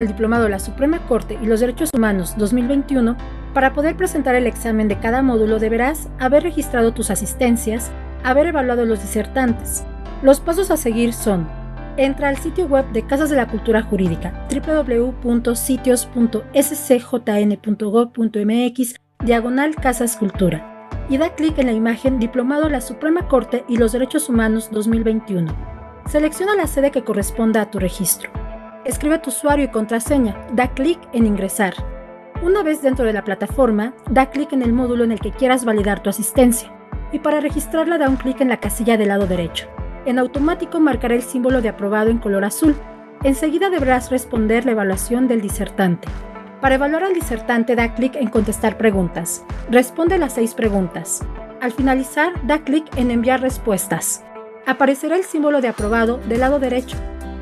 el Diplomado de la Suprema Corte y los Derechos Humanos 2021, para poder presentar el examen de cada módulo deberás haber registrado tus asistencias, haber evaluado los disertantes. Los pasos a seguir son entra al sitio web de Casas de la Cultura Jurídica www.sitios.scjn.gov.mx diagonal Casas Cultura y da clic en la imagen Diplomado de la Suprema Corte y los Derechos Humanos 2021. Selecciona la sede que corresponda a tu registro. Escribe tu usuario y contraseña, da clic en Ingresar. Una vez dentro de la plataforma, da clic en el módulo en el que quieras validar tu asistencia y para registrarla da un clic en la casilla del lado derecho en automático marcará el símbolo de aprobado en color azul. Enseguida deberás responder la evaluación del disertante. Para evaluar al disertante da clic en contestar preguntas. Responde las seis preguntas. Al finalizar, da clic en enviar respuestas. Aparecerá el símbolo de aprobado del lado derecho,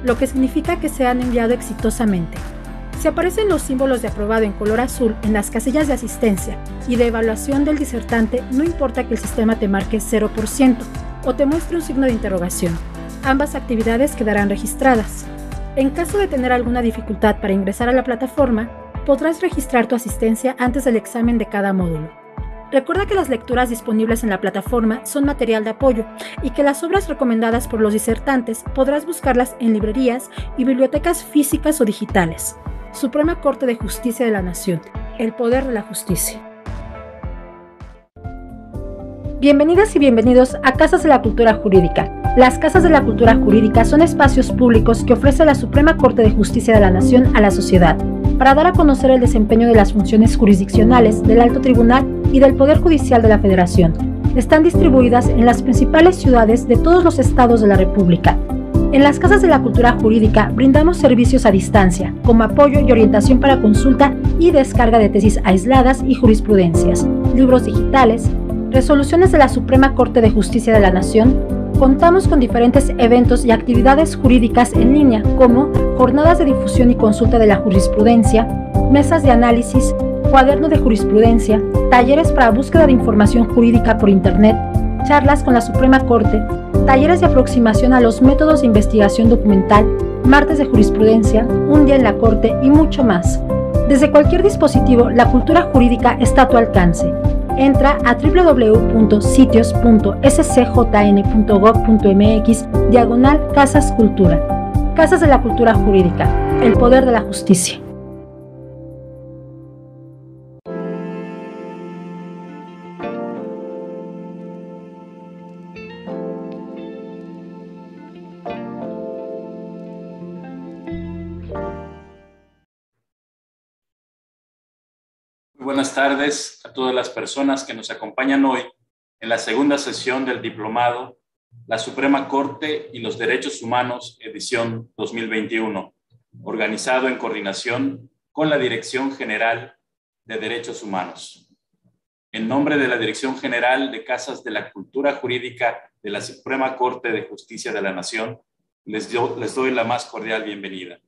lo que significa que se han enviado exitosamente. Si aparecen los símbolos de aprobado en color azul en las casillas de asistencia y de evaluación del disertante, no importa que el sistema te marque 0%, o te muestre un signo de interrogación. Ambas actividades quedarán registradas. En caso de tener alguna dificultad para ingresar a la plataforma, podrás registrar tu asistencia antes del examen de cada módulo. Recuerda que las lecturas disponibles en la plataforma son material de apoyo y que las obras recomendadas por los disertantes podrás buscarlas en librerías y bibliotecas físicas o digitales. Suprema Corte de Justicia de la Nación, el poder de la justicia. Bienvenidas y bienvenidos a Casas de la Cultura Jurídica. Las Casas de la Cultura Jurídica son espacios públicos que ofrece la Suprema Corte de Justicia de la Nación a la sociedad, para dar a conocer el desempeño de las funciones jurisdiccionales del Alto Tribunal y del Poder Judicial de la Federación. Están distribuidas en las principales ciudades de todos los estados de la República. En las Casas de la Cultura Jurídica brindamos servicios a distancia, como apoyo y orientación para consulta y descarga de tesis aisladas y jurisprudencias, libros digitales, resoluciones de la Suprema Corte de Justicia de la Nación, contamos con diferentes eventos y actividades jurídicas en línea, como jornadas de difusión y consulta de la jurisprudencia, mesas de análisis, cuaderno de jurisprudencia, talleres para búsqueda de información jurídica por Internet, charlas con la Suprema Corte, talleres de aproximación a los métodos de investigación documental, martes de jurisprudencia, un día en la Corte y mucho más. Desde cualquier dispositivo, la cultura jurídica está a tu alcance entra a www.sitios.scjn.gov.mx diagonal Casas Cultura. Casas de la Cultura Jurídica, el poder de la justicia. buenas tardes a todas las personas que nos acompañan hoy en la segunda sesión del diplomado La Suprema Corte y los Derechos Humanos, edición 2021, organizado en coordinación con la Dirección General de Derechos Humanos. En nombre de la Dirección General de Casas de la Cultura Jurídica de la Suprema Corte de Justicia de la Nación, les, les doy la más cordial bienvenida.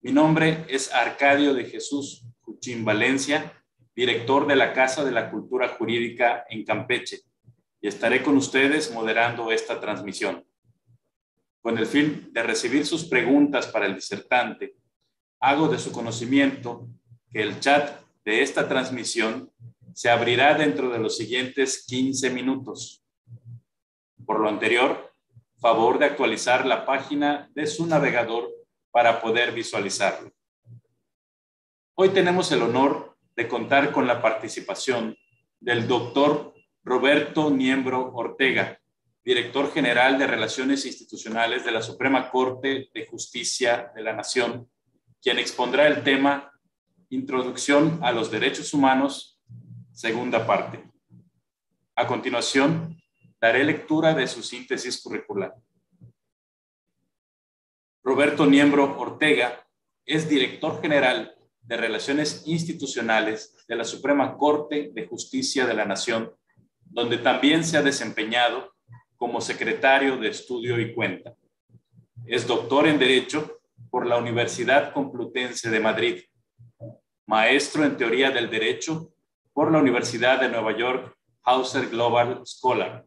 Mi nombre es Arcadio de Jesús Cuchín Valencia, director de la Casa de la Cultura Jurídica en Campeche, y estaré con ustedes moderando esta transmisión. Con el fin de recibir sus preguntas para el disertante, hago de su conocimiento que el chat de esta transmisión se abrirá dentro de los siguientes 15 minutos. Por lo anterior, favor de actualizar la página de su navegador para poder visualizarlo. Hoy tenemos el honor de contar con la participación del doctor Roberto Niembro Ortega, director general de Relaciones Institucionales de la Suprema Corte de Justicia de la Nación, quien expondrá el tema Introducción a los Derechos Humanos, segunda parte. A continuación, daré lectura de su síntesis curricular. Roberto Niembro Ortega es director general de Relaciones Institucionales de la Suprema Corte de Justicia de la Nación, donde también se ha desempeñado como secretario de Estudio y Cuenta. Es doctor en Derecho por la Universidad Complutense de Madrid, maestro en Teoría del Derecho por la Universidad de Nueva York Hauser Global Scholar,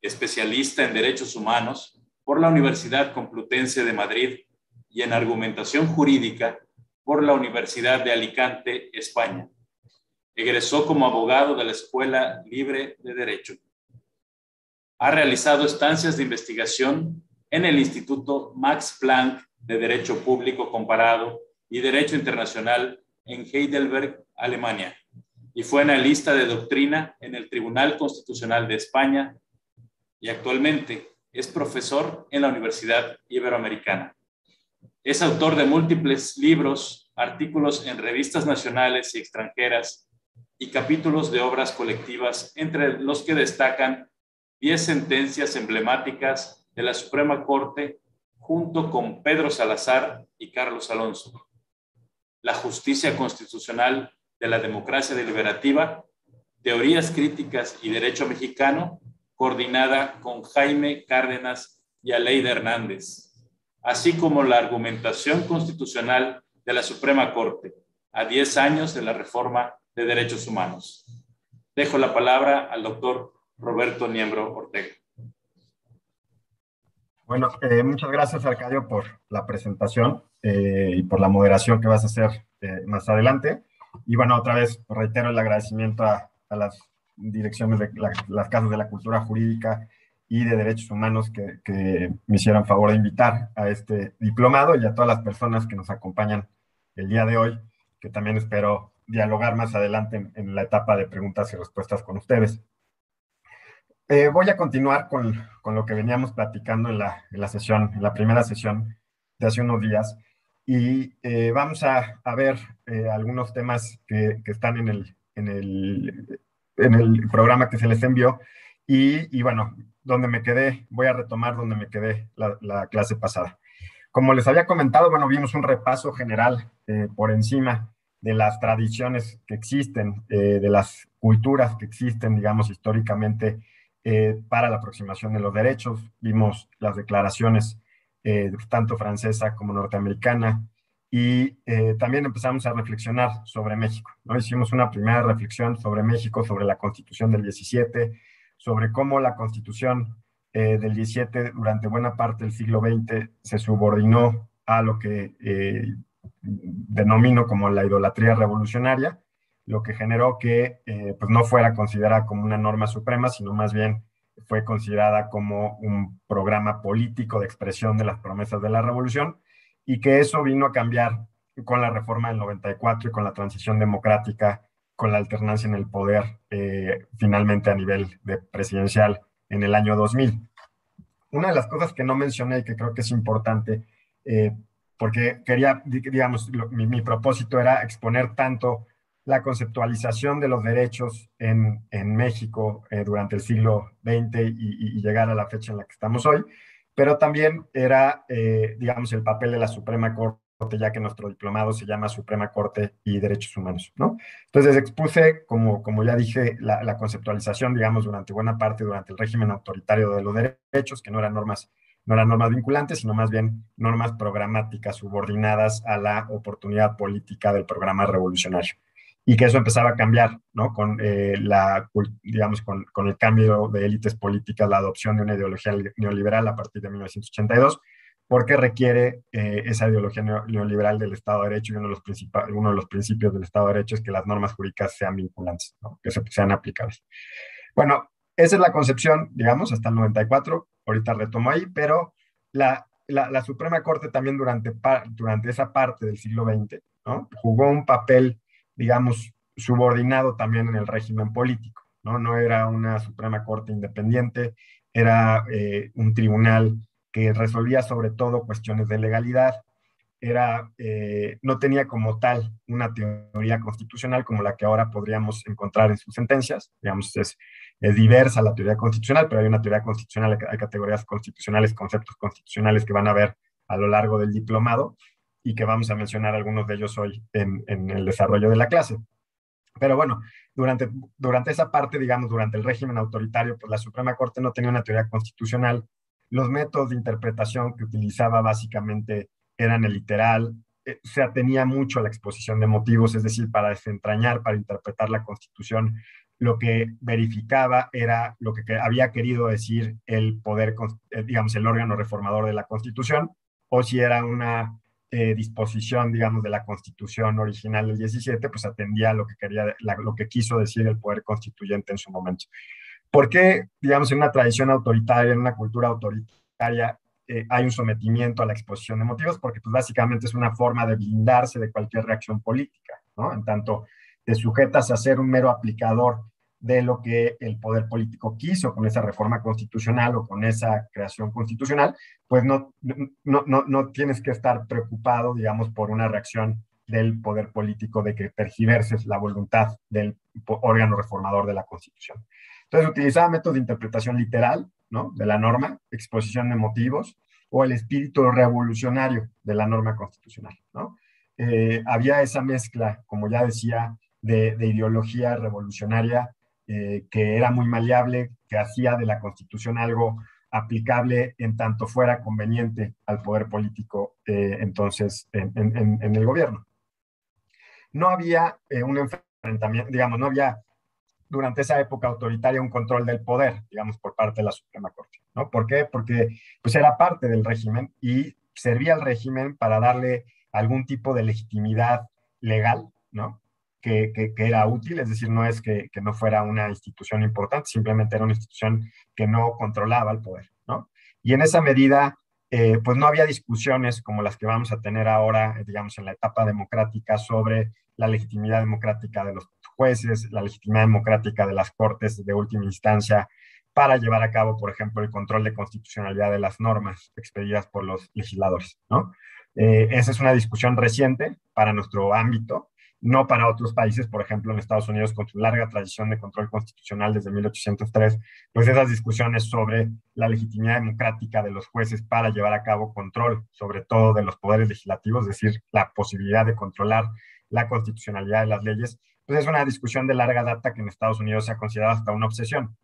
especialista en Derechos Humanos por la Universidad Complutense de Madrid y en argumentación jurídica por la Universidad de Alicante, España. Egresó como abogado de la Escuela Libre de Derecho. Ha realizado estancias de investigación en el Instituto Max Planck de Derecho Público Comparado y Derecho Internacional en Heidelberg, Alemania, y fue analista de doctrina en el Tribunal Constitucional de España y actualmente es profesor en la Universidad Iberoamericana. Es autor de múltiples libros, artículos en revistas nacionales y extranjeras y capítulos de obras colectivas, entre los que destacan 10 sentencias emblemáticas de la Suprema Corte junto con Pedro Salazar y Carlos Alonso. La justicia constitucional de la democracia deliberativa, teorías críticas y derecho mexicano, coordinada con Jaime Cárdenas y Aleida Hernández así como la argumentación constitucional de la Suprema Corte a 10 años de la reforma de derechos humanos. Dejo la palabra al doctor Roberto Niembro Ortega. Bueno, eh, muchas gracias, Arcadio, por la presentación eh, y por la moderación que vas a hacer eh, más adelante. Y bueno, otra vez reitero el agradecimiento a, las direcciones de las casas de la cultura jurídica y de Derechos Humanos que, me hicieron favor de invitar a este diplomado y a todas las personas que nos acompañan el día de hoy, que también espero dialogar más adelante en, la etapa de preguntas y respuestas con ustedes. Eh, voy a continuar con, con, lo que veníamos platicando en la, en la, sesión, en la primera sesión de hace unos días, y eh, vamos a, a ver eh, algunos temas que, que, están en el, en, el, en el programa que se les envió, y, y bueno, donde me quedé, voy a retomar donde me quedé la, clase pasada. Como les había comentado, bueno, vimos un repaso general eh, por encima de las tradiciones que existen, eh, de las culturas que existen, digamos, históricamente eh, para la aproximación de los derechos. Vimos las declaraciones tanto francesa como norteamericana y también empezamos a reflexionar sobre México. ¿no? Hicimos una primera reflexión sobre México, sobre la constitución del 17, sobre cómo la constitución eh, del 17 durante buena parte del siglo XX se subordinó a lo que eh, denomino como la idolatría revolucionaria, lo que generó que eh, pues no fuera considerada como una norma suprema, sino más bien fue considerada como un programa político de expresión de las promesas de la revolución y que eso vino a cambiar con la reforma del 94 y con la transición democrática con la alternancia en el poder eh, finalmente a nivel de presidencial en el año 2000. Una de las cosas que no mencioné y que creo que es importante, eh, porque quería, digamos, mi, propósito era exponer tanto la conceptualización de los derechos en, en México eh, durante el siglo XX y, y, llegar a la fecha en la que estamos hoy, pero también era, digamos, el papel de la Suprema Corte ya que nuestro diplomado se llama Suprema Corte y Derechos Humanos, ¿no? Entonces expuse, como, como ya dije, la, conceptualización, digamos, durante buena parte, durante el régimen autoritario de los derechos, que no eran normas, no eran normas vinculantes, sino más bien normas programáticas subordinadas a la oportunidad política del programa revolucionario. Y que eso empezaba a cambiar, ¿no? Con eh, la, digamos, con, con el cambio de élites políticas, la adopción de una ideología neoliberal a partir de 1982, porque requiere eh, esa ideología neoliberal del Estado de Derecho y uno de, los uno de los principios del Estado de Derecho es que las normas jurídicas sean vinculantes, que sean aplicables. Bueno, esa es la concepción, digamos, hasta el 94, ahorita retomo ahí, pero la, la, Suprema Corte también durante, durante esa parte del siglo XX ¿no? jugó un papel, digamos, subordinado también en el régimen político. No, no era una Suprema Corte independiente, era eh, un tribunal que resolvía sobre todo cuestiones de legalidad. Era, eh, no tenía como tal una teoría constitucional como la que ahora podríamos encontrar en sus sentencias. Digamos, es, es diversa la teoría constitucional, pero hay una teoría constitucional, hay categorías constitucionales, conceptos constitucionales que van a ver a lo largo del diplomado y que vamos a mencionar algunos de ellos hoy en, en el desarrollo de la clase. Pero bueno, durante, durante esa parte, digamos, durante el régimen autoritario, pues la Suprema Corte no tenía una teoría constitucional los métodos de interpretación que utilizaba básicamente eran el literal, eh, se atenía mucho a la exposición de motivos, es decir, para desentrañar, para interpretar la Constitución, lo que verificaba era lo que había querido decir el poder, eh, digamos, el órgano reformador de la Constitución, o si era una eh, disposición, digamos, de la constitución original del 17, pues atendía lo que quería, lo que quiso decir el poder constituyente en su momento. ¿Por qué, digamos, en una tradición autoritaria, en una cultura autoritaria, eh, hay un sometimiento a la exposición de motivos? Porque, pues, básicamente es una forma de blindarse de cualquier reacción política, ¿no? En tanto te sujetas a ser un mero aplicador de lo que el poder político quiso con esa reforma constitucional o con esa creación constitucional, pues no, no, no, no tienes que estar preocupado, digamos, por una reacción del poder político de que tergiverses la voluntad del órgano reformador de la Constitución. Entonces, utilizaba métodos de interpretación literal, ¿no? De la norma, exposición de motivos, o el espíritu revolucionario de la norma constitucional. Eh, había esa mezcla, como ya decía, de, de ideología revolucionaria eh, que era muy maleable, que hacía de la Constitución algo aplicable en tanto fuera conveniente al poder político eh, entonces en, el gobierno. No había eh, un enfrentamiento, digamos, no había durante esa época autoritaria un control del poder, digamos, por parte de la Suprema Corte, ¿no? ¿Por qué? Porque pues era parte del régimen y servía al régimen para darle algún tipo de legitimidad legal, ¿no? Que, era útil, es decir, no es que, no fuera una institución importante, simplemente era una institución que no controlaba el poder, ¿no? Y en esa medida, eh, pues no había discusiones como las que vamos a tener ahora, digamos, en la etapa democrática sobre la legitimidad democrática de los jueces, la legitimidad democrática de las cortes de última instancia para llevar a cabo, por ejemplo, el control de constitucionalidad de las normas expedidas por los legisladores, ¿no? Eh, esa es una discusión reciente para nuestro ámbito, no para otros países, por ejemplo, en Estados Unidos, con su larga tradición de control constitucional desde 1803, pues esas discusiones sobre la legitimidad democrática de los jueces para llevar a cabo control, sobre todo de los poderes legislativos, es decir, la posibilidad de controlar la constitucionalidad de las leyes, pues es una discusión de larga data que en Estados Unidos se ha considerado hasta una obsesión.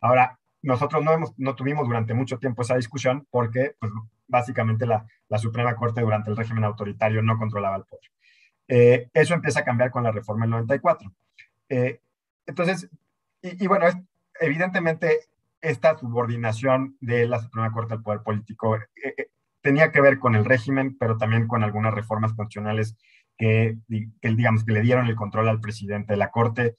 Ahora, nosotros no, hemos, no tuvimos durante mucho tiempo esa discusión porque, pues, básicamente la, la Suprema Corte durante el régimen autoritario no controlaba el poder. Eh, eso empieza a cambiar con la reforma del 94. Eh, entonces, y, bueno, evidentemente esta subordinación de la Suprema Corte al poder político eh, tenía que ver con el régimen, pero también con algunas reformas constitucionales que, digamos, que le dieron el control al presidente de la Corte.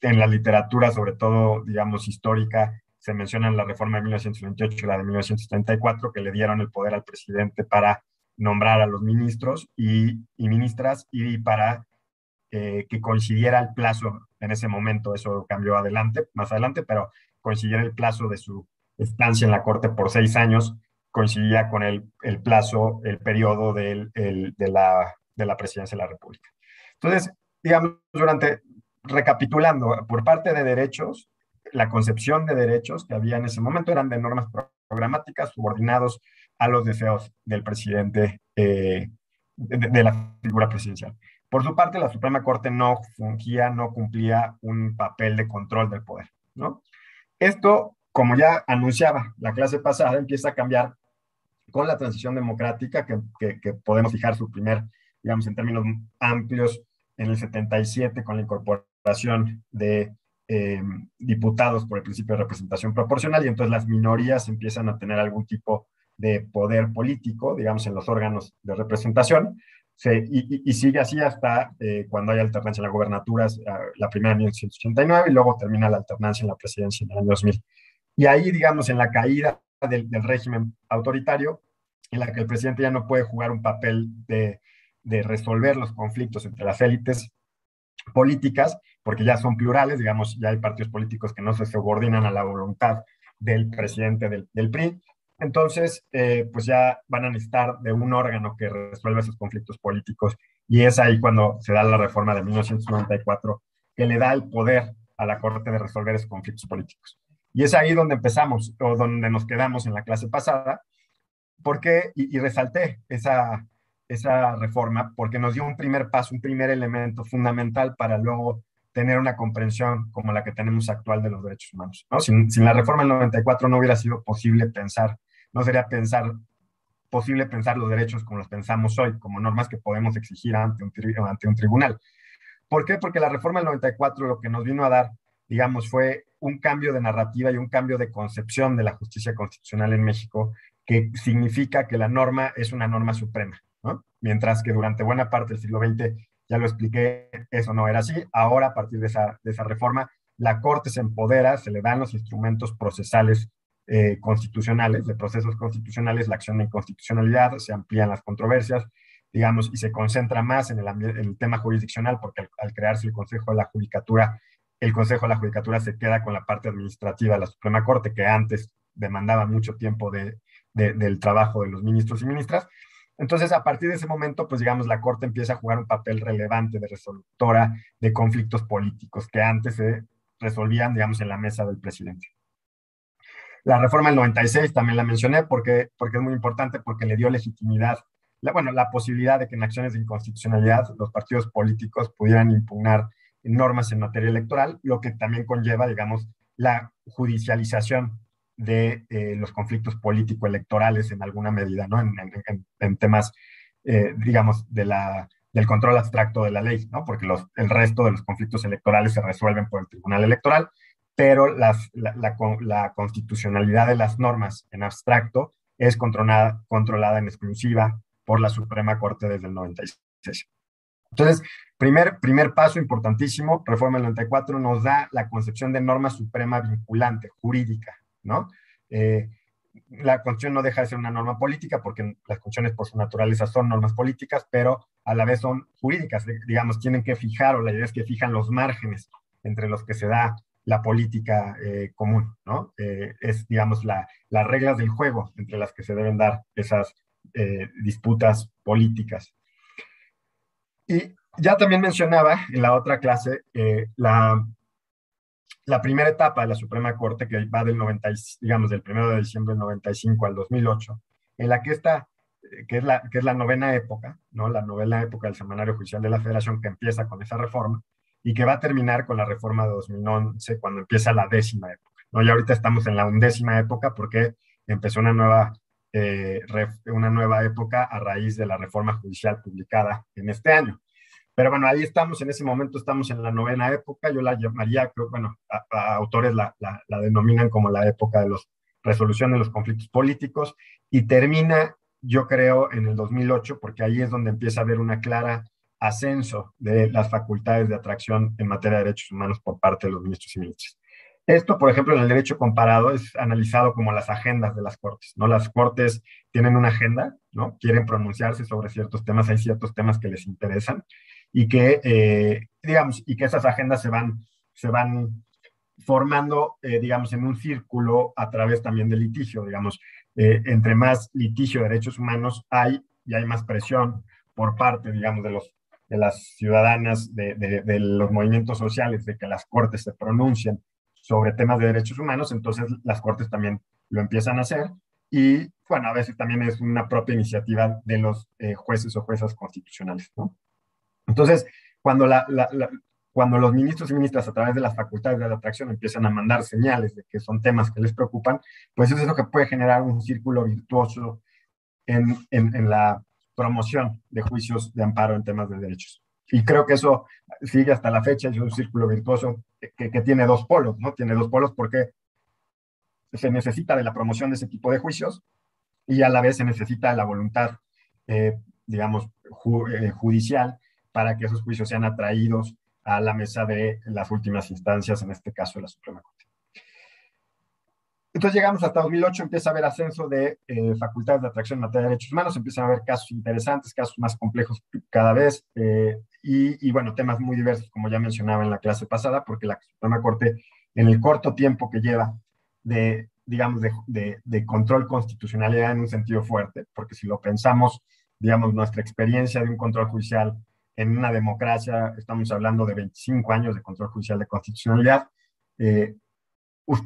en la literatura, sobre todo, digamos, histórica, se mencionan la reforma de 1928 y la de 1934, que le dieron el poder al presidente para nombrar a los ministros y, ministras y para eh, que coincidiera el plazo en ese momento, eso cambió adelante, más adelante, pero coincidiera el plazo de su estancia en la Corte por seis años, coincidía con el, el plazo, el periodo del, el, de, la, de la presidencia de la República. Entonces, digamos, durante, recapitulando, por parte de derechos, la concepción de derechos que había en ese momento eran de normas programáticas subordinados a los deseos del presidente, eh, de, la figura presidencial. Por su parte, la Suprema Corte no fungía, no cumplía un papel de control del poder. Esto, como ya anunciaba la clase pasada, empieza a cambiar con la transición democrática, que, que, podemos fijar su primer, digamos, en términos amplios, en el 77, con la incorporación de eh, diputados por el principio de representación proporcional, y entonces las minorías empiezan a tener algún tipo de poder político, digamos, en los órganos de representación, y, sigue así hasta eh, cuando hay alternancia en las gobernaturas, ah, la primera en 1989 y luego termina la alternancia en la presidencia en el año 2000. Y ahí, digamos, en la caída del, régimen autoritario, en la que el presidente ya no puede jugar un papel de, de resolver los conflictos entre las élites políticas, porque ya son plurales, digamos, ya hay partidos políticos que no se subordinan a la voluntad del presidente del, del PRI, entonces, eh, pues ya van a necesitar de un órgano que resuelva esos conflictos políticos. Y es ahí cuando se da la reforma de 1994, que le da el poder a la Corte de resolver esos conflictos políticos. Y es ahí donde empezamos, o donde nos quedamos en la clase pasada, porque, y, resalté esa, esa reforma, porque nos dio un primer paso, un primer elemento fundamental para luego tener una comprensión como la que tenemos actual de los derechos humanos. ¿no? Sin, sin, la reforma del 94 no hubiera sido posible pensar no sería pensar posible pensar los derechos como los pensamos hoy, como normas que podemos exigir ante un, tribunal. ¿Por qué? Porque la reforma del 94 lo que nos vino a dar, digamos, fue un cambio de narrativa y un cambio de concepción de la justicia constitucional en México, que significa que la norma es una norma suprema, Mientras que durante buena parte del siglo XX, ya lo expliqué, eso no era así. Ahora, a partir de esa reforma, la Corte se empodera, se le dan los instrumentos procesales eh, constitucionales, de procesos constitucionales, la acción de inconstitucionalidad, se amplían las controversias, digamos, y se concentra más en el, tema jurisdiccional, porque al, crearse el Consejo de la Judicatura, el Consejo de la Judicatura se queda con la parte administrativa la Suprema Corte, que antes demandaba mucho tiempo de, del trabajo de los ministros y ministras. Entonces, a partir de ese momento, pues digamos, la Corte empieza a jugar un papel relevante de resolutora de conflictos políticos que antes se resolvían, digamos, en la mesa del presidente. La reforma del 96 también la mencioné porque, porque es muy importante, porque le dio legitimidad, la, bueno, la posibilidad de que en acciones de inconstitucionalidad los partidos políticos pudieran impugnar normas en materia electoral, lo que también conlleva, digamos, la judicialización de eh, los conflictos político-electorales en alguna medida, ¿no? En, temas, eh, digamos, de la, del control abstracto de la ley, ¿no? Porque los, el resto de los conflictos electorales se resuelven por el Tribunal Electoral, pero las, la, constitucionalidad de las normas en abstracto es controlada, controlada en exclusiva por la Suprema Corte desde el 96. Entonces, primer, primer paso importantísimo, reforma del 94 nos da la concepción de norma suprema vinculante, jurídica, ¿no? Eh, la Constitución no deja de ser una norma política porque las constituciones por su naturaleza son normas políticas, pero a la vez son jurídicas, digamos, tienen que fijar, o la idea es que fijan los márgenes entre los que se da la política eh, común, ¿no? Eh, es, digamos, la, las reglas del juego entre las que se deben dar esas disputas políticas. Y ya también mencionaba en la otra clase la la primera etapa de la Suprema Corte, que va del 90, digamos, del 1 de diciembre del 95 al 2008, en la que está, eh, que es la, que es la novena época, ¿no? La novena época del Semanario Judicial de la Federación, que empieza con esa reforma y que va a terminar con la reforma de 2011, cuando empieza la décima época, ¿no? Y ahorita estamos en la undécima época porque empezó una nueva, eh, una nueva época a raíz de la reforma judicial publicada en este año. Pero bueno, ahí estamos, en ese momento estamos en la novena época, yo la llamaría, bueno, a, autores la, la, la, denominan como la época de los resolución de los conflictos políticos y termina, yo creo, en el 2008, porque ahí es donde empieza a haber una clara ascenso de las facultades de atracción en materia de derechos humanos por parte de los ministros y ministras. Esto, por ejemplo, en el derecho comparado es analizado como las agendas de las cortes, ¿no? Las cortes tienen una agenda, ¿no? Quieren pronunciarse sobre ciertos temas, hay ciertos temas que les interesan y que, eh, digamos, y que esas agendas se van, se van formando, eh, digamos, en un círculo a través también del litigio, digamos, eh, entre más litigio de derechos humanos hay y hay más presión por parte, digamos, de, los, de las ciudadanas, de, de, los movimientos sociales, de que las cortes se pronuncien sobre temas de derechos humanos, entonces las cortes también lo empiezan a hacer y, bueno, a veces también es una propia iniciativa de los jueces o juezas constitucionales, ¿no? Entonces, cuando, cuando los ministros y ministras a través de las facultades de la atracción empiezan a mandar señales de que son temas que les preocupan, pues eso es lo que puede generar un círculo virtuoso en, la promoción de juicios de amparo en temas de derechos. Y creo que eso sigue hasta la fecha, es un círculo virtuoso que, tiene dos polos, ¿no? Tiene dos polos porque se necesita de la promoción de ese tipo de juicios y a la vez se necesita la voluntad, eh, digamos, eh, judicial para que esos juicios sean atraídos a la mesa de las últimas instancias, en este caso de la Suprema Corte. Entonces llegamos hasta 2008, empieza a haber ascenso de eh, facultades de atracción en materia de derechos humanos, empiezan a haber casos interesantes, casos más complejos cada vez, eh, y, bueno, temas muy diversos, como ya mencionaba en la clase pasada, porque la Suprema Corte, en el corto tiempo que lleva de, digamos, de, de control constitucionalidad en un sentido fuerte, porque si lo pensamos, digamos, nuestra experiencia de un control judicial en una democracia estamos hablando de 25 años de control judicial de constitucionalidad. Eh,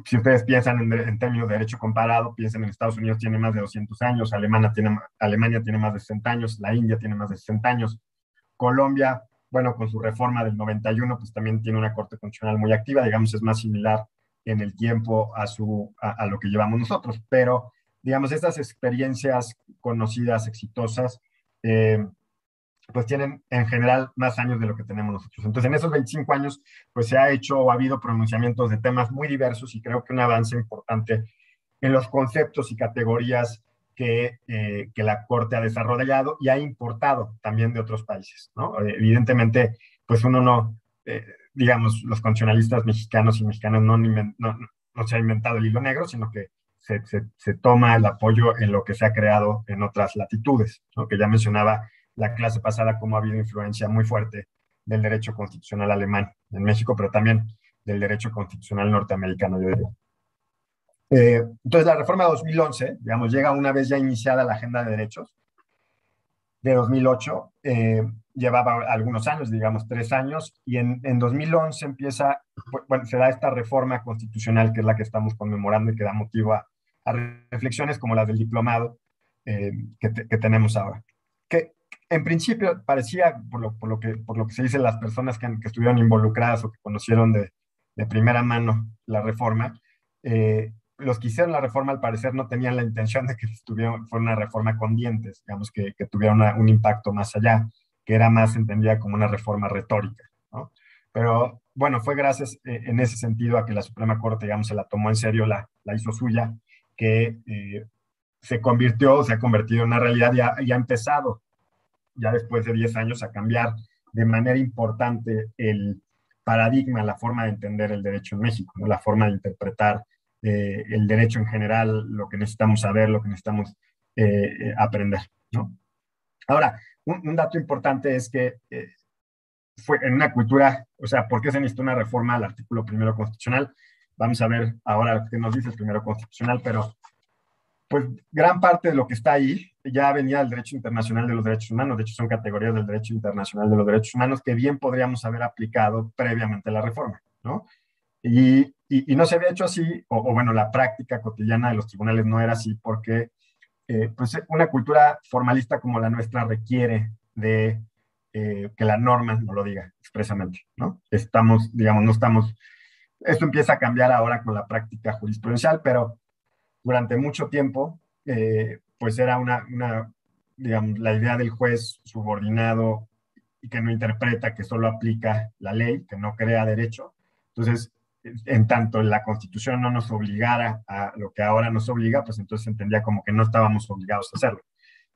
si ustedes piensan en, términos de derecho comparado, piensen en Estados Unidos tiene más de 200 años, Alemania tiene, Alemania tiene más de 60 años, la India tiene más de 60 años, Colombia, bueno, con su reforma del 91, pues también tiene una corte constitucional muy activa, digamos, es más similar en el tiempo a, su, a lo que llevamos nosotros, pero digamos, estas experiencias conocidas, exitosas, eh, pues tienen en general más años de lo que tenemos nosotros. Entonces, en esos 25 años, pues se ha hecho o ha habido pronunciamientos de temas muy diversos y creo que un avance importante en los conceptos y categorías que, eh, que, la Corte ha desarrollado y ha importado también de otros países. ¿no? Evidentemente, pues uno no, eh, digamos, los constitucionalistas mexicanos y mexicanos no, no, se ha inventado el hilo negro, sino que se, se, toma el apoyo en lo que se ha creado en otras latitudes, ¿no? que ya mencionaba la clase pasada cómo ha habido influencia muy fuerte del derecho constitucional alemán en México, pero también del derecho constitucional norteamericano, yo diría. Eh, entonces, la reforma de 2011, digamos, llega una vez ya iniciada la agenda de derechos de 2008, eh, llevaba algunos años, digamos tres años, y en, en 2011 empieza, bueno, se da esta reforma constitucional que es la que estamos conmemorando y que da motivo a, reflexiones como las del diplomado eh, que, que, tenemos ahora. Que en principio parecía, por lo, que, se dice las personas que, estuvieron involucradas o que conocieron de, primera mano la reforma, eh, los que hicieron la reforma al parecer no tenían la intención de que fuera una reforma con dientes, digamos, que, que tuviera un impacto más allá, que era más entendida como una reforma retórica. Pero bueno, fue gracias eh, en ese sentido a que la Suprema Corte, digamos, se la tomó en serio, la, hizo suya, que eh, se convirtió, se ha convertido en una realidad y ha, ha empezado, ya después de 10 años, a cambiar de manera importante el paradigma, la forma de entender el derecho en México, ¿no? la forma de interpretar eh, el derecho en general, lo que necesitamos saber, lo que necesitamos eh, eh, aprender. ¿no? Ahora, un, dato importante es que fue en una cultura, o sea, ¿por qué se necesita una reforma al artículo primero constitucional? Vamos a ver ahora qué nos dice el primero constitucional, pero pues gran parte de lo que está ahí ya venía del derecho internacional de los derechos humanos, de hecho son categorías del derecho internacional de los derechos humanos que bien podríamos haber aplicado previamente a la reforma, ¿no? Y, y, no se había hecho así, o, bueno, la práctica cotidiana de los tribunales no era así porque eh, pues una cultura formalista como la nuestra requiere de eh, que la norma no lo diga expresamente, ¿no? Estamos, digamos, no estamos, esto empieza a cambiar ahora con la práctica jurisprudencial, pero durante mucho tiempo, eh, pues era una, digamos, la idea del juez subordinado y que no interpreta, que solo aplica la ley, que no crea derecho. Entonces, en tanto la constitución no nos obligara a lo que ahora nos obliga, pues entonces entendía como que no estábamos obligados a hacerlo.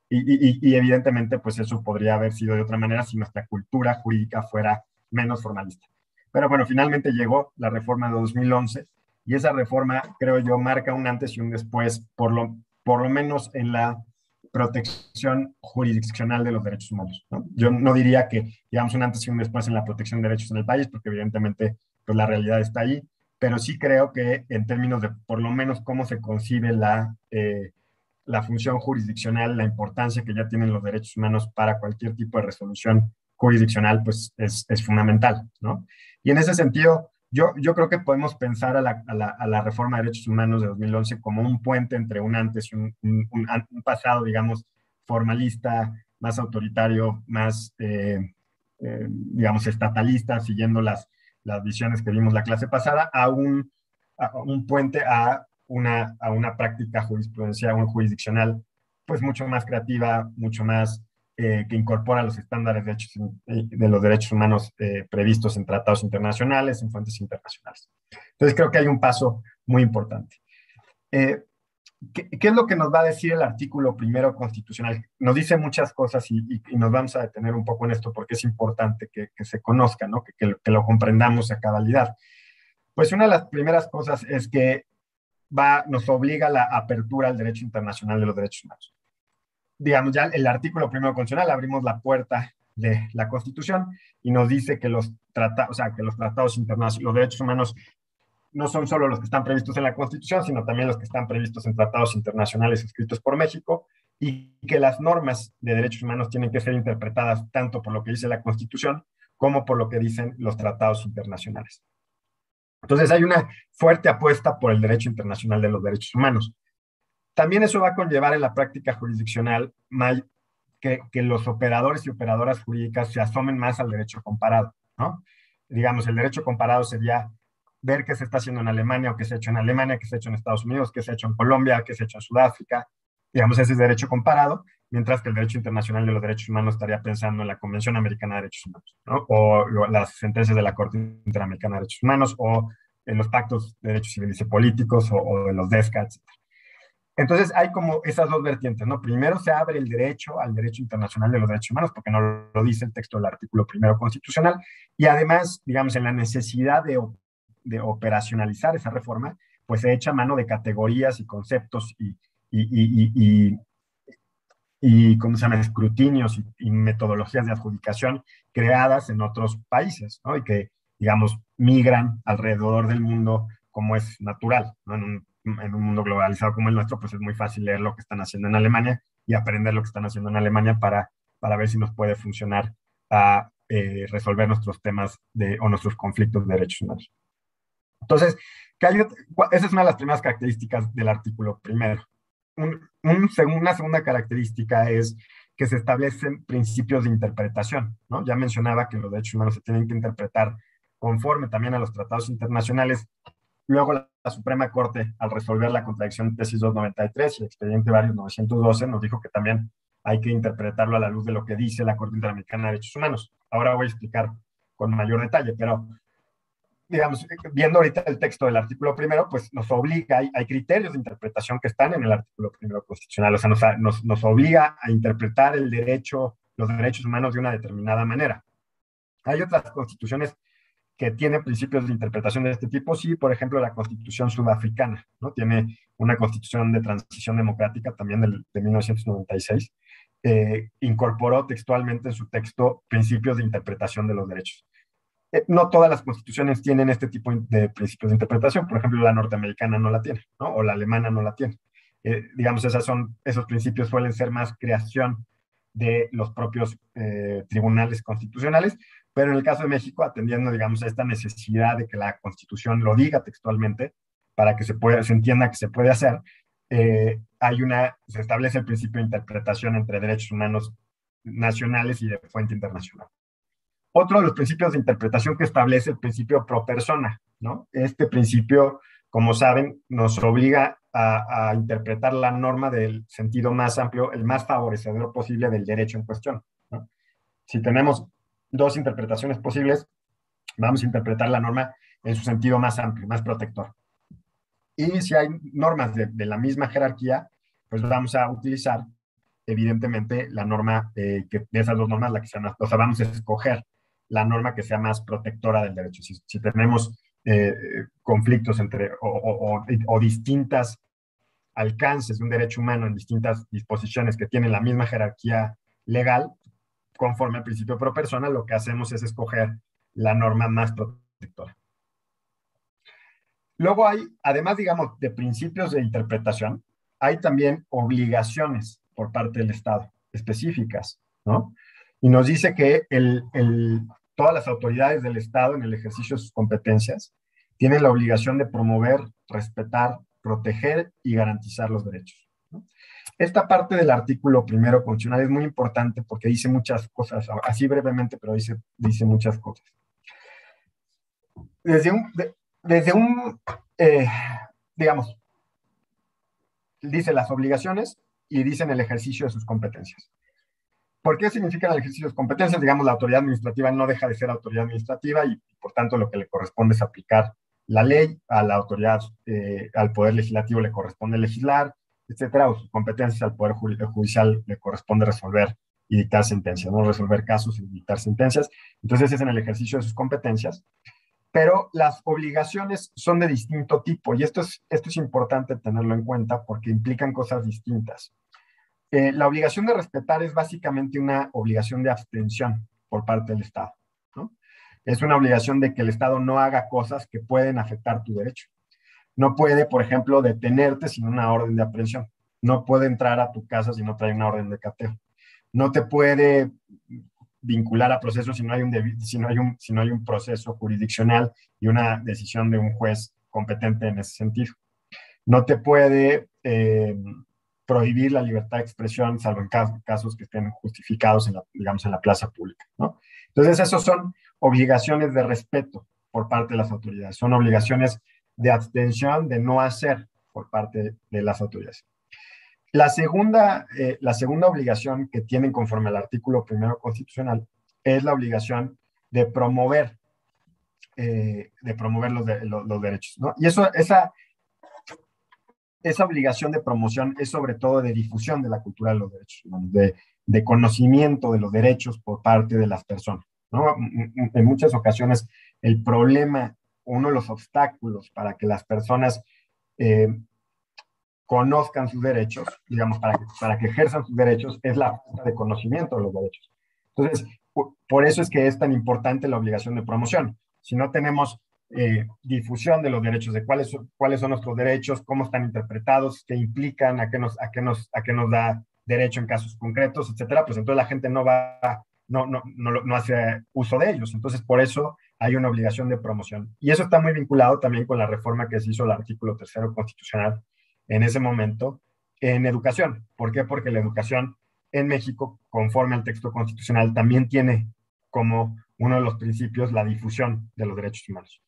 Y, y, evidentemente, pues eso podría haber sido de otra manera si nuestra cultura jurídica fuera menos formalista. Pero bueno, finalmente llegó la reforma de 2011 y esa reforma, creo yo, marca un antes y un después, por lo, por lo menos en la protección jurisdiccional de los derechos humanos. Yo no diría que, digamos, un antes y un después en la protección de derechos en el país, porque evidentemente pues la realidad está ahí, pero sí creo que en términos de por lo menos cómo se concibe la, eh, la función jurisdiccional, la importancia que ya tienen los derechos humanos para cualquier tipo de resolución jurisdiccional, pues es, es fundamental, ¿no? Y en ese sentido, yo, creo que podemos pensar a la, a, la, reforma de derechos humanos de 2011 como un puente entre un antes y un, pasado, digamos, formalista, más autoritario, más, eh, eh, digamos, estatalista, siguiendo las, las visiones que vimos la clase pasada, a un, a un puente a una, a una práctica jurisprudencial, un jurisdiccional, pues mucho más creativa, mucho más eh, que incorpora los estándares de, derechos, de los derechos humanos eh, previstos en tratados internacionales, en fuentes internacionales. Entonces creo que hay un paso muy importante. Eh, ¿qué, ¿qué, es lo que nos va a decir el artículo primero constitucional? Nos dice muchas cosas y, y, y nos vamos a detener un poco en esto porque es importante que, que se conozca, ¿no? que, que, lo, que, lo, comprendamos a cabalidad. Pues una de las primeras cosas es que va, nos obliga a la apertura al derecho internacional de los derechos humanos. Digamos, ya el artículo primero constitucional abrimos la puerta de la Constitución y nos dice que los, trata, o sea, que los tratados internacionales, los derechos humanos no son solo los que están previstos en la Constitución, sino también los que están previstos en tratados internacionales escritos por México, y que las normas de derechos humanos tienen que ser interpretadas tanto por lo que dice la Constitución como por lo que dicen los tratados internacionales. Entonces hay una fuerte apuesta por el derecho internacional de los derechos humanos. También eso va a conllevar en la práctica jurisdiccional que, que los operadores y operadoras jurídicas se asomen más al derecho comparado, ¿no? Digamos, el derecho comparado sería ver qué se está haciendo en Alemania o qué se ha hecho en Alemania, qué se ha hecho en Estados Unidos, qué se ha hecho en Colombia, qué se ha hecho en Sudáfrica. Digamos, ese es derecho comparado, mientras que el derecho internacional de los derechos humanos estaría pensando en la Convención Americana de Derechos Humanos, ¿no? o las sentencias de la Corte Interamericana de Derechos Humanos, o en los pactos de derechos civiles y políticos, o, o de los DESCA, etc. Entonces hay como esas dos vertientes, ¿no? Primero se abre el derecho al derecho internacional de los derechos humanos, porque no lo dice el texto del artículo primero constitucional, y además, digamos, en la necesidad de, de operacionalizar esa reforma, pues se echa mano de categorías y conceptos y, y, y, y, ¿cómo se llama?, escrutinios y, metodologías de adjudicación creadas en otros países, ¿no? Y que, digamos, migran alrededor del mundo como es natural, ¿no? En un mundo globalizado como el nuestro, pues es muy fácil leer lo que están haciendo en Alemania y aprender lo que están haciendo en Alemania para, para ver si nos puede funcionar a eh, resolver nuestros temas de, o nuestros conflictos de derechos humanos. Entonces, esa es una de las primeras características del artículo primero. Un, una segunda característica es que se establecen principios de interpretación. ¿no? Ya mencionaba que los derechos humanos se tienen que interpretar conforme también a los tratados internacionales Luego la, Suprema Corte, al resolver la contradicción tesis 293 y el expediente varios 912, nos dijo que también hay que interpretarlo a la luz de lo que dice la Corte Interamericana de Derechos Humanos. Ahora voy a explicar con mayor detalle, pero digamos, viendo ahorita el texto del artículo primero, pues nos obliga, hay, hay criterios de interpretación que están en el artículo primero constitucional, o sea, nos, nos, nos, obliga a interpretar el derecho, los derechos humanos de una determinada manera. Hay otras constituciones que tiene principios de interpretación de este tipo, sí, por ejemplo, la constitución sudafricana, ¿no? Tiene una constitución de transición democrática también del, de 1996, eh, incorporó textualmente en su texto principios de interpretación de los derechos. Eh, no todas las constituciones tienen este tipo de principios de interpretación, por ejemplo, la norteamericana no la tiene, ¿no? O la alemana no la tiene. Eh, digamos, esas son, esos principios suelen ser más creación de los propios tribunales constitucionales, pero en el caso de México, atendiendo, digamos, a esta necesidad de que la Constitución lo diga textualmente, para que se, pueda, se entienda que se puede hacer, eh, hay una, se establece el principio de interpretación entre derechos humanos nacionales y de fuente internacional. Otro de los principios de interpretación que establece el principio pro persona, ¿no? Este principio, como saben, nos obliga a, a interpretar la norma del sentido más amplio, el más favorecedor posible del derecho en cuestión. ¿no? Si tenemos dos interpretaciones posibles, vamos a interpretar la norma en su sentido más amplio, más protector. Y si hay normas de, la misma jerarquía, pues vamos a utilizar, evidentemente, la norma, eh, que de esas dos normas, la que sea más, o sea, vamos a escoger la norma que sea más protectora del derecho. Si, tenemos eh, conflictos entre o, o, o, distintas alcances de un derecho humano en distintas disposiciones que tienen la misma jerarquía legal, conforme al principio pro persona, lo que hacemos es escoger la norma más protectora. Luego hay, además, digamos, de principios de interpretación, hay también obligaciones por parte del Estado, específicas, ¿no? Y nos dice que el, todas las autoridades del Estado en el ejercicio de sus competencias tienen la obligación de promover, respetar, proteger y garantizar los derechos. Esta parte del artículo primero constitucional es muy importante porque dice muchas cosas, así brevemente, pero dice, dice muchas cosas. Desde un, desde un eh, digamos, dice las obligaciones y dicen el ejercicio de sus competencias. ¿Por qué significa el ejercicio de sus competencias? Digamos, la autoridad administrativa no deja de ser autoridad administrativa y, por tanto, lo que le corresponde es aplicar la ley, a la autoridad, eh, al poder legislativo le corresponde legislar, etcétera, o sus competencias al Poder Judicial le corresponde resolver y dictar sentencias, no resolver casos y dictar sentencias. Entonces es en el ejercicio de sus competencias. Pero las obligaciones son de distinto tipo y esto es, esto es importante tenerlo en cuenta porque implican cosas distintas. Eh, la obligación de respetar es básicamente una obligación de abstención por parte del Estado. Es una obligación de que el Estado no haga cosas que pueden afectar tu derecho no puede, por ejemplo, detenerte sin una orden de aprehensión. No puede entrar a tu casa si no trae una orden de cateo. No te puede vincular a proceso si no hay un, si no hay un, si no hay un proceso jurisdiccional y una decisión de un juez competente en ese sentido. No te puede eh, prohibir la libertad de expresión, salvo en casos, que estén justificados, en la, digamos, en la plaza pública. ¿no? Entonces, esas son obligaciones de respeto por parte de las autoridades. Son obligaciones de abstención, de no hacer por parte de las autoridades. La segunda, eh, la segunda obligación que tienen conforme al artículo primero constitucional es la obligación de promover, eh, de promover los, derechos. ¿no? Y eso, esa, esa obligación de promoción es sobre todo de difusión de la cultura de los derechos humanos, de, de conocimiento de los derechos por parte de las personas. ¿no? En muchas ocasiones el problema, uno de los obstáculos para que las personas eh, conozcan sus derechos, digamos, para que, para que ejerzan sus derechos, es la falta de conocimiento de los derechos. Entonces, por eso es que es tan importante la obligación de promoción. Si no tenemos eh, difusión de los derechos, de cuáles, cuáles son nuestros derechos, cómo están interpretados, qué implican, a qué nos, a qué nos, a qué nos da derecho en casos concretos, etcétera, pues entonces la gente no va, no, no, no, no hace uso de ellos. Entonces, por eso hay una obligación de promoción. Y eso está muy vinculado también con la reforma que se hizo el artículo tercero constitucional en ese momento en educación. ¿Por qué? Porque la educación en México, conforme al texto constitucional, también tiene como uno de los principios la difusión de los derechos humanos.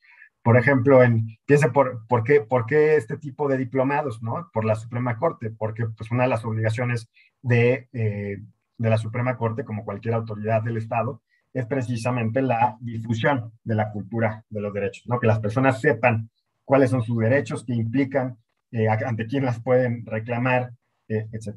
Por ejemplo, en, por, por, qué, por qué este tipo de diplomados, ¿no? Por la Suprema Corte, porque pues una de las obligaciones de, eh, de la Suprema Corte, como cualquier autoridad del Estado, es precisamente la difusión de la cultura de los derechos, ¿no? Que las personas sepan cuáles son sus derechos, qué implican, eh, ante quién las pueden reclamar, eh, etc.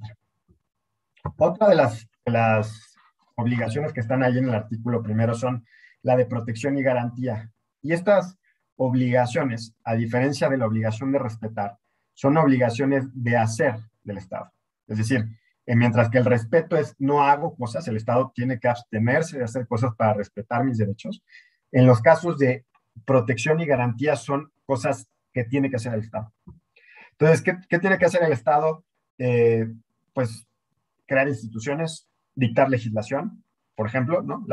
Otra de las, las obligaciones que están ahí en el artículo primero son la de protección y garantía. Y estas obligaciones, a diferencia de la obligación de respetar, son obligaciones de hacer del Estado. Es decir, eh, mientras que el respeto es no hago cosas, el Estado tiene que abstenerse de hacer cosas para respetar mis derechos. En los casos de protección y garantía son cosas que tiene que hacer el Estado. Entonces, ¿qué, tiene que hacer el Estado? Eh, pues crear instituciones, dictar legislación, por ejemplo, ¿no?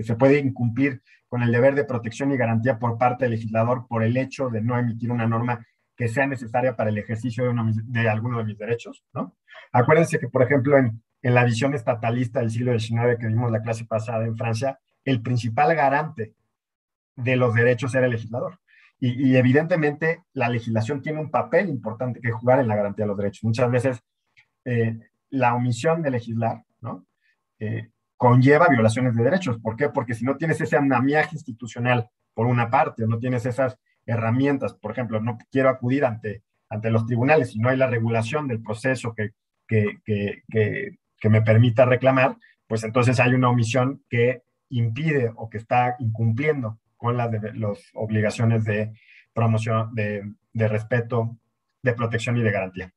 se puede incumplir con el deber de protección y garantía por parte del legislador por el hecho de no emitir una norma que sea necesaria para el ejercicio de, de alguno de mis derechos, ¿no? Acuérdense que, por ejemplo, en, la visión estatalista del siglo XIX que vimos la clase pasada en Francia, el principal garante de los derechos era el legislador. Y, evidentemente la legislación tiene un papel importante que jugar en la garantía de los derechos. Muchas veces eh, la omisión de legislar. Eh, conlleva violaciones de derechos. ¿Por qué? Porque si no tienes ese andamiaje institucional, por una parte, o no tienes esas herramientas, por ejemplo, no quiero acudir ante, ante los tribunales si no hay la regulación del proceso que, que, que, que, me permita reclamar, pues entonces hay una omisión que impide o que está incumpliendo con las obligaciones de promoción, de, de respeto, de protección y de garantía.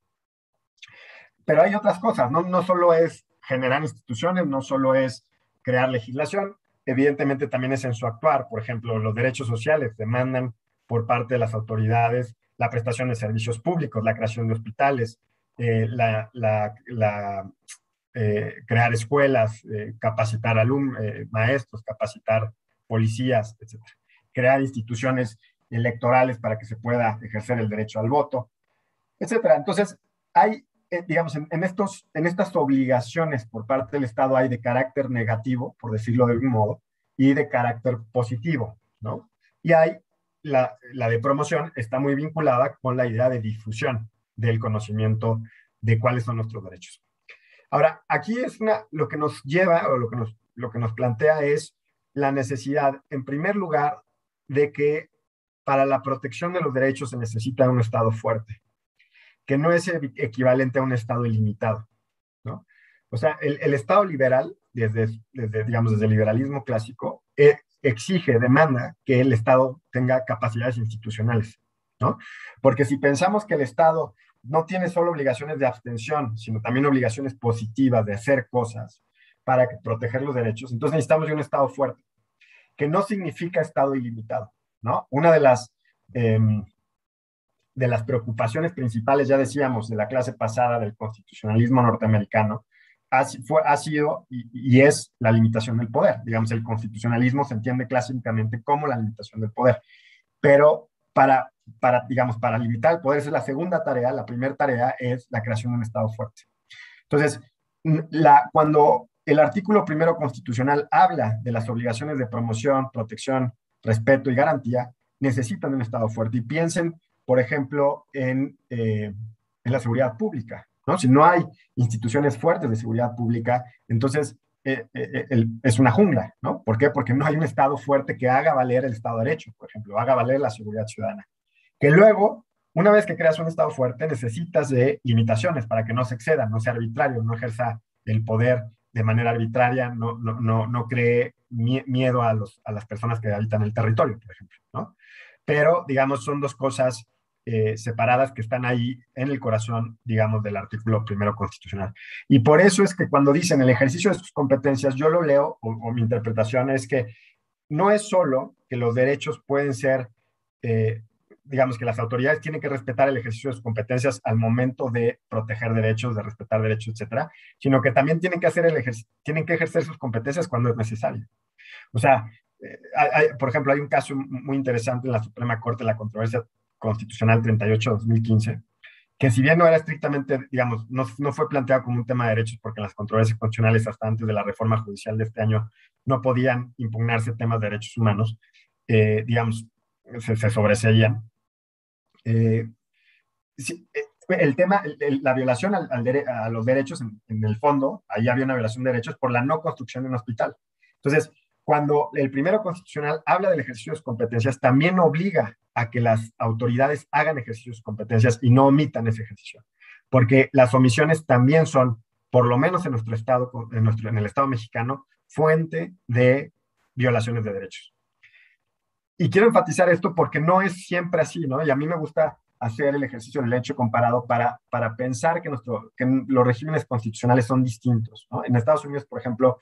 Pero hay otras cosas, ¿no? No solo es generar instituciones, no solo es crear legislación, evidentemente también es en su actuar. Por ejemplo, los derechos sociales demandan por parte de las autoridades la prestación de servicios públicos, la creación de hospitales, eh, la, eh, crear escuelas, eh, capacitar alumnos, maestros, capacitar policías, etc. Crear instituciones electorales para que se pueda ejercer el derecho al voto, etc. Entonces, hay eh, digamos, en, estos, en estas obligaciones por parte del Estado hay de carácter negativo, por decirlo de algún modo, y de carácter positivo, ¿no? Y hay la, de promoción está muy vinculada con la idea de difusión del conocimiento de cuáles son nuestros derechos. Ahora, aquí es lo que nos lleva o lo que nos, lo que nos plantea es la necesidad, en primer lugar, de que para la protección de los derechos se necesita un Estado fuerte que no es equivalente a un Estado ilimitado, ¿no? O sea, el, Estado liberal, desde, desde, digamos, desde el liberalismo clásico, eh, exige, demanda que el Estado tenga capacidades institucionales, ¿no? Porque si pensamos que el Estado no tiene solo obligaciones de abstención, sino también obligaciones positivas de hacer cosas para proteger los derechos, entonces necesitamos de un Estado fuerte, que no significa Estado ilimitado, ¿no? Una de las... Em, de las preocupaciones principales, ya decíamos, de la clase pasada del constitucionalismo norteamericano, ha, fue, ha sido y, es la limitación del poder. Digamos, el constitucionalismo se entiende clásicamente como la limitación del poder. Pero para, para, digamos, para limitar el poder, esa es la segunda tarea. La primera tarea es la creación de un Estado fuerte. Entonces, cuando el artículo primero constitucional habla de las obligaciones de promoción, protección, respeto y garantía, necesitan un Estado fuerte. Y piensen por ejemplo, en, eh, en la seguridad pública. Si no hay instituciones fuertes de seguridad pública, entonces eh, eh, es una jungla. ¿no? ¿Por qué? Porque no hay un Estado fuerte que haga valer el Estado de Derecho, por ejemplo, haga valer la seguridad ciudadana. Que luego una vez que creas un Estado fuerte, necesitas de limitaciones para que no se exceda, no sea arbitrario, no ejerza el poder de manera arbitraria, no, no, no, no cree miedo a, los, a las personas que habitan el territorio, por ejemplo, ¿no? Pero, digamos, son dos cosas eh, separadas que están ahí en el corazón, digamos, del artículo primero constitucional. Y por eso es que cuando dicen el ejercicio de sus competencias, yo lo leo, o, mi interpretación es que no es solo que los derechos pueden ser, eh, digamos, que las autoridades tienen que respetar el ejercicio de sus competencias al momento de proteger derechos, de respetar derechos, etcétera, sino que también tienen que hacer el tienen que ejercer sus competencias cuando es necesario. O sea, eh, por ejemplo, hay un caso muy interesante en la Suprema Corte, la controversia Constitucional 38-2015, que si bien no era estrictamente, digamos, no, no, fue planteado como un tema de derechos porque las controversias constitucionales hasta antes de la reforma judicial de este año no podían impugnarse temas de derechos humanos, eh, digamos, se, se sobreseían. Eh, eh, el tema, la violación al, a los derechos, en, en, el fondo, ahí había una violación de derechos por la no construcción de un hospital. Entonces, cuando el primero constitucional habla del ejercicio de competencias, también obliga a que las autoridades hagan ejercicio de sus competencias y no omitan ese ejercicio. Porque las omisiones también son, por lo menos en nuestro estado, en, nuestro, en el estado mexicano, fuente de violaciones de derechos. Y quiero enfatizar esto porque no es siempre así, ¿no? Y a mí me gusta hacer el ejercicio del hecho comparado para, para pensar que, nuestro, que los regímenes constitucionales son distintos. En Estados Unidos, por ejemplo,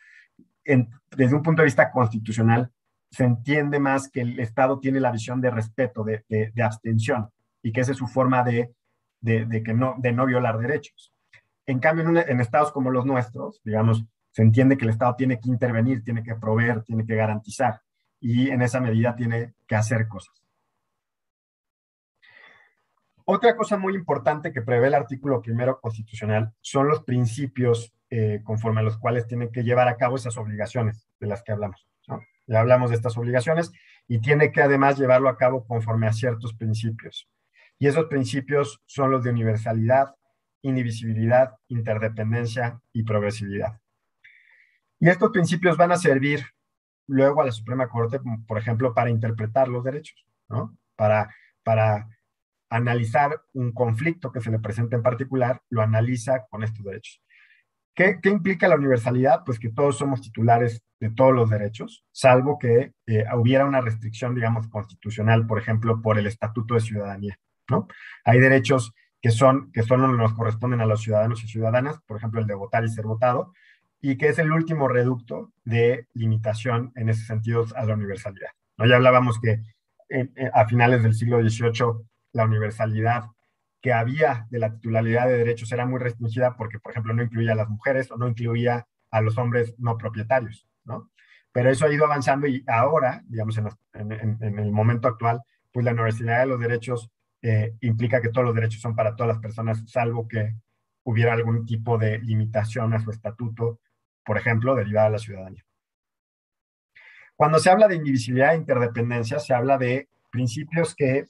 desde un punto de vista constitucional, se entiende más que el Estado tiene la visión de respeto, de, abstención, y que esa es su forma de, de, que no, de no violar derechos. En cambio, en, en, estados como los nuestros, digamos, se entiende que el Estado tiene que intervenir, tiene que proveer, tiene que garantizar, y en esa medida tiene que hacer cosas. Otra cosa muy importante que prevé el artículo primero constitucional son los principios eh, conforme a los cuales tienen que llevar a cabo esas obligaciones de las que hablamos. Ya hablamos de estas obligaciones y tiene que además llevarlo a cabo conforme a ciertos principios. Y esos principios son los de universalidad, indivisibilidad, interdependencia y progresividad. Y estos principios van a servir luego a la Suprema Corte, por ejemplo, para interpretar los derechos, ¿no? Para, para analizar un conflicto que se le presenta en particular, lo analiza con estos derechos. ¿Qué, implica la universalidad? Pues que todos somos titulares de todos los derechos, salvo que eh, hubiera una restricción, digamos, constitucional, por ejemplo, por el Estatuto de Ciudadanía, ¿no? Hay derechos que son, que solo nos corresponden a los ciudadanos y ciudadanas, por ejemplo, el de votar y ser votado, y que es el último reducto de limitación en ese sentido a la universalidad. ¿no? Ya hablábamos que a finales del siglo XVIII la universalidad que había de la titularidad de derechos era muy restringida porque, por ejemplo, no incluía a las mujeres o no incluía a los hombres no propietarios, ¿no? Pero eso ha ido avanzando y ahora, digamos, en, el momento actual, pues la universalidad de los derechos eh, implica que todos los derechos son para todas las personas, salvo que hubiera algún tipo de limitación a su estatuto, por ejemplo, derivada de la ciudadanía. Cuando se habla de indivisibilidad e interdependencia, se habla de principios que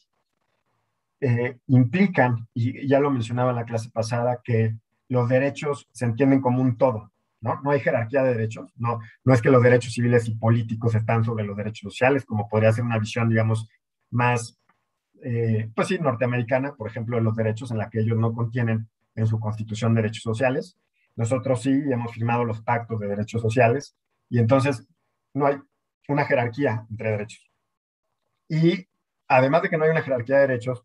eh, implican, y ya lo mencionaba en la clase pasada, que los derechos se entienden como un todo, ¿no? No hay jerarquía de derechos, no, no es que los derechos civiles y políticos están sobre los derechos sociales, como podría ser una visión, digamos, más, eh, pues sí, norteamericana, por ejemplo, de los derechos en la que ellos no contienen en su constitución derechos sociales. Nosotros sí hemos firmado los pactos de derechos sociales y entonces no hay una jerarquía entre derechos. Y además de que no hay una jerarquía de derechos,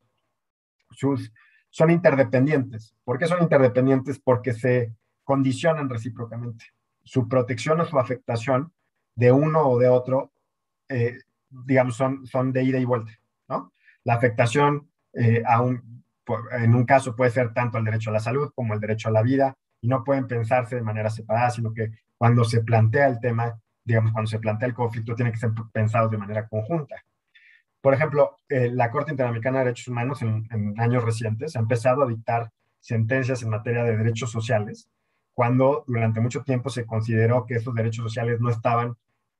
son interdependientes. ¿Por qué son interdependientes? Porque se condicionan recíprocamente. Su protección o su afectación de uno o de otro, eh, digamos, son, son de ida y vuelta. ¿no? La afectación eh, en un caso puede ser tanto el derecho a la salud como el derecho a la vida y no pueden pensarse de manera separada, sino que cuando se plantea el tema, digamos, cuando se plantea el conflicto, tiene que ser pensado de manera conjunta. Por ejemplo, eh, la Corte Interamericana de Derechos Humanos en, años recientes ha empezado a dictar sentencias en materia de derechos sociales, cuando durante mucho tiempo se consideró que esos derechos sociales no estaban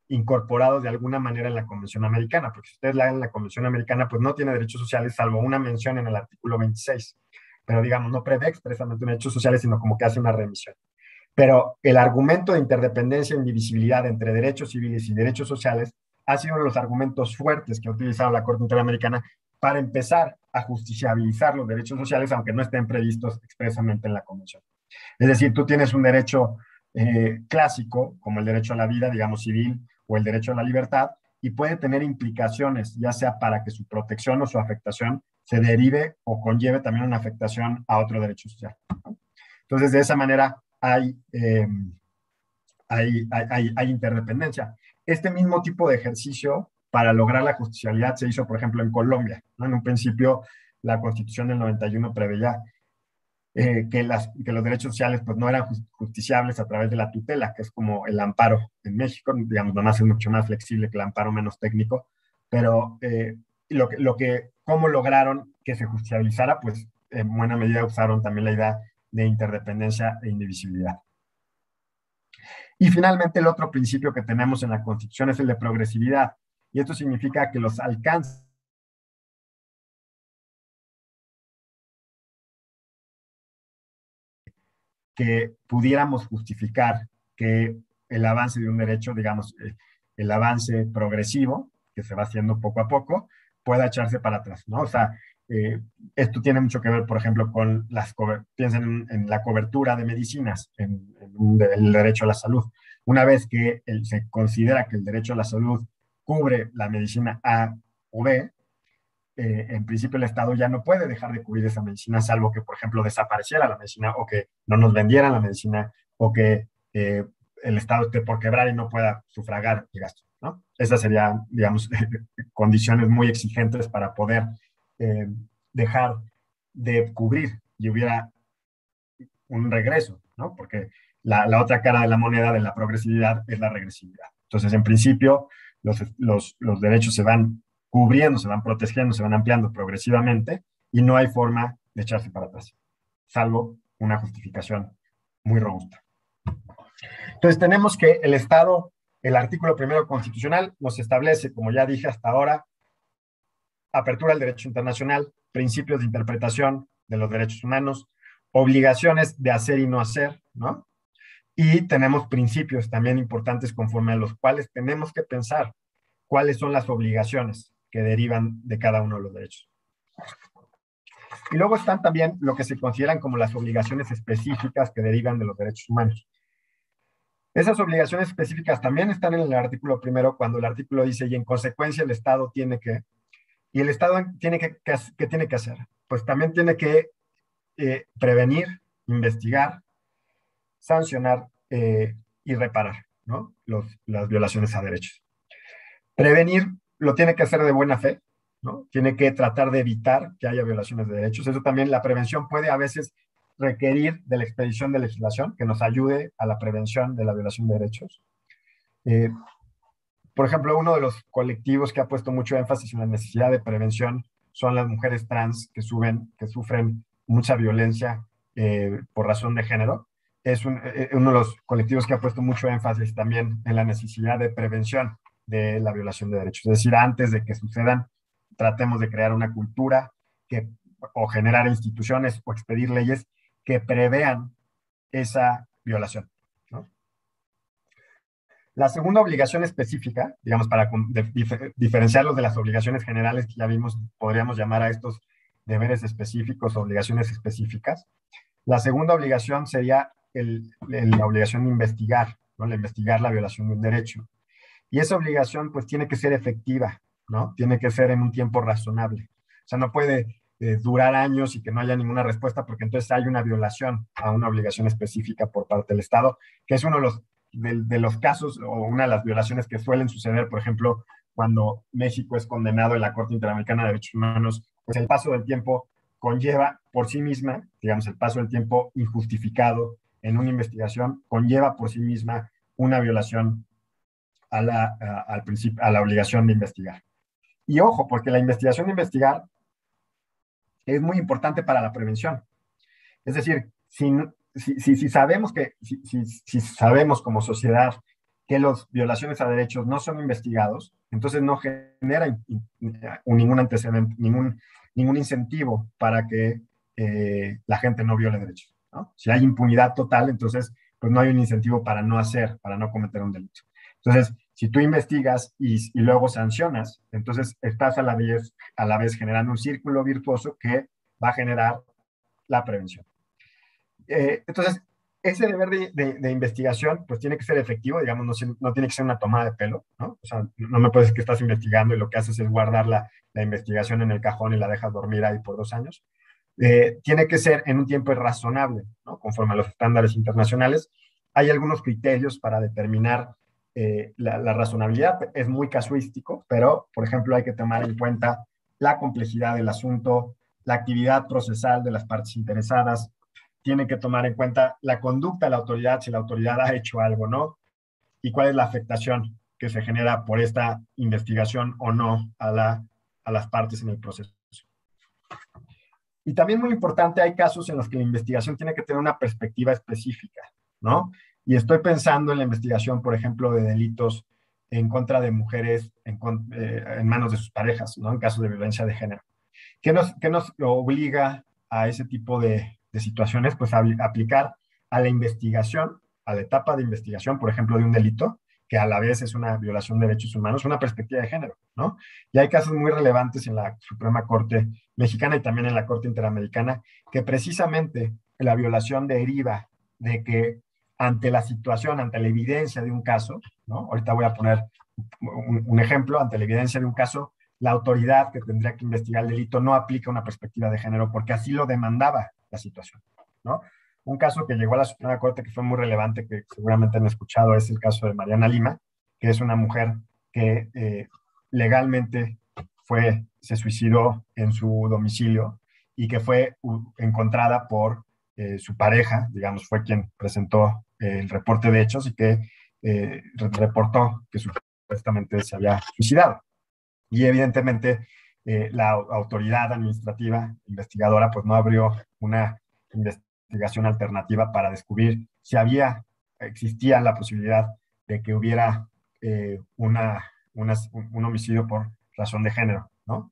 incorporados de alguna manera en la Convención Americana, porque si ustedes leen la Convención Americana, pues no tiene derechos sociales, salvo una mención en el artículo 26, pero digamos, no prevé expresamente derechos sociales, sino como que hace una remisión. Pero el argumento de interdependencia e indivisibilidad entre derechos civiles y derechos sociales ha sido uno de los argumentos fuertes que ha utilizado la Corte Interamericana para empezar a justiciabilizar los derechos sociales, aunque no estén previstos expresamente en la Convención. Es decir, tú tienes un derecho eh, clásico, como el derecho a la vida, digamos civil, o el derecho a la libertad, y puede tener implicaciones, ya sea para que su protección o su afectación se derive o conlleve también una afectación a otro derecho social. Entonces, de esa manera hay, eh, hay, hay, hay, interdependencia. Este mismo tipo de ejercicio para lograr la justicialidad se hizo, por ejemplo, en Colombia. En un principio, la Constitución del 91 preveía eh, que, que los derechos sociales pues, no eran justiciables a través de la tutela, que es como el amparo en México, digamos, nomás es mucho más flexible que el amparo menos técnico, pero eh, lo, que, cómo lograron que se justicializara, pues en buena medida usaron también la idea de interdependencia e indivisibilidad. Y finalmente el otro principio que tenemos en la Constitución es el de progresividad. Y esto significa que los alcances que pudiéramos justificar que el avance de un derecho, digamos, eh, el avance progresivo, que se va haciendo poco a poco, pueda echarse para atrás, ¿no? O sea, eh, esto tiene mucho que ver, por ejemplo, con las, piensen en, la cobertura de medicinas, en, el derecho a la salud. Una vez que se considera que el derecho a la salud cubre la medicina A o B, eh, en principio el Estado ya no puede dejar de cubrir esa medicina, salvo que, por ejemplo, desapareciera la medicina o que no nos vendieran la medicina o que eh, el Estado esté por quebrar y no pueda sufragar el gasto. ¿no? Esas serían, digamos, condiciones muy exigentes para poder eh, dejar de cubrir y hubiera un regreso, ¿no? porque la, otra cara de la moneda de la progresividad es la regresividad. Entonces, en principio, los, los derechos se van cubriendo, se van protegiendo, se van ampliando progresivamente y no hay forma de echarse para atrás, salvo una justificación muy robusta. Entonces tenemos que el Estado, el artículo primero constitucional nos establece, como ya dije hasta ahora, apertura al derecho internacional, principios de interpretación de los derechos humanos, obligaciones de hacer y no hacer, ¿no? Y tenemos principios también importantes conforme a los cuales tenemos que pensar cuáles son las obligaciones que derivan de cada uno de los derechos. Y luego están también lo que se consideran como las obligaciones específicas que derivan de los derechos humanos. Esas obligaciones específicas también están en el artículo primero cuando el artículo dice y en consecuencia el Estado tiene que, y el Estado tiene que, ¿qué tiene que hacer? Pues también tiene que eh, prevenir, investigar, sancionar eh, y reparar ¿no? las violaciones a derechos. Prevenir lo tiene que hacer de buena fe, ¿no? Tiene que tratar de evitar que haya violaciones de derechos. Eso también, la prevención puede a veces requerir de la expedición de legislación que nos ayude a la prevención de la violación de derechos. Eh, por ejemplo, uno de los colectivos que ha puesto mucho énfasis en la necesidad de prevención son las mujeres trans que, suben, que sufren mucha violencia eh, por razón de género. Es eh, uno de los colectivos que ha puesto mucho énfasis también en la necesidad de prevención de la violación de derechos. Es decir, antes de que sucedan, tratemos de crear una cultura que, o generar instituciones o expedir leyes que prevean esa violación. La segunda obligación específica, digamos, para diferenciarlos de las obligaciones generales que ya vimos, podríamos llamar a estos deberes específicos, obligaciones específicas. La segunda obligación sería la obligación de investigar, ¿no? La investigar la violación de un derecho. Y esa obligación pues tiene que ser efectiva, ¿no? Tiene que ser en un tiempo razonable. O sea, no puede eh, durar años y que no haya ninguna respuesta porque entonces hay una violación a una obligación específica por parte del Estado, que es uno de los, de, los casos o una de las violaciones que suelen suceder, por ejemplo, cuando México es condenado en la Corte Interamericana de Derechos Humanos, pues el paso del tiempo conlleva por sí misma, digamos, el paso del tiempo injustificado en una investigación, conlleva por sí misma una violación a la, a la obligación de investigar. Y ojo, porque la investigación de investigar es muy importante para la prevención. Es decir, si, si, si sabemos que, si, sabemos como sociedad que las violaciones a derechos no son investigados, entonces no genera ningún antecedente, ningún, ningún incentivo para que eh, la gente no viole derechos. Si hay impunidad total, entonces pues no hay un incentivo para no hacer, para no cometer un delito. Entonces, Si tú investigas y, luego sancionas, entonces estás a la, vez, a la vez generando un círculo virtuoso que va a generar la prevención. Eh, entonces, ese deber de, investigación, pues tiene que ser efectivo, digamos, no, no, tiene que ser una tomada de pelo, ¿no? O sea, no me puedes que estás investigando y lo que haces es guardar la, la investigación en el cajón y la dejas dormir ahí por dos años. Eh, tiene que ser en un tiempo razonable, ¿no? Conforme a los estándares internacionales. Hay algunos criterios para determinar eh, la, la, razonabilidad, es muy casuístico, pero, por ejemplo, hay que tomar en cuenta la complejidad del asunto, la actividad procesal de las partes interesadas, tiene que tomar en cuenta la conducta de la autoridad, si la autoridad ha hecho algo, ¿no? Y cuál es la afectación que se genera por esta investigación o no a, la, a las partes en el proceso. Y también muy importante, hay casos en los que la investigación tiene que tener una perspectiva específica, ¿no? Y estoy pensando en la investigación, por ejemplo, de delitos en contra de mujeres en, eh, manos de sus parejas, ¿no? En casos de violencia de género. ¿Qué nos, qué nos obliga a ese tipo de, de situaciones, pues aplicar a la investigación, a la etapa de investigación, por ejemplo, de un delito, que a la vez es una violación de derechos humanos, una perspectiva de género, ¿no? Y hay casos muy relevantes en la Suprema Corte mexicana y también en la Corte Interamericana, que precisamente la violación deriva de que ante la situación, ante la evidencia de un caso, ¿no? Ahorita voy a poner un, ejemplo, ante la evidencia de un caso, la autoridad que tendría que investigar el delito no aplica una perspectiva de género porque así lo demandaba la situación, ¿no? Un caso que llegó a la Suprema Corte que fue muy relevante, que seguramente han escuchado, es el caso de Mariana Lima, que es una mujer que eh, legalmente fue, se suicidó en su domicilio y que fue encontrada por eh, su pareja, digamos, fue quien presentó el reporte de hechos y que eh, reportó que supuestamente se había suicidado. Y evidentemente eh, la autoridad administrativa investigadora pues no abrió una investigación alternativa para descubrir si había, existía la posibilidad de que hubiera eh, una, un homicidio por razón de género, ¿no?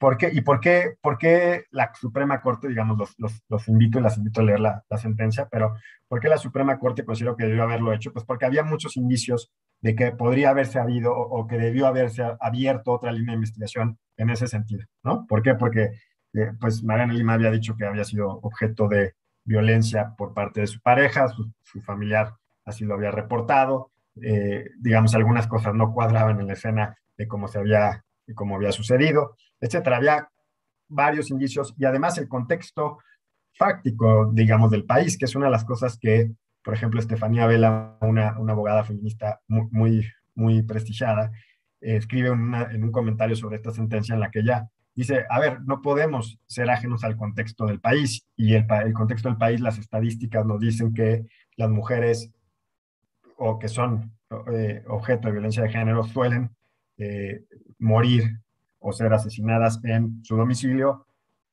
¿Por qué? ¿Y por qué, por qué la Suprema Corte, digamos, los, los, invito y las invito a leer la, la, sentencia, pero ¿por qué la Suprema Corte consideró que debió haberlo hecho? Pues porque había muchos indicios de que podría haberse habido o, que debió haberse abierto otra línea de investigación en ese sentido, ¿no? ¿Por qué? Porque, eh, pues, Mariana Lima había dicho que había sido objeto de violencia por parte de su pareja, su, familiar así lo había reportado, eh, digamos, algunas cosas no cuadraban en la escena de cómo se había, cómo había sucedido, etcétera. Había varios indicios y además el contexto fáctico, digamos, del país, que es una de las cosas que por ejemplo, Estefanía Vela, una, una abogada feminista muy, muy, prestigiada, escribe en un comentario sobre esta sentencia en la que ella dice, a ver, no podemos ser ajenos al contexto del país y el, el contexto del país, las estadísticas nos dicen que las mujeres o que son eh, objeto de violencia de género suelen eh, morir o ser asesinadas en su domicilio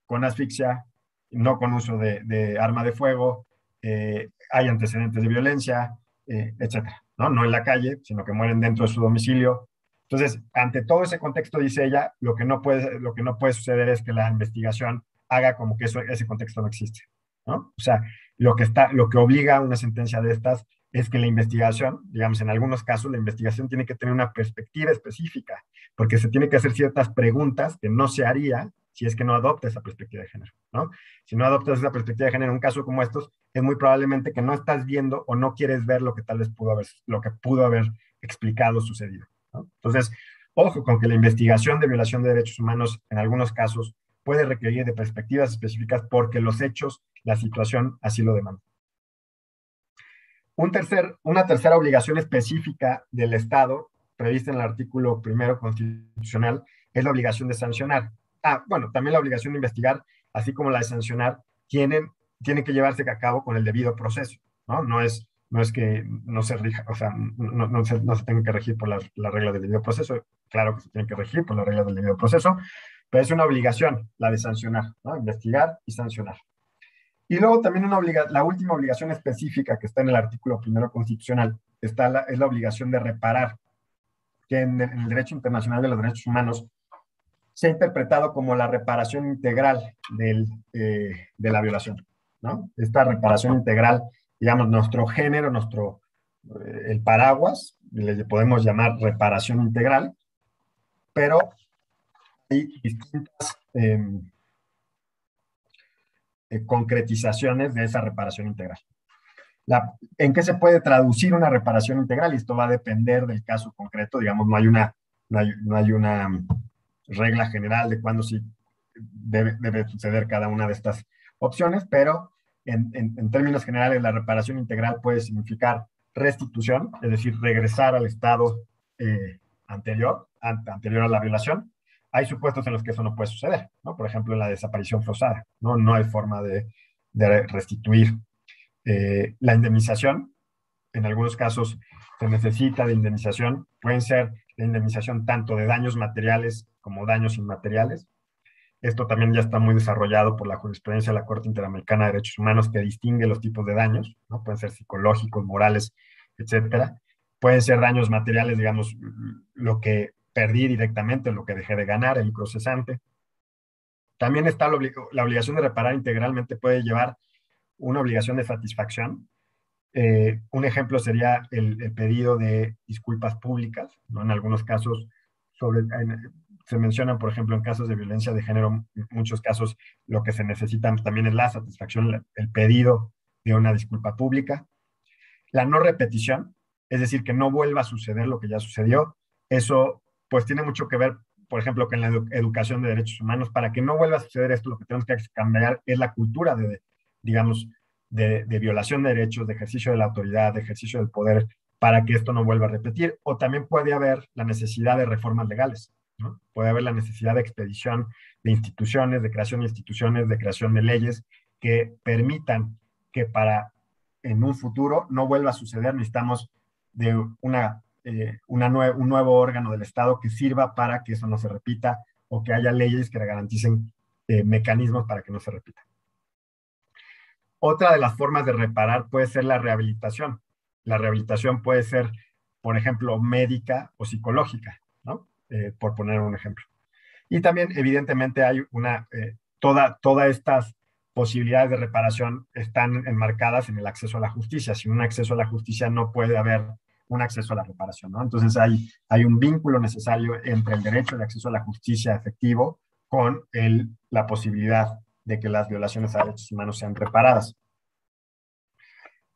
con asfixia, no con uso de, arma de fuego, eh, hay antecedentes de violencia, eh, etcétera, ¿no? No en la calle, sino que mueren dentro de su domicilio. Entonces, ante todo ese contexto, dice ella, lo que no puede, lo que no puede suceder es que la investigación haga como que ese contexto no existe, ¿no? O sea, lo que, está, lo que obliga a una sentencia de estas es que la investigación, digamos, en algunos casos, la investigación tiene que tener una perspectiva específica, porque se tiene que hacer ciertas preguntas que no se haría si es que no adopta esa perspectiva de género, ¿no? Si no adoptas esa perspectiva de género en un caso como estos, es muy probablemente que no estás viendo o no quieres ver lo que tal vez pudo haber, lo que pudo haber explicado sucedido. Entonces, ojo con que la investigación de violación de derechos humanos en algunos casos puede requerir de perspectivas específicas porque los hechos, la situación así lo demandan. Un tercer, una tercera obligación específica del Estado, prevista en el artículo primero constitucional, es la obligación de sancionar. Ah, bueno, también la obligación de investigar, así como la de sancionar, tienen, tiene que llevarse a cabo con el debido proceso, ¿no? No es, no es que no se rija, o sea, no, se, no se que regir por la, la regla del debido proceso, claro que se tiene que regir por la regla del debido proceso, pero es una obligación la de sancionar. Investigar y sancionar. Y luego también una obliga la última obligación específica que está en el artículo primero constitucional está la, es la obligación de reparar, que en el, derecho internacional de los derechos humanos se ha interpretado como la reparación integral eh, de la violación, ¿no? Esta reparación integral, digamos, nuestro género, nuestro, eh, el paraguas, le podemos llamar reparación integral, pero hay distintas em, eh, concretizaciones de esa reparación integral. ¿En qué se puede traducir una reparación integral? Y esto va a depender del caso concreto, digamos, no hay una, no hay, una mm, regla general de cuándo sí debe, suceder cada una de estas opciones, pero en, en, términos generales la reparación integral puede significar restitución, es decir, regresar al estado eh, anterior, anterior a la violación. Hay supuestos en los que eso no puede suceder, ¿no? Por ejemplo, en la desaparición forzada, ¿no? No hay forma de, de restituir eh, la indemnización. En algunos casos se necesita de indemnización. Pueden ser la indemnización tanto de daños materiales como daños inmateriales. Esto también ya está muy desarrollado por la jurisprudencia de la Corte Interamericana de Derechos Humanos que distingue los tipos de daños, ¿no? Pueden ser psicológicos, morales, etcétera. Pueden ser daños materiales, digamos, lo que perdí directamente, lo que dejé de ganar, el procesante. También está la, obligación de reparar integralmente, puede llevar una obligación de satisfacción. Eh, un ejemplo sería el, pedido de disculpas públicas, ¿no? En algunos casos, se mencionan, por ejemplo, en casos de violencia de género, en muchos casos lo que se necesita también es la satisfacción, el pedido de una disculpa pública. La no repetición, es decir, que no vuelva a suceder lo que ya sucedió, eso pues tiene mucho que ver, por ejemplo, con la educación de derechos humanos. Para que no vuelva a suceder esto, lo que tenemos que cambiar es la cultura de, digamos, de, violación de derechos, de ejercicio de la autoridad, de ejercicio del poder, para que esto no vuelva a repetir. O también puede haber la necesidad de reformas legales. Puede haber la necesidad de expedición de instituciones, de creación de instituciones, de creación de leyes que permitan que para en un futuro no vuelva a suceder, necesitamos de una, eh, un nuevo órgano del Estado que sirva para que eso no se repita o que haya leyes que garanticen eh, mecanismos para que no se repita. Otra de las formas de reparar puede ser la rehabilitación. La rehabilitación puede ser, por ejemplo, médica o psicológica, ¿no? Eh, por poner un ejemplo. Y también, evidentemente, hay una, toda, todas estas posibilidades de reparación están enmarcadas en el acceso a la justicia. Sin un acceso a la justicia no puede haber un acceso a la reparación, ¿no? Entonces hay, hay un vínculo necesario entre el derecho de acceso a la justicia efectivo con el, la posibilidad de que las violaciones a derechos humanos sean reparadas.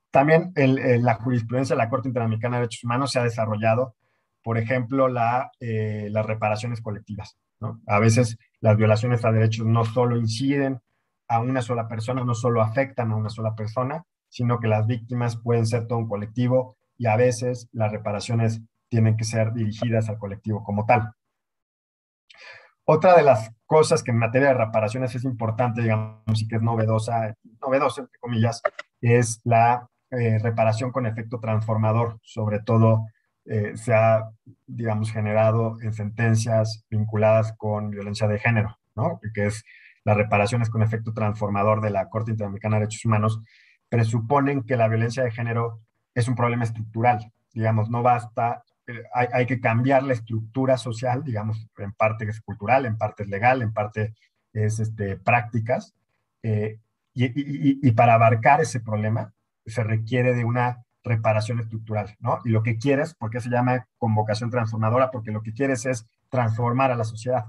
También el, la jurisprudencia de la Corte Interamericana de Derechos Humanos se ha desarrollado, por ejemplo, la, eh, las reparaciones colectivas. A veces las violaciones a derechos no solo inciden a una sola persona, no solo afectan a una sola persona, sino que las víctimas pueden ser todo un colectivo y a veces las reparaciones tienen que ser dirigidas al colectivo como tal. Otra de las cosas que en materia de reparaciones es importante, digamos, y que es novedosa, novedosa entre comillas, es la eh, reparación con efecto transformador. Sobre todo eh, se ha, digamos, generado en sentencias vinculadas con violencia de género, ¿no? Que es las reparaciones con efecto transformador de la Corte Interamericana de Derechos Humanos, presuponen que la violencia de género es un problema estructural. Digamos, no basta, hay, que cambiar la estructura social, digamos, en parte es cultural, en parte es legal, en parte es este, prácticas. Eh, y, y, para abarcar ese problema se requiere de una reparación estructural, ¿no? Y lo que quieres, porque se llama convocación transformadora? Porque lo que quieres es transformar a la sociedad.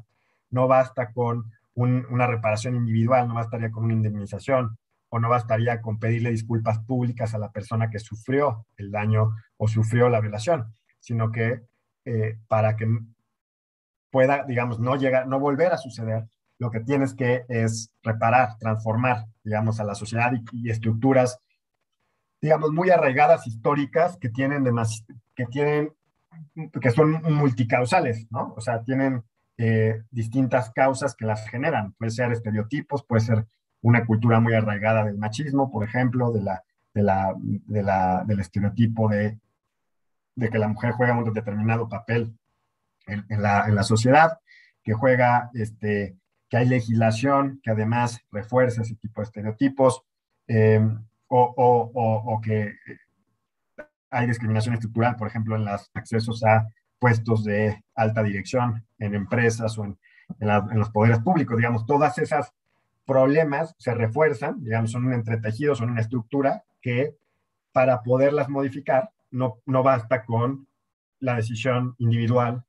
No basta con una reparación individual, no bastaría con una indemnización o no bastaría con pedirle disculpas públicas a la persona que sufrió el daño o sufrió la violación, sino que eh, para que pueda, digamos, no llegar, no volver a suceder, lo que tienes que es reparar, transformar, digamos, a la sociedad y, estructuras, digamos, muy arraigadas históricas que tienen, que tienen, que son multicausales, ¿no? O sea, tienen eh, distintas causas que las generan. Puede ser estereotipos, puede ser una cultura muy arraigada del machismo, por ejemplo, de la, de la, de la, del estereotipo de, de, que la mujer juega un determinado papel en, en, la, en sociedad, que juega, este, que hay legislación que además refuerza ese tipo de estereotipos, eh, o, o, o, o, que hay discriminación estructural, por ejemplo, en los accesos a puestos de alta dirección en empresas o en, los poderes públicos, digamos, todas esas problemas se refuerzan, digamos, son un entretejido, son una estructura que para poderlas modificar no, no basta con la decisión individual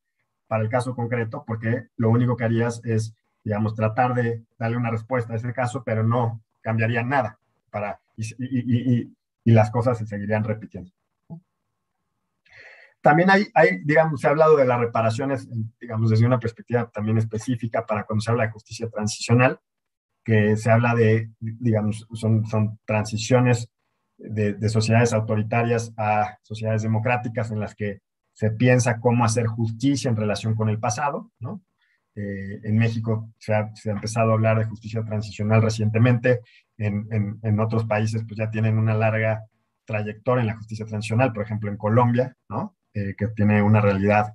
para el caso concreto, porque lo único que harías es, digamos, tratar de darle una respuesta a ese caso, pero no cambiaría nada para, y, las cosas se seguirían repitiendo. También hay, hay, digamos, se ha hablado de las reparaciones, digamos, desde una perspectiva también específica para cuando se habla de justicia transicional, que se habla de, digamos, son, son transiciones de, sociedades autoritarias a sociedades democráticas en las que se piensa cómo hacer justicia en relación con el pasado, ¿no? Eh, en México se ha, empezado a hablar de justicia transicional recientemente, en, en, otros países pues ya tienen una larga trayectoria en la justicia transicional, por ejemplo en Colombia, ¿no? Eh, que tiene una realidad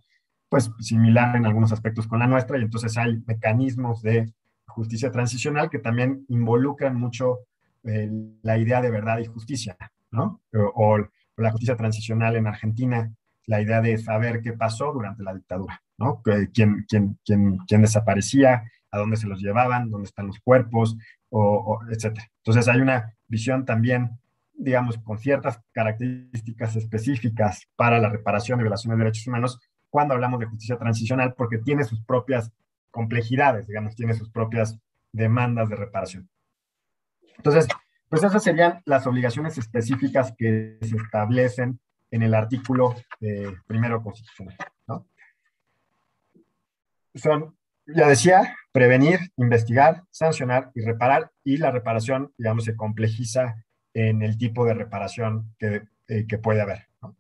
pues similar en algunos aspectos con la nuestra y entonces hay mecanismos de justicia transicional que también involucran mucho eh, la idea de verdad y justicia, ¿no? O, la justicia transicional en Argentina, la idea de saber qué pasó durante la dictadura, ¿no? ¿Quién, quién, quién, quién desaparecía, a dónde se los llevaban, dónde están los cuerpos, o, etcétera. Entonces hay una visión también, digamos, con ciertas características específicas para la reparación de violaciones de derechos humanos cuando hablamos de justicia transicional, porque tiene sus propias complejidades, digamos, tiene sus propias demandas de reparación. Entonces, pues esas serían las obligaciones específicas que se establecen en el artículo primero constitucional. ¿no? Son, ya decía, prevenir, investigar, sancionar y reparar, y la reparación, digamos, se complejiza en el tipo de reparación que, eh, que puede haber. ¿no?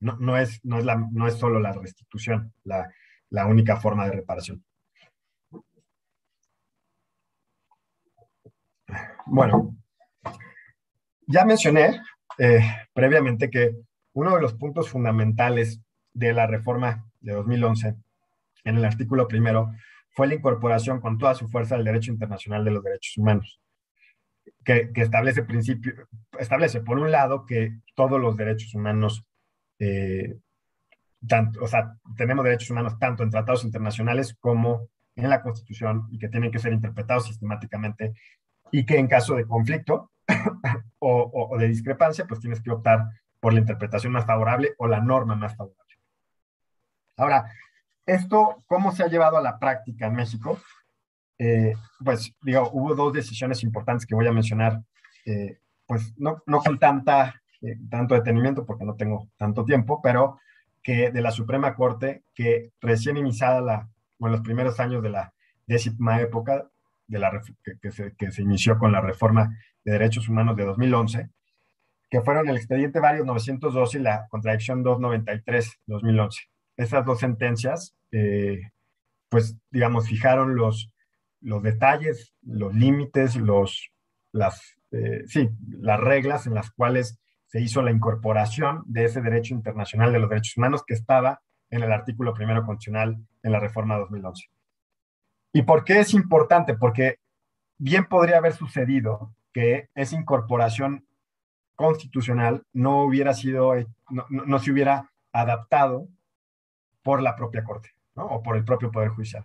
No, no, es, no, es la, no es solo la restitución la, la única forma de reparación. Bueno, ya mencioné eh, previamente que uno de los puntos fundamentales de la reforma de 2011 en el artículo primero fue la incorporación con toda su fuerza del derecho internacional de los derechos humanos, que, establece principio, establece por un lado que todos los derechos humanos, eh, tanto, o sea, tenemos derechos humanos tanto en tratados internacionales como en la Constitución y que tienen que ser interpretados sistemáticamente y que en caso de conflicto o, de discrepancia, pues tienes que optar por la interpretación más favorable o la norma más favorable. Ahora, esto, ¿cómo se ha llevado a la práctica en México? Eh, pues, digo, hubo dos decisiones importantes que voy a mencionar, eh, pues no, no con tanta, eh, tanto detenimiento porque no tengo tanto tiempo, pero que de la Suprema Corte, que recién iniciada la, o en los primeros años de la décima época, de la, que, se, que, se, inició con la reforma de derechos humanos de 2011, que fueron el expediente varios 902 y la contradicción 293 2011. Esas dos sentencias, eh, pues, digamos, fijaron los, los detalles, los límites, los, las, eh, sí, las reglas en las cuales se hizo la incorporación de ese derecho internacional de los derechos humanos que estaba en el artículo primero constitucional en la reforma 2011. ¿Y por qué es importante? Porque bien podría haber sucedido que esa incorporación constitucional no hubiera sido, no, se hubiera adaptado por la propia Corte, ¿no? O por el propio Poder Judicial.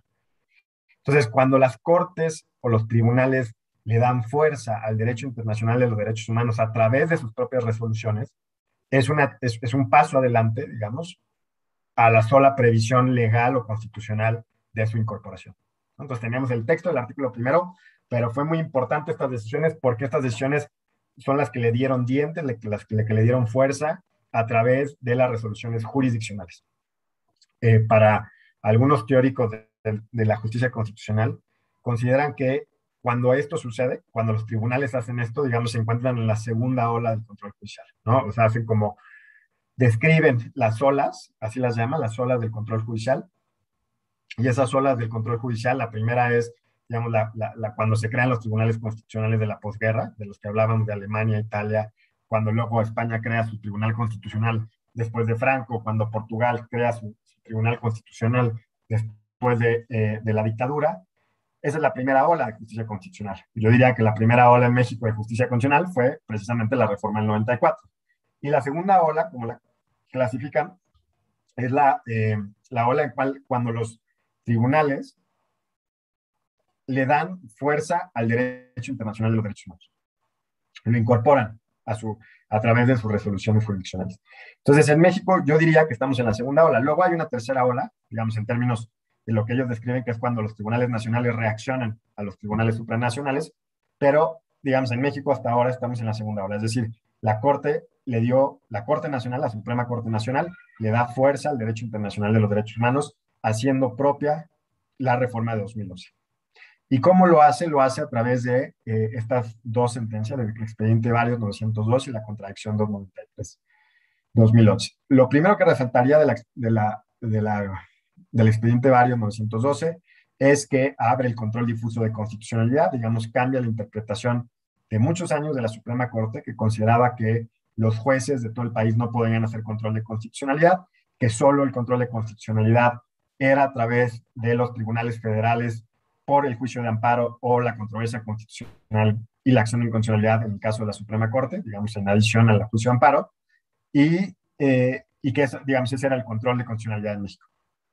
Entonces, cuando las Cortes o los tribunales le dan fuerza al derecho internacional de los derechos humanos a través de sus propias resoluciones, es, una, es un paso adelante, digamos, a la sola previsión legal o constitucional de su incorporación. Entonces teníamos el texto del artículo primero, pero fue muy importante estas decisiones porque estas decisiones son las que le dieron dientes, las que, le dieron fuerza a través de las resoluciones jurisdiccionales. Eh, para algunos teóricos de, la justicia constitucional, consideran que cuando esto sucede, cuando los tribunales hacen esto, digamos, se encuentran en la segunda ola del control judicial, ¿no? O sea, hacen como, describen las olas, así las llaman, las olas del control judicial, y esas olas del control judicial, la primera es, digamos, la, la, cuando se crean los tribunales constitucionales de la posguerra, de los que hablábamos de Alemania, Italia, cuando luego España crea su tribunal constitucional después de Franco, cuando Portugal crea su, tribunal constitucional después de, eh, de, la dictadura. Esa es la primera ola de justicia constitucional. Yo diría que la primera ola en México de justicia constitucional fue precisamente la reforma del 94. Y la segunda ola, como la clasifican, es la, eh, la ola en cual cuando los tribunales le dan fuerza al derecho internacional de los derechos humanos. Lo incorporan a, su, a través de sus resoluciones jurisdiccionales. Entonces, en México yo diría que estamos en la segunda ola. Luego hay una tercera ola, digamos, en términos de lo que ellos describen, que es cuando los tribunales nacionales reaccionan a los tribunales supranacionales, pero, digamos, en México hasta ahora estamos en la segunda ola. Es decir, la Corte le dio, la Corte Nacional, la Suprema Corte Nacional, le da fuerza al derecho internacional de los derechos humanos, haciendo propia la reforma de 2012. ¿Y cómo lo hace? Lo hace a través de eh, estas dos sentencias, del expediente varios 902 y la contradicción 293, 2011. Lo primero que resaltaría de la, de la, de la, del expediente varios 912 es que abre el control difuso de constitucionalidad, digamos, cambia la interpretación de muchos años de la Suprema Corte, que consideraba que los jueces de todo el país no podían hacer control de constitucionalidad, que solo el control de constitucionalidad era a través de los tribunales federales por el juicio de amparo o la controversia constitucional y la acción de inconstitucionalidad en el caso de la Suprema Corte, digamos, en adición al juicio de amparo, y, eh, y que, digamos, ese era el control de constitucionalidad en México.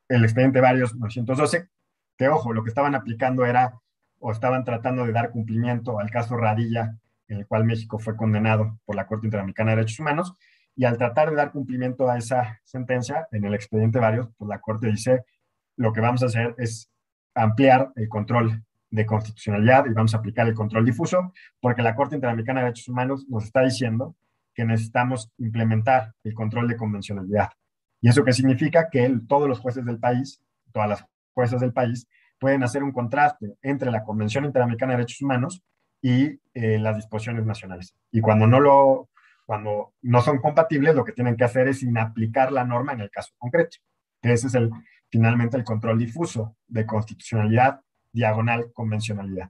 El expediente varios 912, que ojo, lo que estaban aplicando era, o estaban tratando de dar cumplimiento al caso Radilla, en el cual México fue condenado por la Corte Interamericana de Derechos Humanos, y al tratar de dar cumplimiento a esa sentencia, en el expediente varios, pues la Corte dice, lo que vamos a hacer es ampliar el control de constitucionalidad y vamos a aplicar el control difuso, porque la Corte Interamericana de Derechos Humanos nos está diciendo que necesitamos implementar el control de convencionalidad. ¿Y eso qué significa? Que todos los jueces del país, todas las jueces del país, pueden hacer un contraste entre la Convención Interamericana de Derechos Humanos y eh, las disposiciones nacionales. Y cuando no, lo, cuando no son compatibles, lo que tienen que hacer es inaplicar la norma en el caso concreto. Ese es el, finalmente el control difuso de constitucionalidad, diagonal, convencionalidad.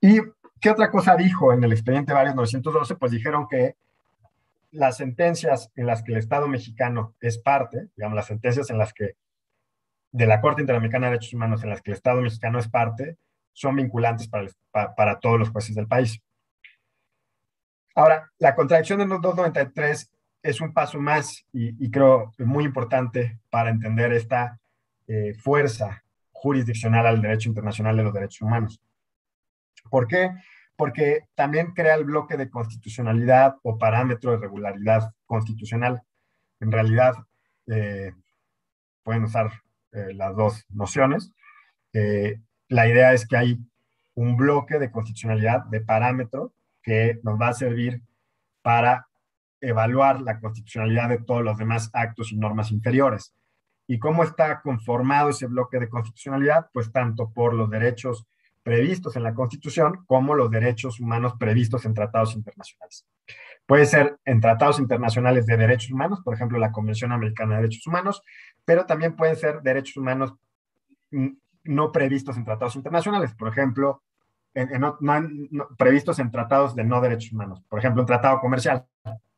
¿Y qué otra cosa dijo en el expediente varios 912? Pues dijeron que las sentencias en las que el Estado mexicano es parte, digamos, las sentencias en las que de la Corte Interamericana de Derechos Humanos en las que el Estado mexicano es parte, son vinculantes para, para, todos los jueces del país. Ahora, la contradicción de los 293 es un paso más y, creo muy importante para entender esta eh, fuerza jurisdiccional al derecho internacional de los derechos humanos. ¿Por qué? Porque también crea el bloque de constitucionalidad o parámetro de regularidad constitucional. En realidad, eh, pueden usar eh, las dos nociones. la idea es que hay un bloque de constitucionalidad de parámetro que nos va a servir para evaluar la constitucionalidad de todos los demás actos y normas inferiores. ¿Y cómo está conformado ese bloque de constitucionalidad? Pues tanto por los derechos previstos en la Constitución como los derechos humanos previstos en tratados internacionales. Puede ser en tratados internacionales de derechos humanos, por ejemplo, la Convención Americana de Derechos Humanos, pero también pueden ser derechos humanos no previstos en tratados internacionales, por ejemplo, previstos en tratados de no derechos humanos, por ejemplo, un tratado comercial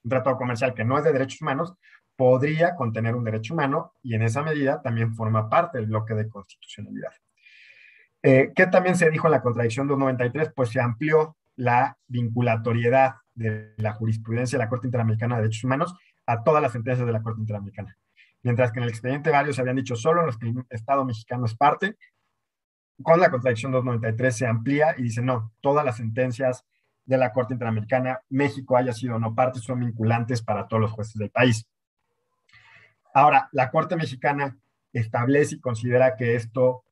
un tratado comercial que no es de derechos humanos, podría contener un derecho humano y en esa medida también forma parte del bloque de constitucionalidad. Eh, ¿Qué también se dijo en la contradicción 293? Pues se amplió la vinculatoriedad de la jurisprudencia de la Corte Interamericana de Derechos Humanos a todas las sentencias de la Corte Interamericana. Mientras que en el expediente varios habían dicho solo los que el Estado mexicano es parte, con la contradicción 293 se amplía y dice no, todas las sentencias de la Corte Interamericana, México haya sido o no parte, son vinculantes para todos los jueces del país. Ahora, la Corte Mexicana establece y considera que esto,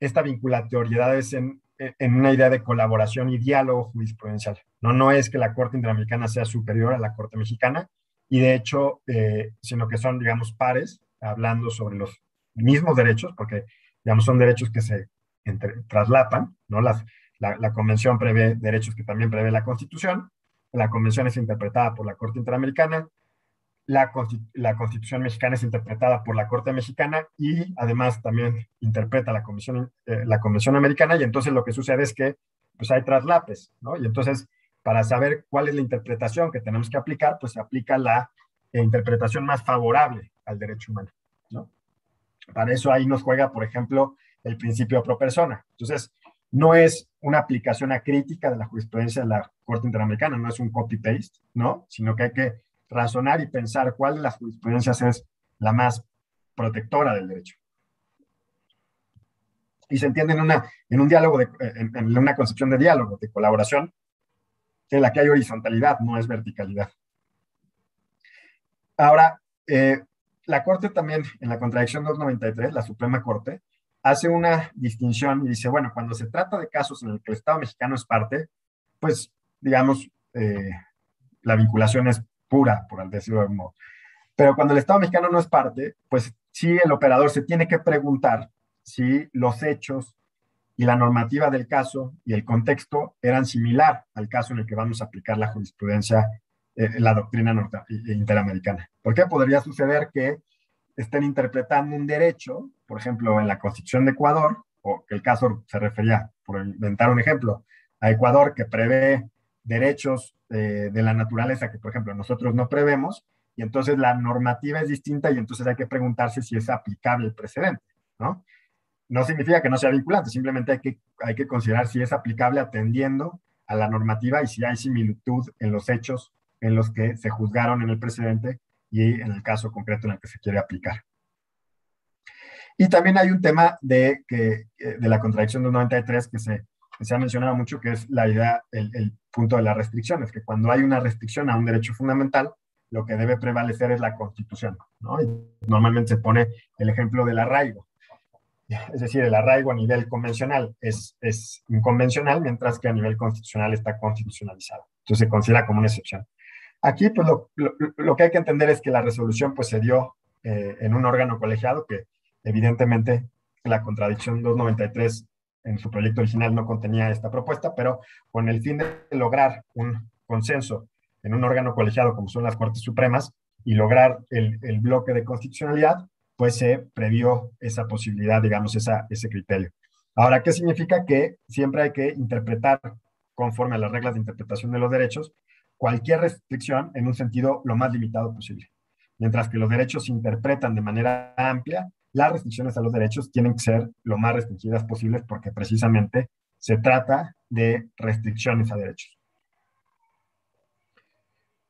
esta vinculatoriedad es en, una idea de colaboración y diálogo jurisprudencial. No, no es que la Corte Interamericana sea superior a la Corte Mexicana, y de hecho, eh, sino que son, digamos, pares, hablando sobre los mismos derechos, porque, digamos, son derechos que se traslapan, ¿no? Las, la, Convención prevé derechos que también prevé la Constitución. La Convención es interpretada por la Corte Interamericana. La, Constitución mexicana es interpretada por la Corte Mexicana y además también interpreta la, Convención, eh, la Convención Americana. Y entonces lo que sucede es que pues hay traslapes, ¿no? Y entonces, para saber cuál es la interpretación que tenemos que aplicar, pues se aplica la eh, interpretación más favorable al derecho humano, ¿no? Para eso ahí nos juega, por ejemplo, el principio pro persona. Entonces, no es una aplicación acrítica de la jurisprudencia de la Corte Interamericana, no es un copy-paste, ¿no? Sino que hay que razonar y pensar cuál de las jurisprudencias es la más protectora del derecho. Y se entiende en, una, en un diálogo, en, una concepción de diálogo, de colaboración, en la que hay horizontalidad, no es verticalidad. Ahora, eh, la Corte también, en la contradicción 293, la Suprema Corte, hace una distinción y dice, bueno, cuando se trata de casos en los que el Estado mexicano es parte, pues, digamos, eh, la vinculación es pura, por decirlo de modo. Pero cuando el Estado mexicano no es parte, pues sí el operador se tiene que preguntar si los hechos y la normativa del caso y el contexto eran similar al caso en el que vamos a aplicar la jurisprudencia, eh, la doctrina norte interamericana. ¿Por qué podría suceder que estén interpretando un derecho, por ejemplo, en la Constitución de Ecuador, o el caso se refería, por inventar un ejemplo, a Ecuador que prevé derechos eh, de la naturaleza que, por ejemplo, nosotros no prevemos, y entonces la normativa es distinta y entonces hay que preguntarse si es aplicable el precedente, ¿no? No significa que no sea vinculante, simplemente hay que, hay que considerar si es aplicable atendiendo a la normativa y si hay similitud en los hechos en los que se juzgaron en el precedente y en el caso concreto en el que se quiere aplicar. Y también hay un tema de, que, de la contradicción de 93 que se, se ha mencionado mucho, que es la idea, el, el punto de las restricciones, que cuando hay una restricción a un derecho fundamental, lo que debe prevalecer es la constitución. ¿no? Y normalmente se pone el ejemplo del arraigo. Es decir, el arraigo a nivel convencional es, es inconvencional, mientras que a nivel constitucional está constitucionalizado. Entonces se considera como una excepción. Aquí, pues lo, que hay que entender es que la resolución pues, se dio eh, en un órgano colegiado que evidentemente la contradicción 293 en su proyecto original no contenía esta propuesta, pero con el fin de lograr un consenso en un órgano colegiado como son las Cortes Supremas y lograr el, bloque de constitucionalidad, pues se previó esa posibilidad, digamos, ese criterio. Ahora, ¿qué significa? Que siempre hay que interpretar conforme a las reglas de interpretación de los derechos cualquier restricción en un sentido lo más limitado posible. Mientras que los derechos se interpretan de manera amplia, las restricciones a los derechos tienen que ser lo más restringidas posibles porque precisamente se trata de restricciones a derechos.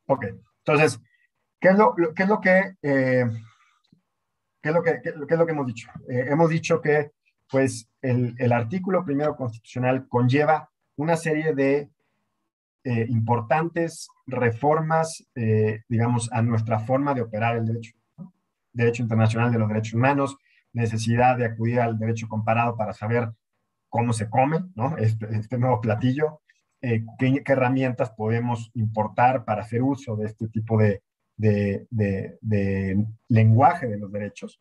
Ok, entonces, ¿qué es lo, qué es lo que... Eh, ¿qué, es lo que, qué, es lo que hemos dicho? Eh, hemos dicho que pues, el, el, artículo primero constitucional conlleva una serie de eh, importantes reformas, eh, digamos, a nuestra forma de operar el derecho. internacional de los derechos humanos, necesidad de acudir al derecho comparado para saber cómo se come, ¿no? Este, este nuevo platillo, eh, qué, herramientas podemos importar para hacer uso de este tipo de, lenguaje de los derechos.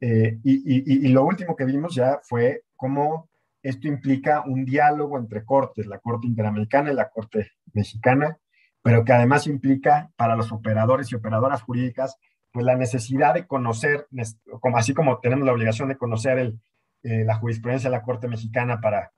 Eh, y, lo último que vimos ya fue cómo esto implica un diálogo entre cortes, la Corte Interamericana y la Corte Mexicana, pero que además implica para los operadores y operadoras jurídicas, pues la necesidad de conocer, como, así como tenemos la obligación de conocer eh, la jurisprudencia de la Corte Mexicana para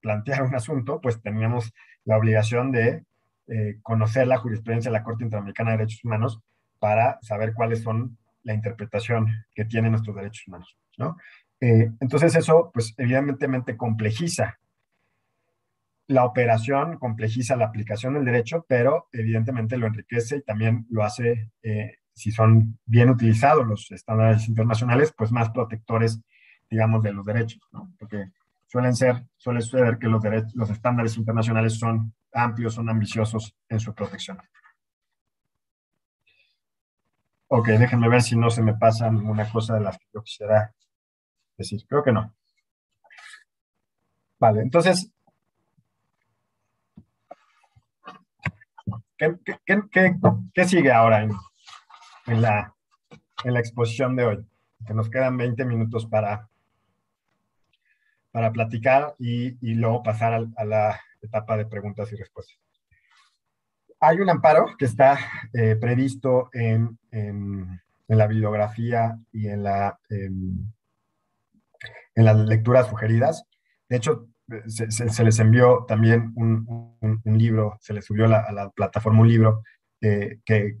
plantear un asunto, pues teníamos la obligación de eh, conocer la jurisprudencia de la Corte Interamericana de Derechos Humanos para saber cuáles son la interpretación que tienen nuestros derechos humanos, ¿no? Eh, entonces eso, pues evidentemente complejiza la operación, complejiza la aplicación del derecho, pero evidentemente lo enriquece y también lo hace, eh, si son bien utilizados los estándares internacionales, pues más protectores, digamos, de los derechos, ¿no? Porque suelen ser, suele suceder que los, los estándares internacionales son amplios, son ambiciosos en su protección. Ok, déjenme ver si no se me pasa ninguna cosa de las que yo quisiera decir. Creo que no. Vale, entonces, ¿qué, qué, qué, qué sigue ahora en, en, la, en la exposición de hoy? Que nos quedan 20 minutos para, para platicar y, y luego pasar a, la etapa de preguntas y respuestas. Hay un amparo que está eh, previsto en, en, la bibliografía y en la... en las lecturas sugeridas. De hecho, se, les envió también un, libro, se les subió a la, plataforma un libro, que,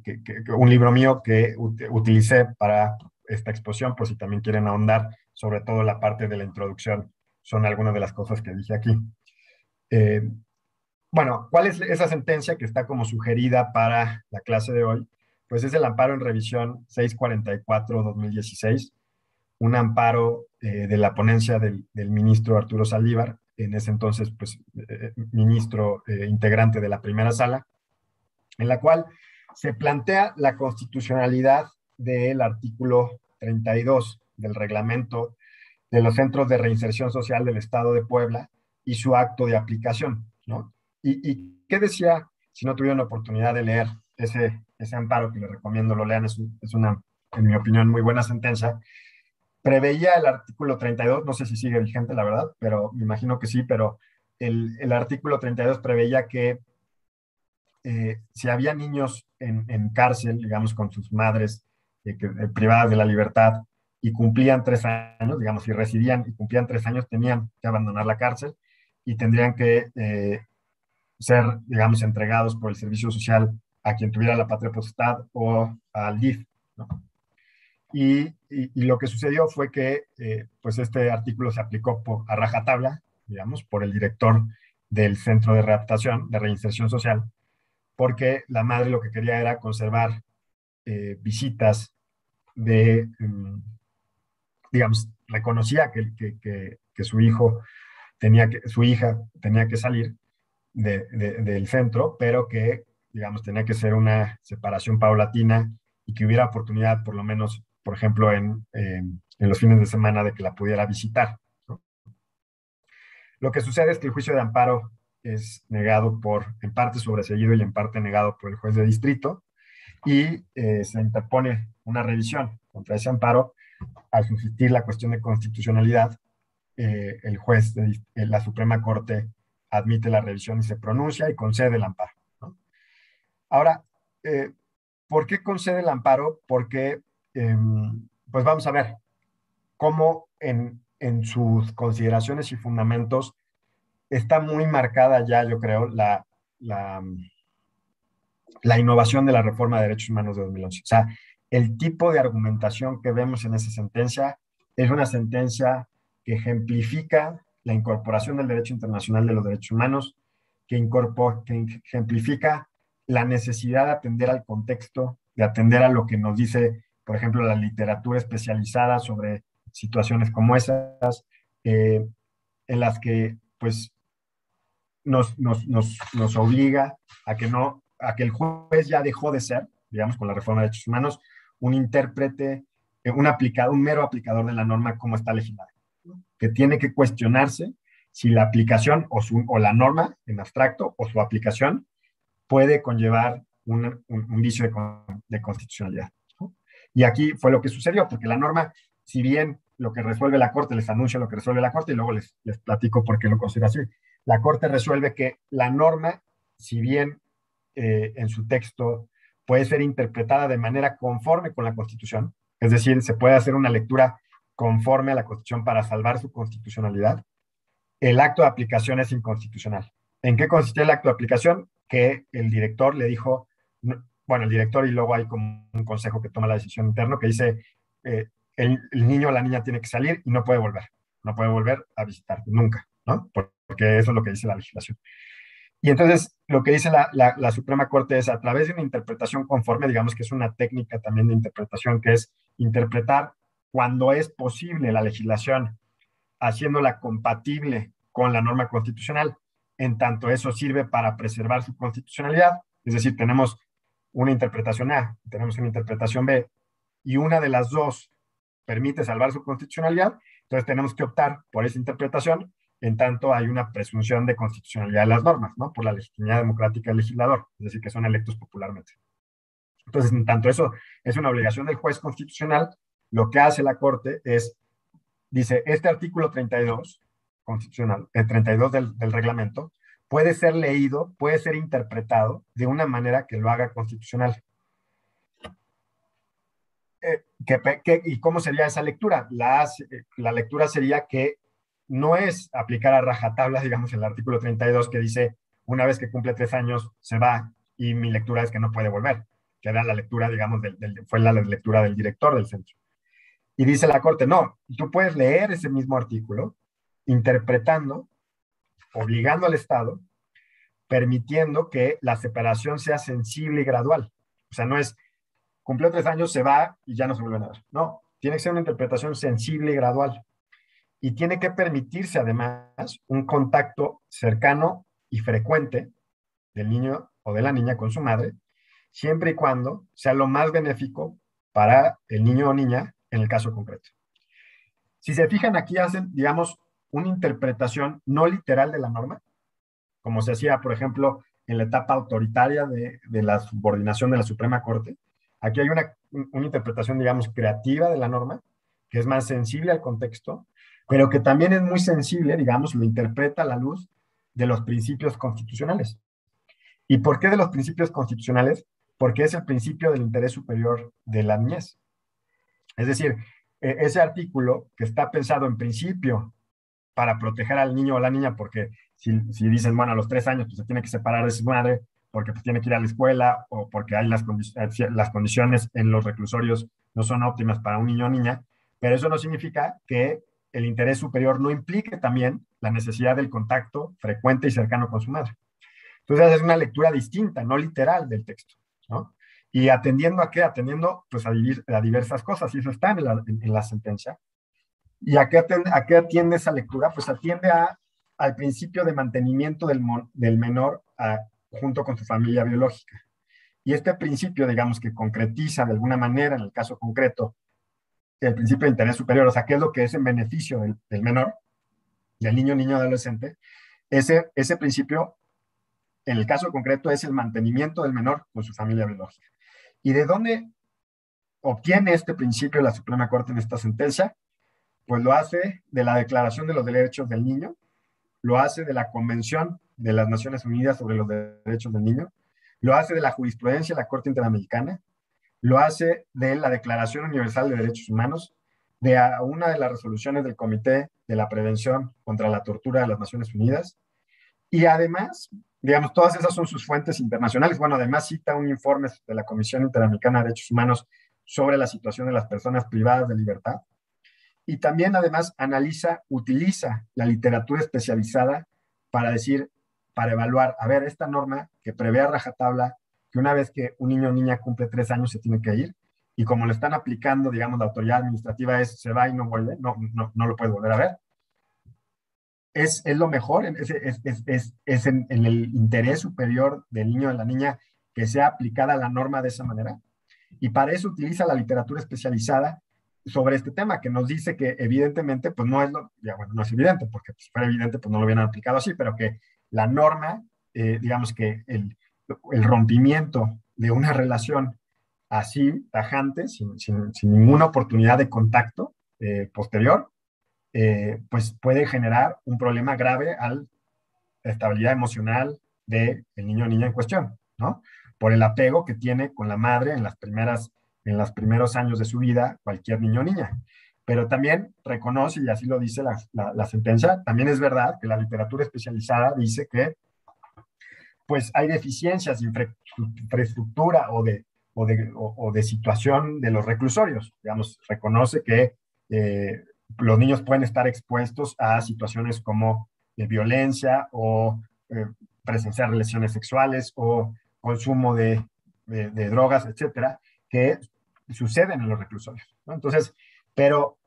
un libro mío que ut utilicé para esta exposición, por si también quieren ahondar, sobre todo la parte de la introducción, son algunas de las cosas que dije aquí. Eh, bueno, ¿cuál es esa sentencia que está como sugerida para la clase de hoy? Pues es el amparo en revisión 644-2016, un amparo eh, de la ponencia del, del, ministro Arturo Saldívar, en ese entonces, pues, eh, ministro eh, integrante de la primera sala, en la cual se plantea la constitucionalidad del artículo 32 del reglamento de los centros de reinserción social del Estado de Puebla y su acto de aplicación, ¿no? ¿Y, qué decía, si no tuvieron la oportunidad de leer ese, ese amparo, que les recomiendo lo lean, es, es una, en mi opinión, muy buena sentencia, preveía el artículo 32, no sé si sigue vigente, la verdad, pero me imagino que sí, pero el, artículo 32 preveía que eh, si había niños en, en, cárcel, digamos, con sus madres eh, eh, privadas de la libertad y cumplían tres años, digamos, si residían y cumplían tres años, tenían que abandonar la cárcel y tendrían que ser, digamos, entregados por el servicio social a quien tuviera la patria potestad o al DIF. ¿no? Y, lo que sucedió fue que pues este artículo se aplicó por, a rajatabla, digamos, por el director del Centro de Readaptación, de Reinserción Social, porque la madre lo que quería era conservar eh, visitas de, mm, digamos, reconocía que, que, que, su hijo tenía que, su hija tenía que salir de, del centro, pero que, digamos, tenía que ser una separación paulatina y que hubiera oportunidad, por lo menos, por ejemplo, en, en los fines de semana, de que la pudiera visitar. Lo que sucede es que el juicio de amparo es negado por, en parte sobreseído y en parte negado por el juez de distrito, y eh, se interpone una revisión contra ese amparo. Al subsistir la cuestión de constitucionalidad, eh, el juez de eh, la Suprema Corte admite la revisión y se pronuncia y concede el amparo. Ahora, ¿por qué concede el amparo? Porque, em, pues vamos a ver cómo en, en sus consideraciones y fundamentos está muy marcada ya, yo creo, la, la, innovación de la reforma de derechos humanos de 2011. O sea, el tipo de argumentación que vemos en esa sentencia es una sentencia que ejemplifica la incorporación del derecho internacional de los derechos humanos, que, que ejemplifica la necesidad de atender al contexto, de atender a lo que nos dice, por ejemplo, la literatura especializada sobre situaciones como esas, eh, en las que pues nos, nos, nos, nos, obliga a que, no, a que el juez ya dejó de ser, digamos, con la reforma de derechos humanos, un intérprete, eh, un, aplicado, un mero aplicador de la norma como está legislada, que tiene que cuestionarse si la aplicación o, su, o la norma en abstracto o su aplicación puede conllevar un, vicio de constitucionalidad. Y aquí fue lo que sucedió, porque la norma, si bien lo que resuelve la Corte, les anuncio lo que resuelve la Corte y luego les, les platico por qué lo considero así la Corte resuelve que la norma, si bien eh, en su texto puede ser interpretada de manera conforme con la Constitución, es decir, se puede hacer una lectura conforme a la Constitución para salvar su constitucionalidad, el acto de aplicación es inconstitucional. ¿En qué consiste el acto de aplicación? Que el director le dijo, bueno, el director y luego hay como un consejo que toma la decisión interno que dice, eh, el, niño o la niña tiene que salir y no puede volver, no puede volver a visitar nunca, ¿no? porque eso es lo que dice la legislación. Y entonces lo que dice la, la, Suprema Corte es a través de una interpretación conforme, digamos que es una técnica también de interpretación, que es interpretar cuando es posible la legislación, haciéndola compatible con la norma constitucional, en tanto eso sirve para preservar su constitucionalidad. Es decir, tenemos una interpretación A, tenemos una interpretación B, y una de las dos permite salvar su constitucionalidad, entonces tenemos que optar por esa interpretación en tanto hay una presunción de constitucionalidad de las normas, ¿no? Por la legitimidad democrática del legislador, es decir, que son electos popularmente. Entonces, en tanto eso es una obligación del juez constitucional, lo que hace la Corte es, dice, este artículo 32 constitucional, el 32 del, del reglamento, puede ser leído, puede ser interpretado de una manera que lo haga constitucional. Eh, ¿Y cómo sería esa lectura? La, la lectura sería que no es aplicar a rajatabla, digamos, el artículo 32 que dice, una vez que cumple tres años, se va y mi lectura es que no puede volver, que era la lectura, digamos, fue la lectura del director del centro. Y dice la Corte, no, tú puedes leer ese mismo artículo interpretando, obligando al Estado, permitiendo que la separación sea sensible y gradual. O sea, no es, cumplió tres años, se va y ya no se vuelve a ver. No, tiene que ser una interpretación sensible y gradual. y tiene que permitirse además un contacto cercano y frecuente del niño o de la niña con su madre, siempre y cuando sea lo más benéfico para el niño o niña en el caso concreto. Si se fijan aquí hacen, digamos, una interpretación no literal de la norma, como se hacía, por ejemplo, en la etapa autoritaria de, la subordinación de la Suprema Corte. Aquí hay una, una interpretación, digamos, creativa de la norma, que es más sensible al contexto, pero que también es muy sensible, digamos, lo interpreta a la luz de los principios constitucionales. ¿Y por qué de los principios constitucionales? Porque es el principio del interés superior de la niñez. Es decir, e, ese artículo que está pensado en principio para proteger al niño o la niña, porque si, dicen, bueno, a los tres años pues, se tiene que separar de su madre, porque pues, tiene que ir a la escuela o porque hay las, eh, las condiciones en los reclusorios no son óptimas para un niño o niña, pero eso no significa que el interés superior no implique también la necesidad del contacto frecuente y cercano con su madre. Entonces es una lectura distinta, no literal del texto, ¿no? Y atendiendo a qué? Atendiendo pues a, diversas cosas, y eso está en la, sentencia. ¿Y a qué, atiende, esa lectura? Pues atiende a, al principio de mantenimiento del, del menor junto con su familia biológica. Y este principio, digamos, que concretiza de alguna manera, en el caso concreto, el principio de interés superior, o sea, qué es lo que es en beneficio del, menor, del niño, niño, adolescente, ese, ese principio, en el caso concreto, es el mantenimiento del menor con su familia biológica. ¿Y de dónde obtiene este principio la Suprema Corte en esta sentencia? Pues lo hace de la Declaración de los Derechos del Niño, lo hace de la Convención de las Naciones Unidas sobre los Derechos del Niño, lo hace de la jurisprudencia de la Corte Interamericana, lo hace de la Declaración Universal de Derechos Humanos, de una de las resoluciones del Comité de la Prevención contra la Tortura de las Naciones Unidas. Y además, digamos, todas esas son sus fuentes internacionales. Bueno, además cita un informe de la Comisión Interamericana de Derechos Humanos sobre la situación de las personas privadas de libertad. Y también, además, analiza, utiliza la literatura especializada para decir, para evaluar, a ver, esta norma que prevé a rajatabla que una vez que un niño o niña cumple tres años se tiene que ir, y como lo están aplicando, digamos, la autoridad administrativa es, se va y no vuelve, no, no, no lo puede volver a ver. Es, es lo mejor, es, es, es en, en, el interés superior del niño o de la niña que sea aplicada la norma de esa manera. Y para eso utiliza la literatura especializada sobre este tema, que nos dice que evidentemente, pues no es lo, bueno, no es evidente, porque si fuera evidente, pues no lo hubieran aplicado así, pero que la norma, eh, digamos que el, el rompimiento de una relación así, tajante, sin, ninguna oportunidad de contacto eh, posterior, eh, pues puede generar un problema grave a la estabilidad emocional del niño o niña en cuestión, ¿no? Por el apego que tiene con la madre en las primeras, en los primeros años de su vida, cualquier niño o niña. Pero también reconoce, y así lo dice la sentencia, también es verdad que la literatura especializada dice que pues hay deficiencias de infraestructura o de, o de, o, de situación de los reclusorios. Digamos, reconoce que eh, los niños pueden estar expuestos a situaciones como de violencia o eh, presenciar lesiones sexuales o consumo de, de, drogas, etcétera, que suceden en los reclusorios. Entonces, pero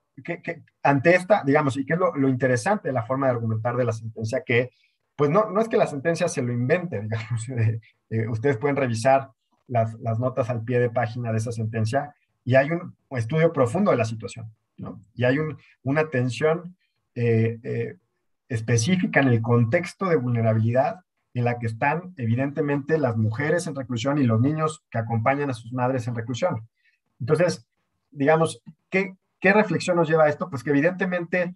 ante esta, digamos, y que es lo, interesante de la forma de argumentar de la sentencia, que pues no, no es que la sentencia se lo invente, digamos, eh, eh, ustedes pueden revisar las, notas al pie de página de esa sentencia y hay un, estudio profundo de la situación, ¿no? Y hay un, una atención eh, específica en el contexto de vulnerabilidad en la que están evidentemente las mujeres en reclusión y los niños que acompañan a sus madres en reclusión. Entonces, digamos, ¿qué, qué reflexión nos lleva a esto? Pues que evidentemente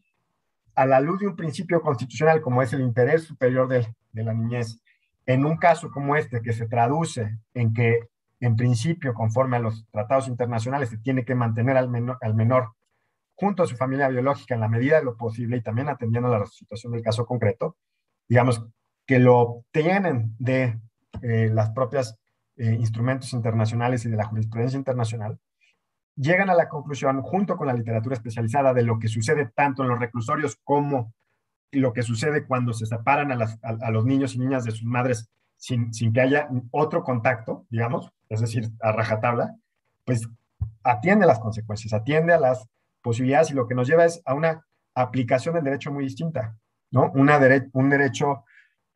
a la luz de un principio constitucional como es el interés superior de, la niñez, en un caso como este que se traduce en que en principio, conforme a los tratados internacionales, se tiene que mantener al menor, al menor junto a su familia biológica en la medida de lo posible y también atendiendo a la situación del caso concreto, digamos, que lo obtienen de eh, las propias eh, instrumentos internacionales y de la jurisprudencia internacional, llegan a la conclusión, junto con la literatura especializada, de lo que sucede tanto en los reclusorios como lo que sucede cuando se separan a, los niños y niñas de sus madres sin, que haya otro contacto, digamos, es decir, a rajatabla, pues atiende las consecuencias, atiende a las posibilidades y lo que nos lleva es a una, aplicación del derecho muy distinta, ¿no? Una un derecho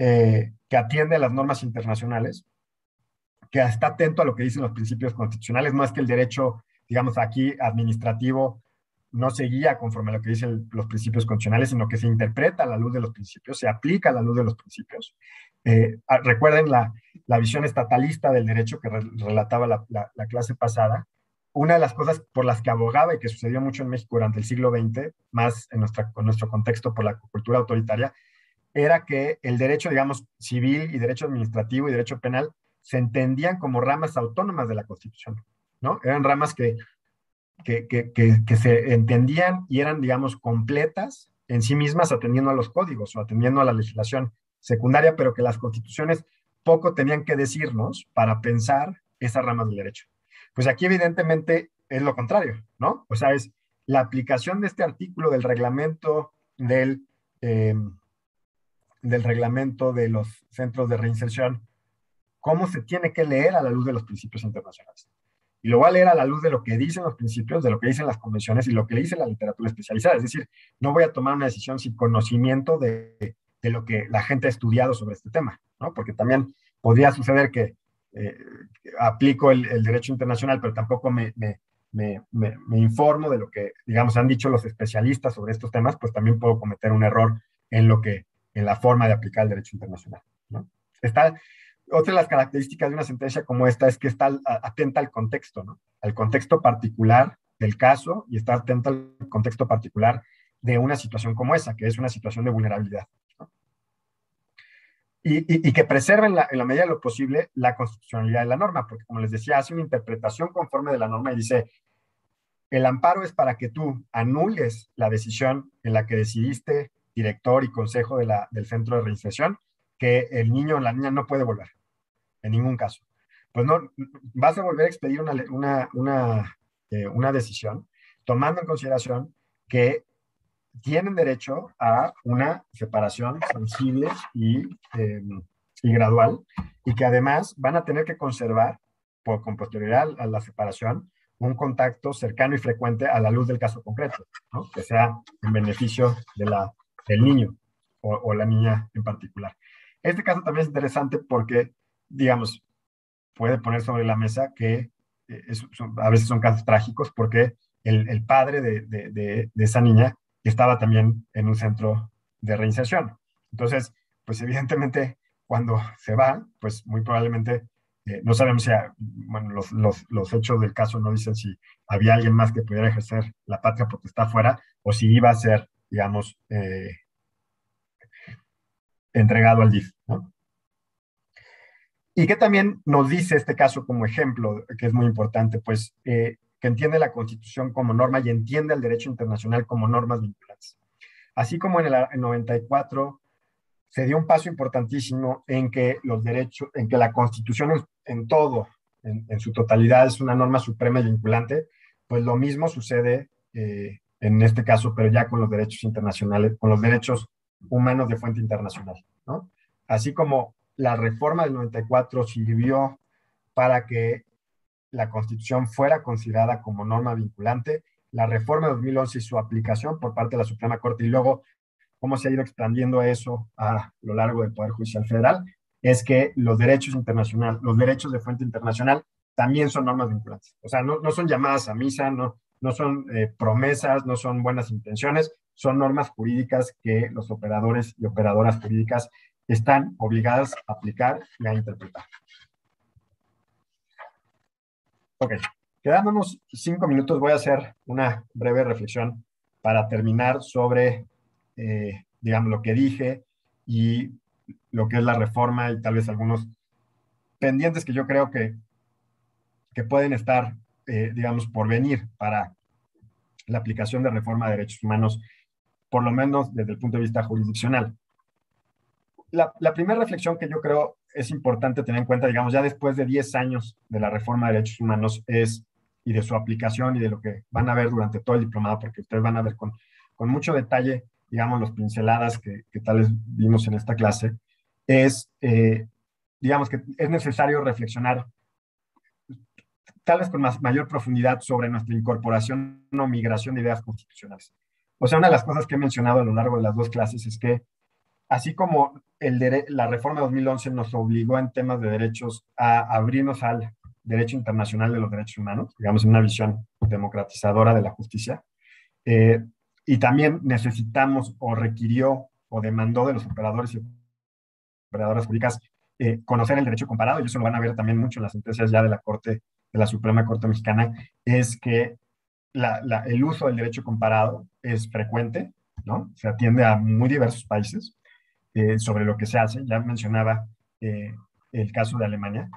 eh, que atiende a las normas internacionales, que está atento a lo que dicen los principios constitucionales, no es que el derecho, digamos, aquí administrativo no se guía conforme a lo que dicen los principios constitucionales, sino que se interpreta a la luz de los principios, se aplica a la luz de los principios. Eh, ah, recuerden la, visión estatalista del derecho que relataba la, clase pasada. Una de las cosas por las que abogaba y que sucedió mucho en México durante el siglo XX, más en, nuestro contexto por la cultura autoritaria, era que el derecho, digamos, civil y derecho administrativo y derecho penal se entendían como ramas autónomas de la Constitución, ¿no? Eran ramas que que, se entendían y eran, digamos, completas en sí mismas atendiendo a los códigos o atendiendo a la legislación secundaria, pero que las constituciones poco tenían que decirnos para pensar esas ramas del derecho. Pues aquí evidentemente es lo contrario, ¿no? O sea, es la aplicación de este artículo del reglamento del, eh, del reglamento de los centros de reinserción, cómo se tiene que leer a la luz de los principios internacionales. Y lo voy a leer a la luz de lo que dicen los principios, de lo que dicen las convenciones y lo que dice la literatura especializada. Es decir, no voy a tomar una decisión sin conocimiento de, lo que la gente ha estudiado sobre este tema, ¿no? Porque también podría suceder que eh, aplico el, derecho internacional, pero tampoco me, informo de lo que, digamos, han dicho los especialistas sobre estos temas, pues también puedo cometer un error en lo que, en la forma de aplicar el derecho internacional, otra de las características de una sentencia como esta es que está atenta al contexto. Al contexto particular del caso y está atenta al contexto particular de una situación como esa, que es una situación de vulnerabilidad. Y, que preserven en la medida de lo posible la constitucionalidad de la norma, porque como les decía, hace una interpretación conforme de la norma y dice, el amparo es para que tú anules la decisión en la que decidiste, director y consejo del centro de reinserción, que el niño o la niña no puede volver en ningún caso. Pues no, vas a volver a expedir una, una, una, eh, decisión tomando en consideración que tienen derecho a una separación sensible y, em, y, gradual y que además van a tener que conservar por, con posterioridad a la separación un contacto cercano y frecuente a la luz del caso concreto, que sea en beneficio de la, del niño o, la niña en particular. Este caso también es interesante porque digamos, puede poner sobre la mesa que eh, a veces son casos trágicos porque el, padre de, esa niña estaba también en un centro de reinserción. Entonces, pues evidentemente cuando se va, pues muy probablemente eh, no sabemos si, bueno, los, hechos del caso no dicen si había alguien más que pudiera ejercer la patria porque está fuera o si iba a ser, digamos, eh, entregado al DIF. Y que también nos dice este caso como ejemplo, que es muy importante, pues eh, que entiende la Constitución como norma y entiende el derecho internacional como normas vinculantes. Así como en el 94 se dio un paso importantísimo en que los derechos, en que la Constitución en todo, en, su totalidad, es una norma suprema y vinculante, pues lo mismo sucede eh, en este caso, pero ya con los derechos internacionales, con los derechos humanos de fuente internacional, ¿no? Así como la reforma del 94 sirvió para que la Constitución fuera considerada como norma vinculante, la reforma de 2011 y su aplicación por parte de la Suprema Corte y luego cómo se ha ido expandiendo eso a lo largo del Poder Judicial Federal, es que los derechos internacionales, los derechos de fuente internacional también son normas vinculantes. O sea, no, no son llamadas a misa, no, no son eh, promesas, no son buenas intenciones, son normas jurídicas que los operadores y operadoras jurídicas están obligadas a aplicar y a interpretar. Ok, quedándonos cinco minutos, voy a hacer una breve reflexión para terminar sobre, eh, digamos, lo que dije y lo que es la reforma y tal vez algunos pendientes que yo creo que, que pueden estar, eh, digamos, por venir para la aplicación de reforma de derechos humanos, por lo menos desde el punto de vista jurisdiccional. La, primera reflexión que yo creo es importante tener en cuenta, digamos, ya después de 10 años de la reforma de derechos humanos es, y de su aplicación y de lo que van a ver durante todo el diplomado, porque ustedes van a ver con, con mucho detalle, digamos, las pinceladas que, que tal vez vimos en esta clase, es, eh, digamos, que es necesario reflexionar tal vez con más, mayor profundidad sobre nuestra incorporación o migración de ideas constitucionales. O sea, una de las cosas que he mencionado a lo largo de las dos clases es que, así como el la reforma de 2011 nos obligó en temas de derechos a abrirnos al derecho internacional de los derechos humanos, digamos, en una visión democratizadora de la justicia, eh, y también necesitamos o requirió o demandó de los operadores y operadoras públicas eh, conocer el derecho comparado, y eso lo van a ver también mucho en las sentencias ya de la Corte, de la Suprema Corte Mexicana, es que el uso del derecho comparado es frecuente, ¿no? Se atiende a muy diversos países eh, sobre lo que se hace. Ya mencionaba eh, el caso de Alemania.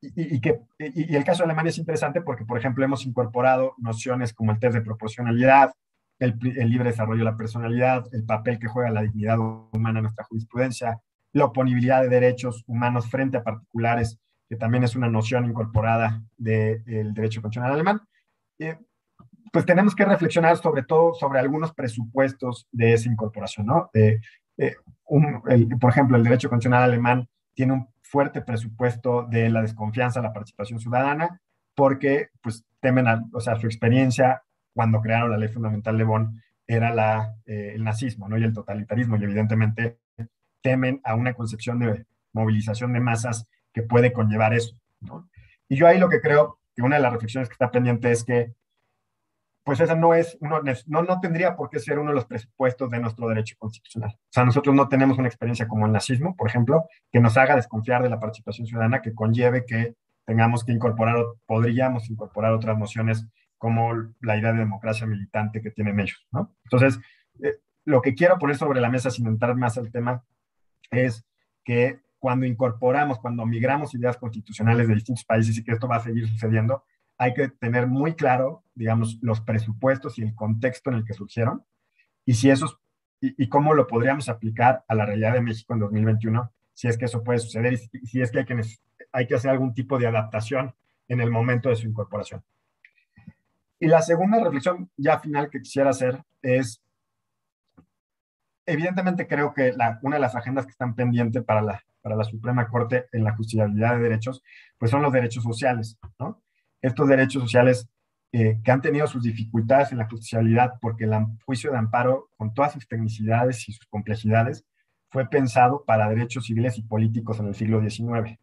Y, que, y, el caso de Alemania es interesante porque, por ejemplo, hemos incorporado nociones como el test de proporcionalidad, el, el, libre desarrollo de la personalidad, el papel que juega la dignidad humana en nuestra jurisprudencia, la oponibilidad de derechos humanos frente a particulares, que también es una noción incorporada del derecho constitucional alemán. Eh, pues tenemos que reflexionar sobre todo sobre algunos presupuestos de esa incorporación, ¿no? Eh, por ejemplo, el derecho constitucional alemán tiene un fuerte presupuesto de la desconfianza, la participación ciudadana, porque pues temen, o sea, su experiencia cuando crearon la ley fundamental de Bonn era la, eh, el nazismo, ¿no? Y el totalitarismo, y evidentemente temen a una concepción de movilización de masas que puede conllevar eso. Y yo ahí lo que creo que una de las reflexiones que está pendiente es que pues esa no es, no, no tendría por qué ser uno de los presupuestos de nuestro derecho constitucional. O sea, nosotros no tenemos una experiencia como el nazismo, por ejemplo, que nos haga desconfiar de la participación ciudadana, que conlleve que tengamos que incorporar, podríamos incorporar otras nociones como la idea de democracia militante que tienen ellos, ¿no? Entonces, eh, lo que quiero poner sobre la mesa, sin entrar más al tema, es que cuando incorporamos, cuando migramos ideas constitucionales de distintos países y que esto va a seguir sucediendo, hay que tener muy claro, digamos, los presupuestos y el contexto en el que surgieron y si esos y, cómo lo podríamos aplicar a la realidad de México en 2021, si es que eso puede suceder y si es que hay que, hay que hacer algún tipo de adaptación en el momento de su incorporación. Y la segunda reflexión ya final que quisiera hacer es, evidentemente creo que la, una de las agendas que están pendientes para la, para la Suprema Corte en la justiciabilidad de derechos, pues son los derechos sociales, ¿no? estos derechos sociales eh, que han tenido sus dificultades en la justicialidad porque el juicio de amparo, con todas sus tecnicidades y sus complejidades, fue pensado para derechos civiles y políticos en el siglo XIX.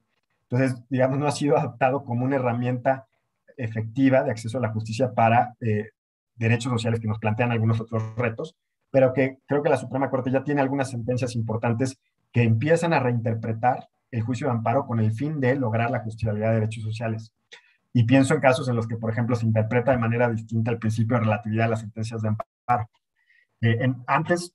Entonces, digamos, no ha sido adaptado como una herramienta efectiva de acceso a la justicia para eh, derechos sociales que nos plantean algunos otros retos, pero que creo que la Suprema Corte ya tiene algunas sentencias importantes que empiezan a reinterpretar el juicio de amparo con el fin de lograr la justiciabilidad de derechos sociales. Y pienso en casos en los que, por ejemplo, se interpreta de manera distinta el principio de relatividad de las sentencias de amparo. Eh, en, antes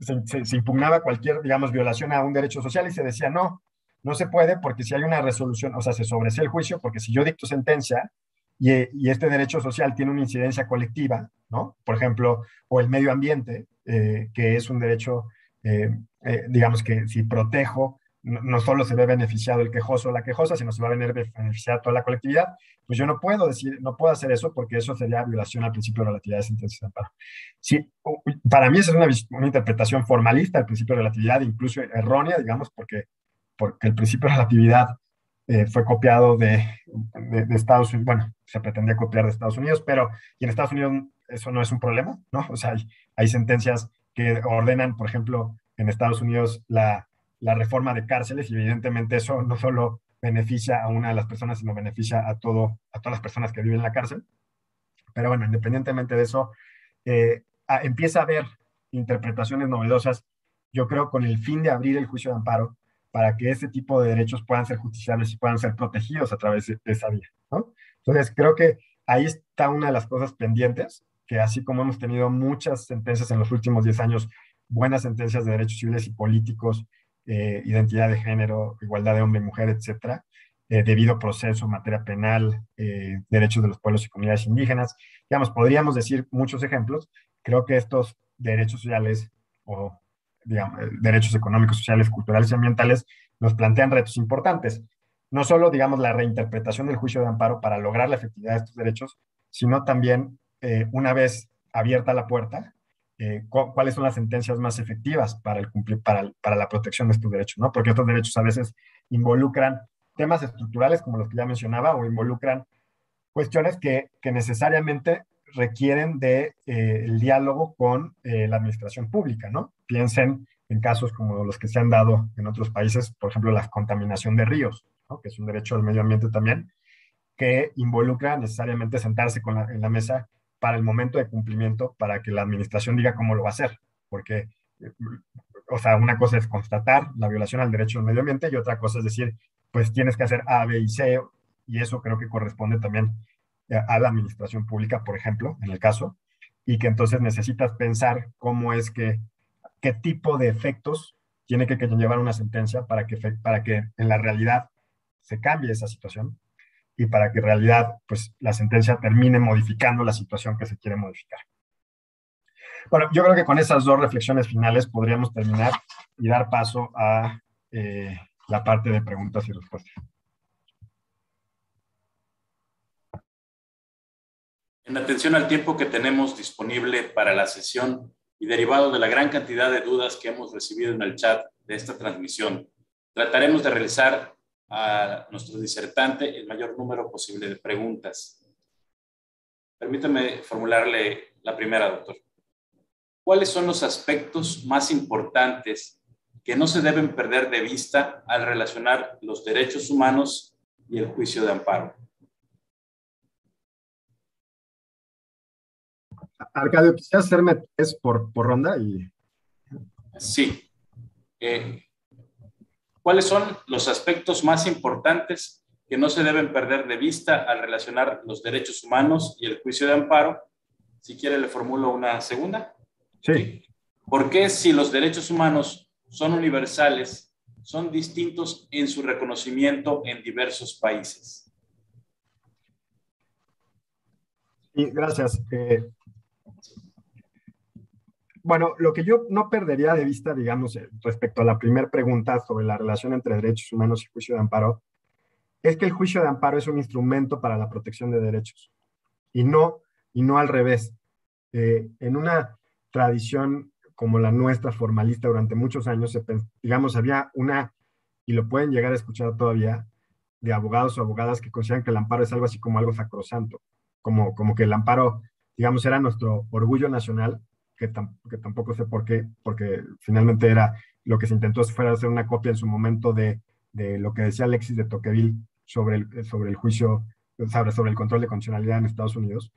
se, impugnaba cualquier, digamos, violación a un derecho social y se decía, no, no se puede porque si hay una resolución, o sea, se sobresee el juicio, porque si yo dicto sentencia y, y este derecho social tiene una incidencia colectiva, ¿no? Por ejemplo, o el medio ambiente, eh, que es un derecho, eh, digamos que si protejo no, solo se ve beneficiado el quejoso o la quejosa, sino se va a beneficiar toda la colectividad, pues yo no puedo decir, no puedo hacer eso porque eso sería violación al principio de relatividad de sentencia de amparo. Sí, para mí esa es una, una, interpretación formalista del principio de relatividad, incluso errónea, digamos, porque, porque el principio de relatividad eh, fue copiado de, de, Estados Unidos, bueno, se pretendía copiar de Estados Unidos, pero y en Estados Unidos eso no es un problema, ¿no? O sea, hay, hay sentencias que ordenan, por ejemplo, en Estados Unidos la reforma de cárceles y evidentemente eso no solo beneficia a una de las personas, sino beneficia a, todo, a todas las personas que viven en la cárcel. Pero bueno, independientemente de eso, eh, empieza a haber interpretaciones novedosas, yo creo, con el fin de abrir el juicio de amparo para que este tipo de derechos puedan ser justiciables y puedan ser protegidos a través de, esa vía. Entonces, creo que ahí está una de las cosas pendientes, que así como hemos tenido muchas sentencias en los últimos 10 años, buenas sentencias de derechos civiles y políticos eh, identidad de género, igualdad de hombre y mujer, etcétera, eh, debido proceso, materia penal, eh, derechos de los pueblos y comunidades indígenas. Digamos, podríamos decir muchos ejemplos. Creo que estos derechos sociales o digamos, derechos económicos, sociales, culturales y ambientales nos plantean retos importantes. No solo, digamos, la reinterpretación del juicio de amparo para lograr la efectividad de estos derechos, sino también, una vez abierta la puerta, eh, cuáles son las sentencias más efectivas para, el cumplir, para, para, la protección de estos derechos, ¿no? Porque estos derechos a veces involucran temas estructurales, como los que ya mencionaba, o involucran cuestiones que, que necesariamente requieren de eh, el diálogo con eh, la administración pública, ¿no? Piensen en casos como los que se han dado en otros países, por ejemplo, la contaminación de ríos, ¿no? que es un derecho al medio ambiente también, que involucra necesariamente sentarse con en la mesa para el momento de cumplimiento, para que la administración diga cómo lo va a hacer, porque, o sea, una cosa es constatar la violación al derecho al medio ambiente y otra cosa es decir, pues tienes que hacer A, B y C, y eso creo que corresponde también a la administración pública, por ejemplo, en el caso, y que entonces necesitas pensar cómo es que, qué tipo de efectos tiene que, llevar una sentencia para que, para que en la realidad se cambie esa situación y para que en realidad pues, la sentencia termine modificando la situación que se quiere modificar. Bueno, yo creo que con esas dos reflexiones finales podríamos terminar y dar paso a eh, la parte de preguntas y respuestas. En atención al tiempo que tenemos disponible para la sesión y derivado de la gran cantidad de dudas que hemos recibido en el chat de esta transmisión, trataremos de realizar a nuestro disertante el mayor número posible de preguntas. Permítame formularle la primera, doctor. ¿Cuáles son los aspectos más importantes que no se deben perder de vista al relacionar los derechos humanos y el juicio de amparo? Arcadio, ¿quisieras hacerme tres por, por ronda? Y... Sí. Eh, ¿Cuáles son los aspectos más importantes que no se deben perder de vista al relacionar los derechos humanos y el juicio de amparo? Si quiere, le formulo una segunda. Sí. ¿Por qué si los derechos humanos son universales, son distintos en su reconocimiento en diversos países? Sí, gracias. Eh, bueno, lo que yo no perdería de vista, digamos, eh, respecto a la primera pregunta sobre la relación entre derechos humanos y juicio de amparo, es que el juicio de amparo es un instrumento para la protección de derechos y no, y no al revés. Eh, en una tradición como la nuestra, formalista, durante muchos años, digamos, había una, y lo pueden llegar a escuchar todavía, de abogados o abogadas que consideran que el amparo es algo así como algo sacrosanto, como, como que el amparo, digamos, era nuestro orgullo nacional que, tampoco sé por qué, porque finalmente era lo que se intentó fuera hacer una copia en su momento de, de lo que decía Alexis de Tocqueville sobre el, sobre el juicio, sobre, el control de condicionalidad en Estados Unidos.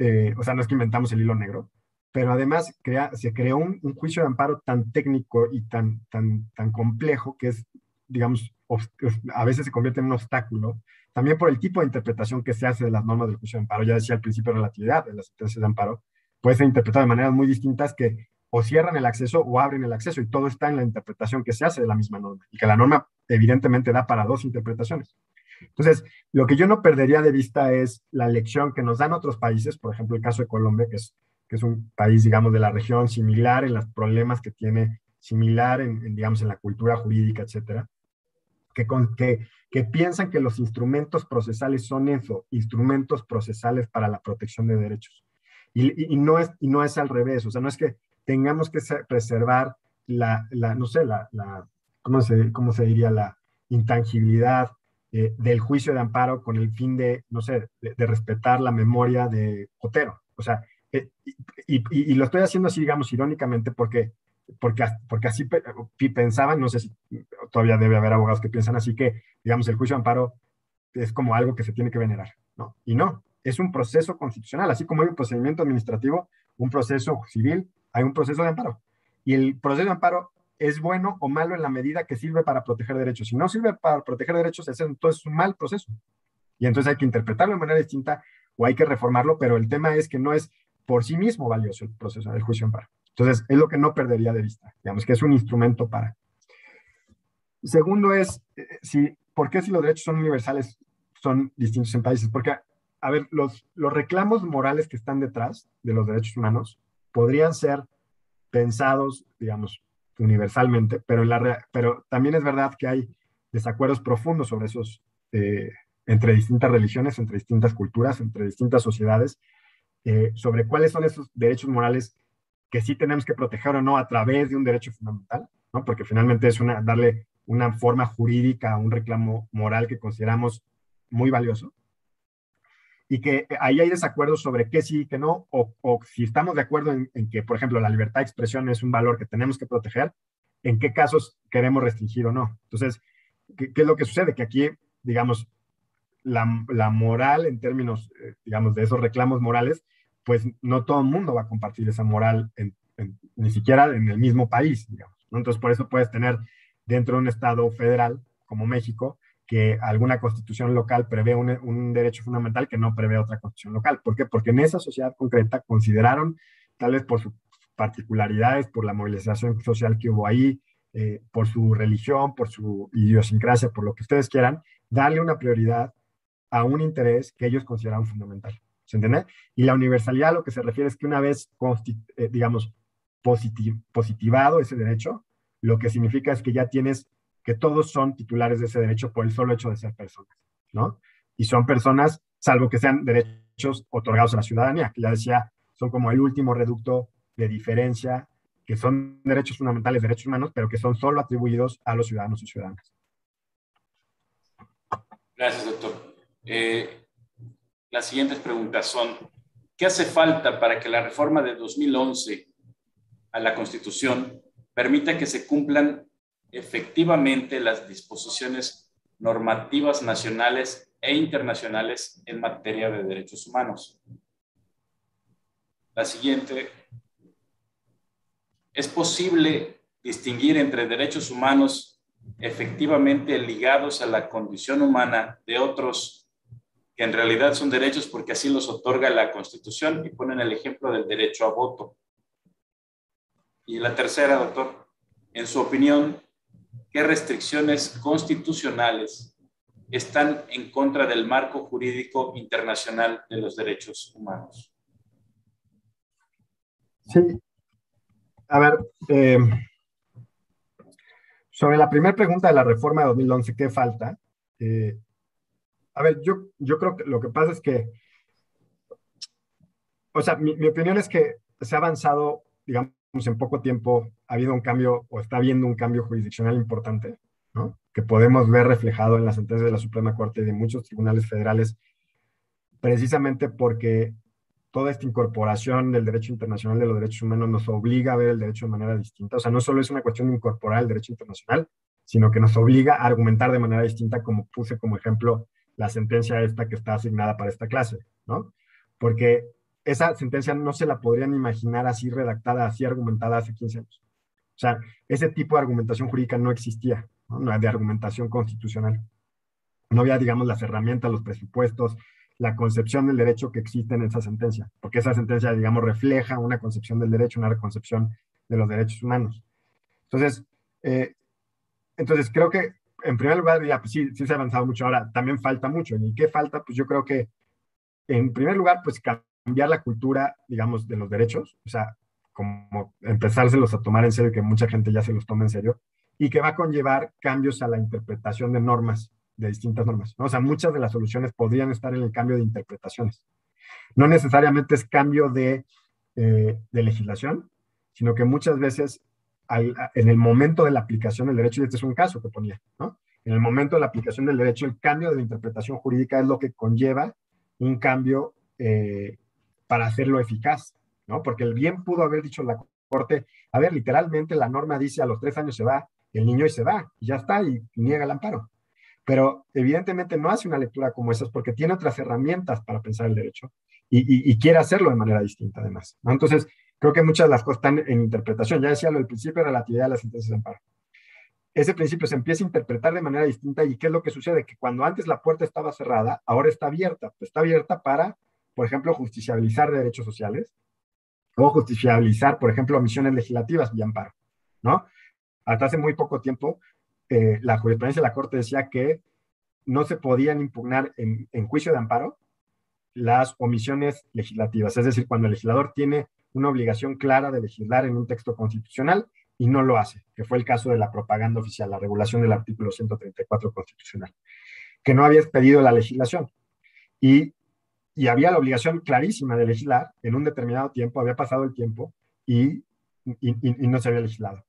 Eh, o sea, no es que inventamos el hilo negro, pero además crea, se creó un, juicio de amparo tan técnico y tan, tan, tan complejo que es, digamos, a veces se convierte en un obstáculo, también por el tipo de interpretación que se hace de las normas del juicio de amparo. Ya decía el principio de relatividad de las sentencias de amparo, puede ser interpretado de maneras muy distintas que o cierran el acceso o abren el acceso y todo está en la interpretación que se hace de la misma norma y que la norma evidentemente da para dos interpretaciones. Entonces, lo que yo no perdería de vista es la lección que nos dan otros países, por ejemplo, el caso de Colombia, que es, que es un país, digamos, de la región similar en los problemas que tiene, similar en, digamos, en la cultura jurídica, etcétera, que, con, que, que piensan que los instrumentos procesales son eso, instrumentos procesales para la protección de derechos. Y, no es, y no es al revés, o sea, no es que tengamos que preservar la, no sé, la, ¿cómo, se, ¿cómo se diría? La intangibilidad eh, del juicio de amparo con el fin de, no sé, de, respetar la memoria de Otero. O sea, eh, y, y, lo estoy haciendo así, digamos, irónicamente, porque, porque, porque así pensaban, no sé si todavía debe haber abogados que piensan así, que, digamos, el juicio de amparo es como algo que se tiene que venerar, ¿no? Y no, es un proceso constitucional, así como hay un procedimiento administrativo, un proceso civil, hay un proceso de amparo. Y el proceso de amparo es bueno o malo en la medida que sirve para proteger derechos. Si no sirve para proteger derechos, entonces es un mal proceso. Y entonces hay que interpretarlo de manera distinta o hay que reformarlo, pero el tema es que no es por sí mismo valioso el proceso del juicio de amparo. Entonces, es lo que no perdería de vista. Digamos que es un instrumento para. Segundo es, eh, si, ¿por qué si los derechos son universales son distintos en países? Porque a ver, los, los reclamos morales que están detrás de los derechos humanos podrían ser pensados, digamos, universalmente, pero, la, pero también es verdad que hay desacuerdos profundos sobre esos, eh, entre distintas religiones, entre distintas culturas, entre distintas sociedades, eh, sobre cuáles son esos derechos morales que sí tenemos que proteger o no a través de un derecho fundamental, ¿no? porque finalmente es una, darle una forma jurídica a un reclamo moral que consideramos muy valioso. Y que ahí hay desacuerdos sobre qué sí y qué no, o, si estamos de acuerdo en, que, por ejemplo, la libertad de expresión es un valor que tenemos que proteger, en qué casos queremos restringir o no. Entonces, ¿qué, es lo que sucede? Que aquí, digamos, la, moral en términos, eh, digamos, de esos reclamos morales, pues no todo el mundo va a compartir esa moral, ni siquiera en el mismo país, digamos. Entonces, por eso puedes tener dentro de un Estado federal como México, que alguna constitución local prevé un, derecho fundamental que no prevé otra constitución local. ¿Por qué? Porque en esa sociedad concreta consideraron, tal vez por sus particularidades, por la movilización social que hubo ahí, eh, por su religión, por su idiosincrasia, por lo que ustedes quieran, darle una prioridad a un interés que ellos consideraban fundamental. ¿Se entiende? Y la universalidad lo que se refiere es que una vez, eh, digamos, positivado ese derecho, lo que significa es que ya tienes todos son titulares de ese derecho por el solo hecho de ser personas, ¿no? Y son personas, salvo que sean derechos otorgados a la ciudadanía, que ya decía, son como el último reducto de diferencia, que son derechos fundamentales, derechos humanos, pero que son solo atribuidos a los ciudadanos y ciudadanas. Gracias, doctor. Eh, las siguientes preguntas son, ¿qué hace falta para que la reforma de 2011 a la Constitución permita que se cumplan efectivamente las disposiciones normativas nacionales e internacionales en materia de derechos humanos. La siguiente. ¿Es posible distinguir entre derechos humanos efectivamente ligados a la condición humana de otros que en realidad son derechos porque así los otorga la Constitución y ponen el ejemplo del derecho a voto? Y la tercera, doctor, en su opinión, qué restricciones constitucionales están en contra del marco jurídico internacional de los derechos humanos. Sí. A ver, eh, sobre la primera pregunta de la reforma de 2011, ¿qué falta? Eh, a ver, yo, yo creo que lo que pasa es que, o sea, mi, mi opinión es que se ha avanzado, digamos, en poco tiempo ha habido un cambio o está habiendo un cambio jurisdiccional importante, ¿no? que podemos ver reflejado en la sentencia de la Suprema Corte y de muchos tribunales federales, precisamente porque toda esta incorporación del derecho internacional de los derechos humanos nos obliga a ver el derecho de manera distinta. O sea, no solo es una cuestión de incorporar el derecho internacional, sino que nos obliga a argumentar de manera distinta, como puse como ejemplo la sentencia esta que está asignada para esta clase, ¿no? Porque esa sentencia no se la podrían imaginar así redactada, así argumentada hace 15 años. O sea, ese tipo de argumentación jurídica no existía, ¿no? de argumentación constitucional. No había, digamos, las herramientas, los presupuestos, la concepción del derecho que existe en esa sentencia, porque esa sentencia, digamos, refleja una concepción del derecho, una reconcepción de los derechos humanos. Entonces, eh, entonces creo que, en primer lugar, ya, pues sí, sí se ha avanzado mucho. Ahora, también falta mucho. ¿Y qué falta? Pues yo creo que, en primer lugar, pues cambiar la cultura, digamos, de los derechos, o sea, como empezárselos a tomar en serio, que mucha gente ya se los toma en serio, y que va a conllevar cambios a la interpretación de normas, de distintas normas. O sea, muchas de las soluciones podrían estar en el cambio de interpretaciones. No necesariamente es cambio de, eh, de legislación, sino que muchas veces en el momento de la aplicación del derecho, y este es un caso que ponía, ¿no? En el momento de la aplicación del derecho, el cambio de la interpretación jurídica es lo que conlleva un cambio eh, para hacerlo eficaz, ¿no? Porque el bien pudo haber dicho la Corte, a ver, literalmente la norma dice a los tres años se va el niño y se va, y ya está, y, niega el amparo. Pero evidentemente no hace una lectura como esas porque tiene otras herramientas para pensar el derecho y, quiere hacerlo de manera distinta además. ¿no? Entonces, creo que muchas de las cosas están en interpretación. Ya decía lo del principio de relatividad de las sentencias de amparo. Ese principio se empieza a interpretar de manera distinta y ¿qué es lo que sucede? Que cuando antes la puerta estaba cerrada, ahora está abierta. Está abierta para por ejemplo, justiciabilizar derechos sociales o justiciabilizar, por ejemplo, omisiones legislativas y amparo, ¿no? Hasta hace muy poco tiempo, eh, la jurisprudencia de la Corte decía que no se podían impugnar en, en juicio de amparo las omisiones legislativas, es decir, cuando el legislador tiene una obligación clara de legislar en un texto constitucional y no lo hace, que fue el caso de la propaganda oficial, la regulación del artículo 134 constitucional, que no había expedido la legislación. Y y había la obligación clarísima de legislar en un determinado tiempo, había pasado el tiempo y, no se había legislado.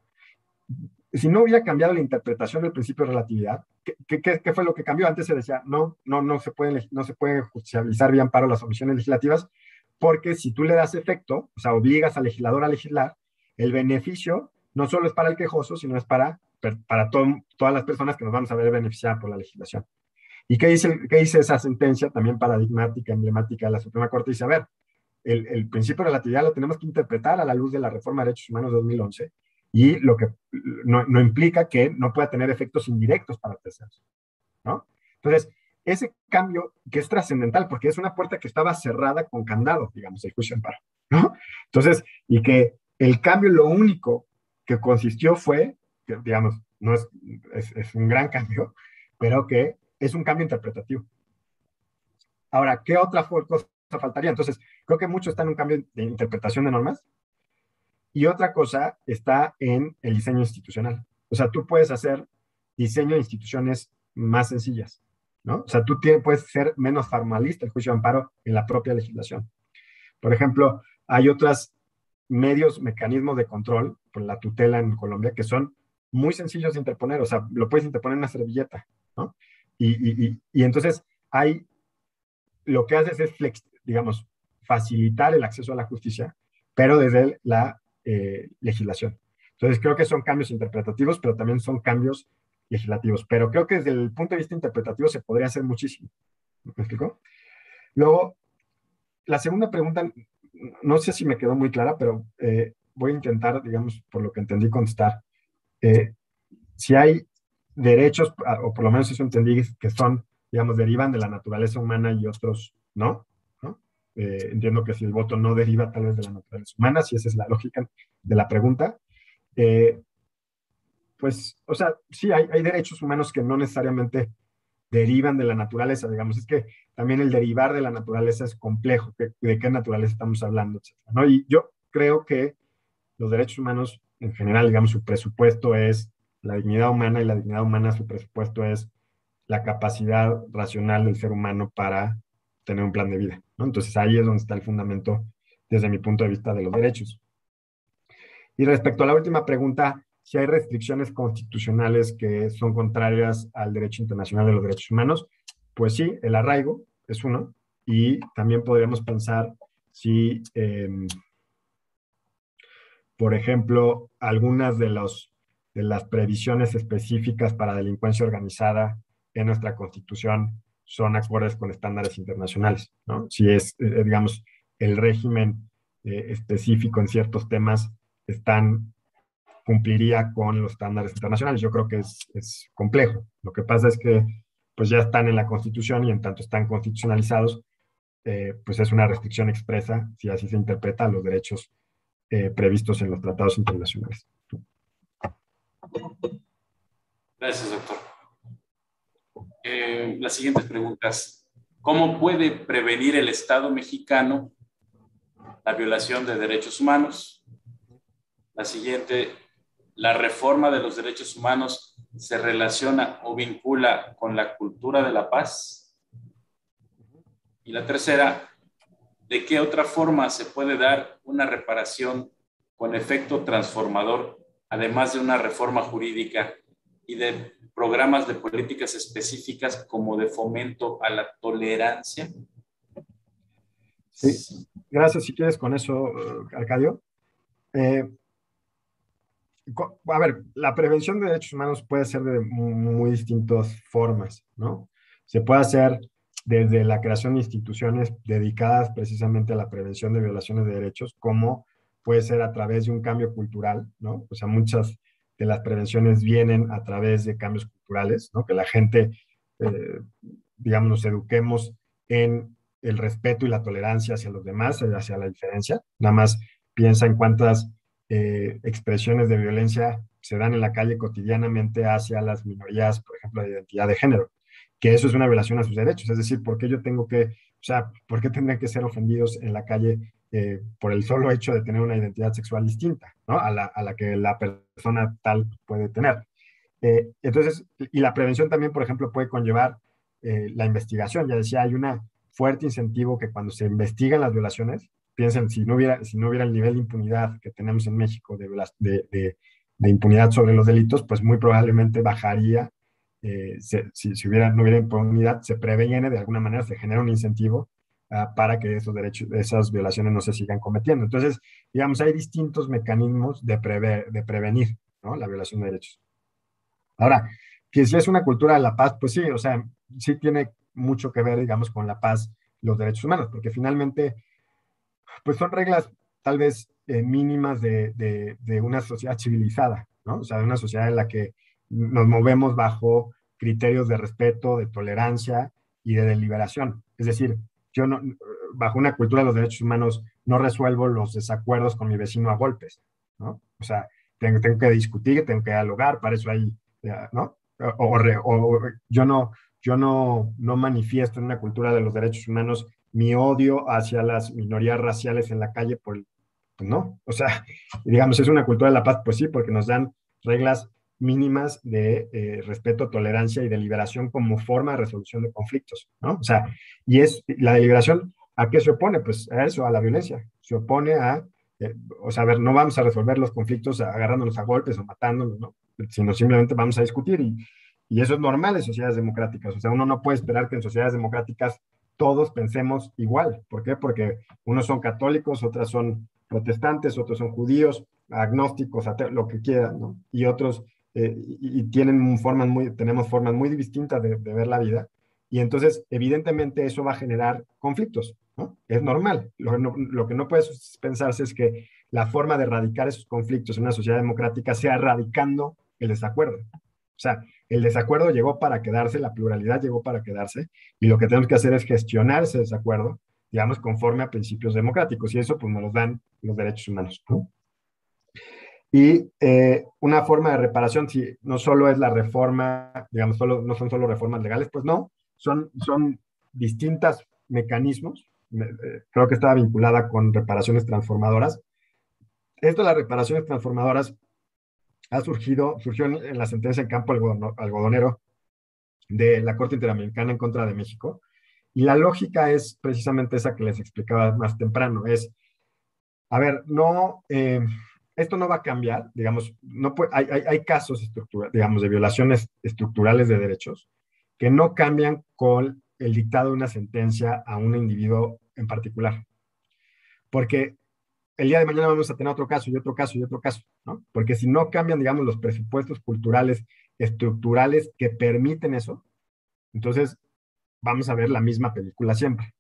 si no hubiera cambiado la interpretación del principio de relatividad, ¿qué, fue lo que cambió? Antes se decía, no, no, no se puede, no se puede judicializar vía amparo las omisiones legislativas, porque si tú le das efecto, o sea, obligas al legislador a legislar, el beneficio no solo es para el quejoso, sino es para, para todas las personas que nos vamos a ver beneficiadas por la legislación. ¿Y qué dice, qué dice esa sentencia también paradigmática, emblemática de la Suprema Corte? Dice, a ver, el, el, principio de relatividad lo tenemos que interpretar a la luz de la reforma de derechos humanos de 2011 y lo que no, no implica que no pueda tener efectos indirectos para terceros, ¿no? Entonces, ese cambio que es trascendental, porque es una puerta que estaba cerrada con candado, digamos, el juicio en paro, ¿no? Entonces, y que el cambio lo único que consistió fue, que, digamos, no es, es, es un gran cambio, pero que es un cambio interpretativo. Ahora, ¿qué otra cosa faltaría? Entonces, creo que mucho está en un cambio de interpretación de normas y otra cosa está en el diseño institucional. O sea, tú puedes hacer diseño de instituciones más sencillas, ¿no? O sea, tú puedes ser menos formalista el juicio de amparo en la propia legislación. Por ejemplo, hay otros medios, mecanismos de control, por la tutela en Colombia, que son muy sencillos de interponer. O sea, lo puedes interponer en una servilleta, ¿no? Y, y, y, entonces hay, lo que haces es, flex, digamos, facilitar el acceso a la justicia, pero desde la eh, legislación. Entonces creo que son cambios interpretativos, pero también son cambios legislativos. Pero creo que desde el punto de vista interpretativo se podría hacer muchísimo. ¿Me explico? Luego, la segunda pregunta, no sé si me quedó muy clara, pero eh, voy a intentar, digamos, por lo que entendí, contestar. Eh, si hay derechos, o por lo menos eso entendí, que son, digamos, derivan de la naturaleza humana y otros no. Eh, entiendo que si el voto no deriva tal vez de la naturaleza humana, si esa es la lógica de la pregunta, eh, pues, o sea, sí, hay, hay, derechos humanos que no necesariamente derivan de la naturaleza, digamos, es que también el derivar de la naturaleza es complejo, de qué naturaleza estamos hablando. ¿no? Y yo creo que los derechos humanos, en general, digamos, su presupuesto es la dignidad humana y la dignidad humana, su presupuesto es la capacidad racional del ser humano para tener un plan de vida. Entonces ahí es donde está el fundamento desde mi punto de vista de los derechos. Y respecto a la última pregunta, si hay restricciones constitucionales que son contrarias al derecho internacional de los derechos humanos, pues sí, el arraigo es uno. Y también podríamos pensar si, eh, por ejemplo, algunas de los de las previsiones específicas para delincuencia organizada en nuestra constitución son acordes con estándares internacionales. Si es, eh, digamos, el régimen eh, específico en ciertos temas están, cumpliría con los estándares internacionales. Yo creo que es, complejo. Lo que pasa es que pues ya están en la Constitución y en tanto están constitucionalizados, eh, pues es una restricción expresa, si así se interpreta, los derechos previstos en los tratados internacionales. Gracias, doctor. Eh, las siguientes preguntas. ¿Cómo puede prevenir el Estado mexicano la violación de derechos humanos? La siguiente, ¿la reforma de los derechos humanos se relaciona o vincula con la cultura de la paz? Y la tercera, ¿de qué otra forma se puede dar una reparación con efecto transformador además de una reforma jurídica y de programas de políticas específicas como de fomento a la tolerancia? Sí, gracias. Si quieres con eso, Arcadio. Eh, a ver, la prevención de derechos humanos puede ser de muy, distintas formas, ¿no? Se puede hacer desde la creación de instituciones dedicadas precisamente a la prevención de violaciones de derechos, como puede ser a través de un cambio cultural, ¿no? O sea, muchas de las prevenciones vienen a través de cambios culturales, ¿no? Que la gente, eh, digamos, nos eduquemos en el respeto y la tolerancia hacia los demás, eh, hacia la diferencia. Nada más piensa en cuántas eh, expresiones de violencia se dan en la calle cotidianamente hacia las minorías, por ejemplo, de identidad de género, que eso es una violación a sus derechos. Es decir, ¿por qué yo tengo que, o sea, por qué tendrían que ser ofendidos en la calle eh, por el solo hecho de tener una identidad sexual distinta, ¿no? A la, a la que la persona tal puede tener. Eh, entonces, y la prevención también, por ejemplo, puede conllevar eh, la investigación. Ya decía, hay un fuerte incentivo que cuando se investigan las violaciones, piensen, si no hubiera, si no hubiera el nivel de impunidad que tenemos en México de, de, impunidad sobre los delitos, pues muy probablemente bajaría, si, si, hubiera, no hubiera impunidad, se previene de alguna manera, se genera un incentivo uh, para que esos derechos, esas violaciones no se sigan cometiendo. Entonces, digamos, hay distintos mecanismos de, prever, de prevenir la violación de derechos. Ahora, que si es una cultura de la paz, pues sí, o sea, sí tiene mucho que ver, digamos, con la paz los derechos humanos, porque finalmente, pues son reglas tal vez eh, mínimas de, de, una sociedad civilizada, ¿no? O sea, de una sociedad en la que nos movemos bajo criterios de respeto, de tolerancia y de deliberación. Es decir, yo no, bajo una cultura de los derechos humanos no resuelvo los desacuerdos con mi vecino a golpes, ¿no? O sea, tengo, tengo que discutir, tengo que dialogar, para eso hay, ¿no? O, o, yo no, yo no, no manifiesto en una cultura de los derechos humanos mi odio hacia las minorías raciales en la calle, por, pues no, o sea, digamos, es una cultura de la paz, pues sí, porque nos dan reglas mínimas de eh, respeto, tolerancia y deliberación como forma de resolución de conflictos, ¿no? O sea, y es la deliberación, ¿a qué se opone? Pues a eso, a la violencia. Se opone a, eh, o sea, a ver, no vamos a resolver los conflictos agarrándonos a golpes o matándonos, ¿no? Sino simplemente vamos a discutir y, y eso es normal en sociedades democráticas. O sea, uno no puede esperar que en sociedades democráticas todos pensemos igual. ¿Por qué? Porque unos son católicos, otras son protestantes, otros son judíos, agnósticos, lo que quieran, ¿no? Y otros, eh, y, tienen formas muy, tenemos formas muy distintas de, ver la vida. Y entonces, evidentemente, eso va a generar conflictos, ¿no? Es normal. Lo, lo que no puede pensarse es que la forma de erradicar esos conflictos en una sociedad democrática sea erradicando el desacuerdo. O sea, el desacuerdo llegó para quedarse, la pluralidad llegó para quedarse, y lo que tenemos que hacer es gestionar ese desacuerdo, digamos, conforme a principios democráticos, y eso pues nos los dan los derechos humanos. Y eh, una forma de reparación, si no solo es la reforma, digamos, solo, no son solo reformas legales, pues no, son, son distintos mecanismos, eh, creo que estaba vinculada con reparaciones transformadoras. Esto, las reparaciones transformadoras, ha surgido, surgió en la sentencia en campo algodonero de la Corte Interamericana en contra de México. Y la lógica es precisamente esa que les explicaba más temprano, es, a ver, no, eh, esto no va a cambiar, digamos, no hay, hay, hay, casos, digamos, de violaciones estructurales de derechos que no cambian con el dictado de una sentencia a un individuo en particular. Porque el día de mañana vamos a tener otro caso y otro caso y otro caso, ¿no? Porque si no cambian, digamos, los presupuestos culturales estructurales que permiten eso, entonces vamos a ver la misma película siempre.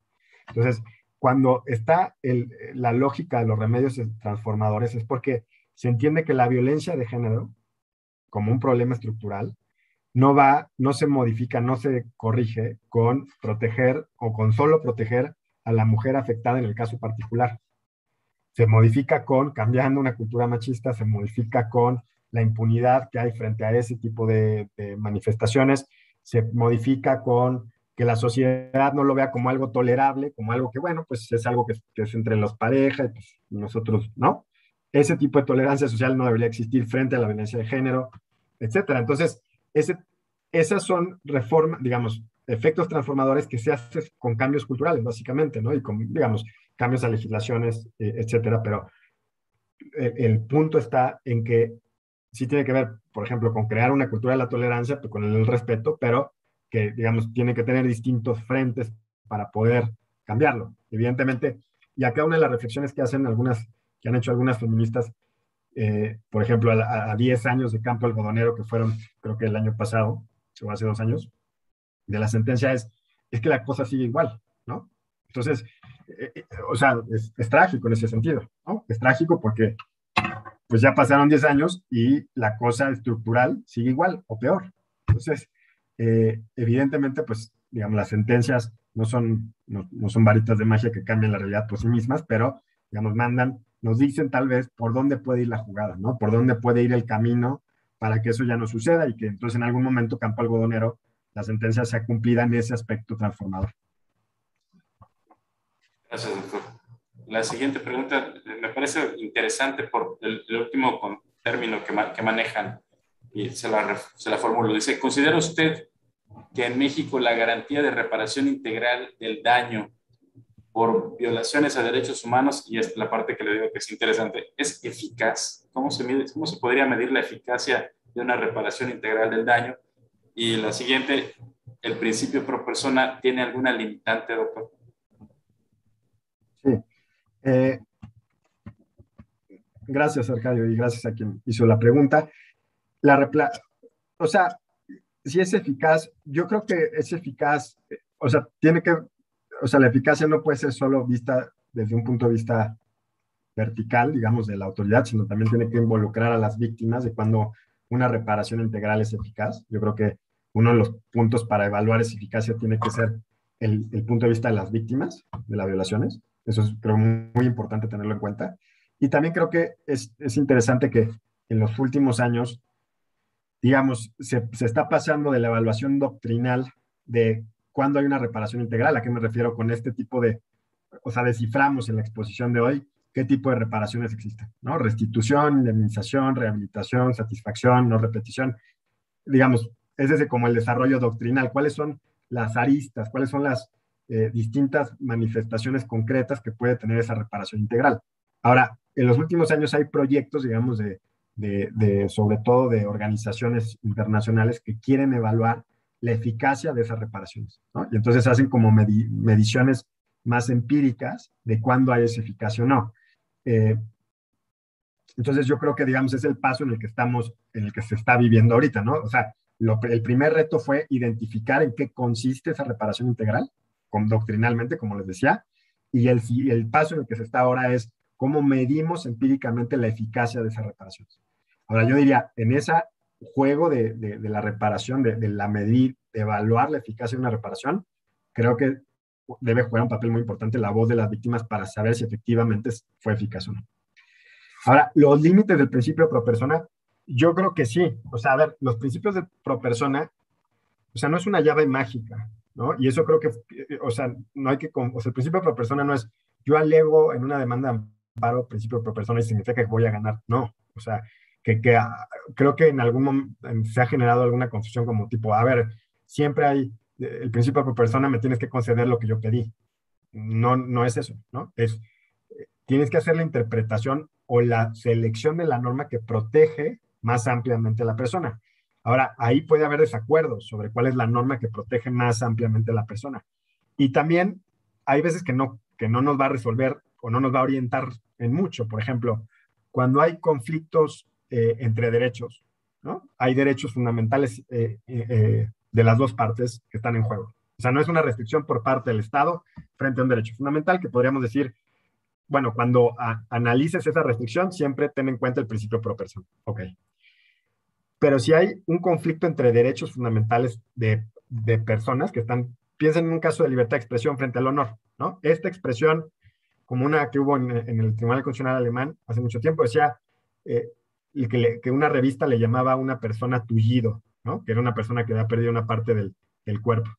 Entonces, cuando está la lógica de los remedios transformadores es porque se entiende que la violencia de género, como un problema estructural, no va, no se modifica, no se corrige con proteger o con solo proteger a la mujer afectada en el caso particular. Se modifica con, cambiando una cultura machista, se modifica con la impunidad que hay frente a ese tipo de, manifestaciones, se modifica con que la sociedad no lo vea como algo tolerable, como algo que, bueno, pues es algo que, es entre los parejas pues nosotros, ¿no? Ese tipo de tolerancia social no debería existir frente a la violencia de género, etcétera. Entonces, esas son reformas, digamos, efectos transformadores que se hacen con cambios culturales, básicamente, ¿no? Y con, digamos, cambios a legislaciones, eh, etcétera, pero el, punto está en que sí tiene que ver, por ejemplo, con crear una cultura de la tolerancia, pues, con el, respeto, pero que, digamos, tiene que tener distintos frentes para poder cambiarlo. Evidentemente, y acá una de las reflexiones que hacen algunas, que han hecho algunas feministas, eh, por ejemplo, a, 10 años de campo algodonero que fueron, creo que el año pasado, o hace dos años, de la sentencia es, es que la cosa sigue igual, ¿no? Entonces, eh, eh, o sea, es, trágico en ese sentido, ¿no? Es trágico porque pues ya pasaron 10 años y la cosa estructural sigue igual o peor. Entonces, eh, evidentemente, pues, digamos, las sentencias no son, no, son varitas de magia que cambian la realidad por sí mismas, pero, digamos, mandan, nos dicen tal vez por dónde puede ir la jugada, ¿no? Por dónde puede ir el camino para que eso ya no suceda y que entonces en algún momento Campo Algodonero la sentencia sea cumplida en ese aspecto transformador. Gracias, doctor. La siguiente pregunta me parece interesante por el, último término que, que, manejan y se la, se formulo. Dice, ¿considera usted que en México la garantía de reparación integral del daño por violaciones a derechos humanos, y es la parte que le digo que es interesante, ¿es eficaz? ¿Cómo se, mide, cómo se podría medir la eficacia de una reparación integral del daño? Y la siguiente, ¿el principio pro persona tiene alguna limitante, doctor? Sí. Eh, gracias, Arcadio, y gracias a quien hizo la pregunta. La o sea, si es eficaz, yo creo que es eficaz, o sea, tiene que o sea, la eficacia no puede ser solo vista desde un punto de vista vertical, digamos, de la autoridad, sino también tiene que involucrar a las víctimas de cuando una reparación integral es eficaz. Yo creo que uno de los puntos para evaluar esa eficacia tiene que ser el, punto de vista de las víctimas de las violaciones. Eso es, creo, muy, importante tenerlo en cuenta. Y también creo que es, interesante que en los últimos años, digamos, se, se está pasando de la evaluación doctrinal de cuándo hay una reparación integral. ¿A qué me refiero con este tipo de, o sea, desciframos en la exposición de hoy qué tipo de reparaciones existen, ¿no? Restitución, indemnización, rehabilitación, satisfacción, no repetición. Digamos, es ese como el desarrollo doctrinal. ¿Cuáles son las aristas? ¿Cuáles son las eh, distintas manifestaciones concretas que puede tener esa reparación integral? Ahora, en los últimos años hay proyectos, digamos, de, de, sobre todo de organizaciones internacionales que quieren evaluar la eficacia de esas reparaciones. ¿no? Y entonces hacen como mediciones más empíricas de cuándo hay esa eficacia o no. Eh, entonces yo creo que, digamos, es el paso en el que estamos, en el que se está viviendo ahorita, ¿no? O sea, el primer reto fue identificar en qué consiste esa reparación integral, con, doctrinalmente, como les decía, y el, el paso en el que se está ahora es cómo medimos empíricamente la eficacia de esa reparación. Ahora yo diría, en esa juego de, de, la reparación, de, de, la medir, de evaluar la eficacia de una reparación, creo que debe jugar un papel muy importante la voz de las víctimas para saber si efectivamente fue eficaz o no. Ahora, los límites del principio pro persona, yo creo que sí. O sea, a ver, los principios de pro persona, o sea, no es una llave mágica, ¿no? Y eso creo que, o sea, no hay que, o sea, el principio pro persona no es, yo alego en una demanda de amparo principio pro persona y significa que voy a ganar. No, o sea, que, ah, creo que en algún momento se ha generado alguna confusión como tipo, a ver, siempre hay el principio por persona, me tienes que conceder lo que yo pedí. No, no es eso, ¿no? Es, tienes que hacer la interpretación o la selección de la norma que protege más ampliamente a la persona. Ahora, ahí puede haber desacuerdos sobre cuál es la norma que protege más ampliamente a la persona. Y también hay veces que no, que no nos va a resolver o no nos va a orientar en mucho. Por ejemplo, cuando hay conflictos eh, entre derechos. ¿no? Hay derechos fundamentales eh, eh, de las dos partes que están en juego. O sea, no es una restricción por parte del Estado frente a un derecho fundamental que podríamos decir, bueno, cuando analices esa restricción, siempre ten en cuenta el principio pro persona. Pero si hay un conflicto entre derechos fundamentales de, de personas que están, piensen en un caso de libertad de expresión frente al honor, ¿no? Esta expresión, una que hubo en, el Tribunal Constitucional Alemán hace mucho tiempo, decía, eh, que, que, una revista le llamaba una persona tullido, ¿no? Que era una persona que había perdido una parte del, del cuerpo.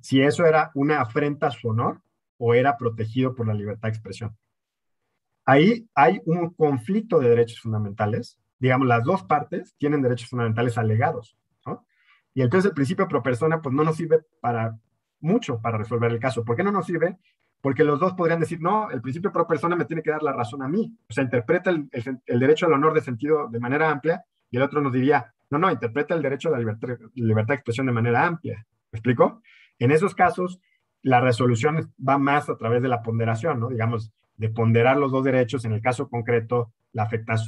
Si eso era una afrenta a su honor o era protegido por la libertad de expresión. Ahí hay un conflicto de derechos fundamentales. Digamos, las dos partes tienen derechos fundamentales alegados, ¿no? Y entonces el principio pro persona, pues no nos sirve para mucho para resolver el caso. ¿Por qué no nos sirve? Porque los dos podrían decir, no, el principio pro persona me tiene que dar la razón a mí. O sea, interpreta el, derecho al honor de sentido de manera amplia y el otro nos diría, no, no, interpreta el derecho a la libertad, de expresión de manera amplia. ¿Me explico? En esos casos, la resolución va más a través de la ponderación, ¿no? Digamos, de ponderar los dos derechos, en el caso concreto,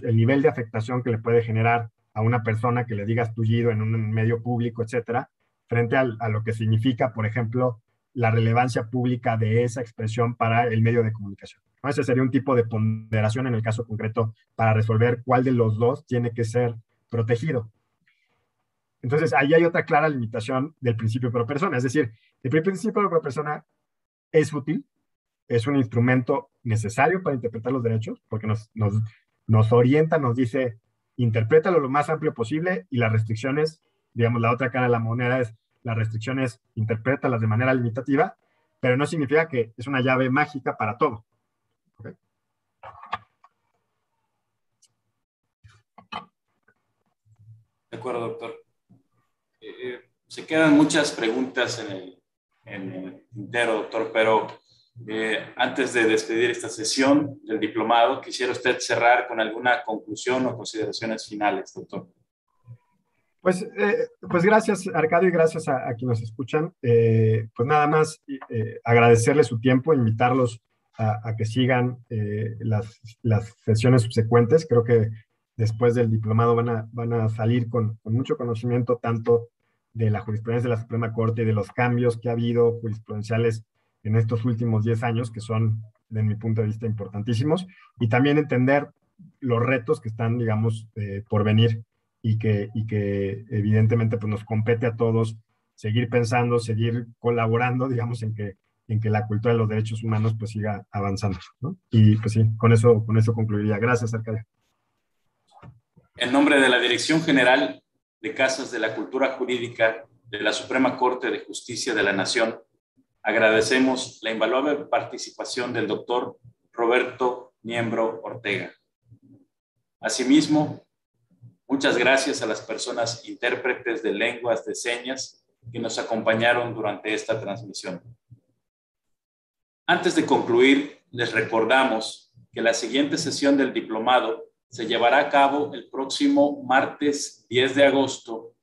el nivel de afectación que le puede generar a una persona que le digas tullido en un medio público, etcétera, frente a lo que significa, por ejemplo, la relevancia pública de esa expresión para el medio de comunicación. Ese sería un tipo de ponderación en el caso concreto para resolver cuál de los dos tiene que ser protegido. Entonces, ahí hay otra clara limitación del principio pro persona. Es decir, el principio pro persona es útil, es un instrumento necesario para interpretar los derechos, porque nos, nos, nos orienta, nos dice, interprétalo lo más amplio posible y las restricciones, digamos, la otra cara de la moneda es, las restricciones interprétalas de manera limitativa, pero no significa que es una llave mágica para todo. De acuerdo, doctor. Eh, se quedan muchas preguntas en el, en el doctor, pero Eh, antes de despedir esta sesión del diplomado, quisiera usted cerrar con alguna conclusión o consideraciones finales, doctor. Pues, eh, pues gracias, Arcadio, y gracias a, quienes nos escuchan. Eh, pues nada más agradecerles su tiempo, invitarlos a, que sigan las, las, sesiones subsecuentes. Creo que después del diplomado van a, van a salir con, con mucho conocimiento tanto de la jurisprudencia de la Suprema Corte y de los cambios que ha habido jurisprudenciales en estos últimos 10 años, que son, de mi punto de vista, importantísimos, y también entender los retos que están, digamos, eh, por venir y que, y que evidentemente pues, nos compete a todos seguir pensando, seguir colaborando, digamos, en que, en que la cultura de los derechos humanos pues siga avanzando. ¿no? Y pues sí, con eso, con eso concluiría. Gracias, Arcadio. En nombre de la Dirección General de Casas de la Cultura Jurídica de la Suprema Corte de Justicia de la Nación, Agradecemos la invaluable participación del doctor Roberto Miembro Ortega. Asimismo, muchas gracias a las personas intérpretes de lenguas de señas que nos acompañaron durante esta transmisión. Antes de concluir, les recordamos que la siguiente sesión del diplomado se llevará a cabo el próximo martes 10 de agosto,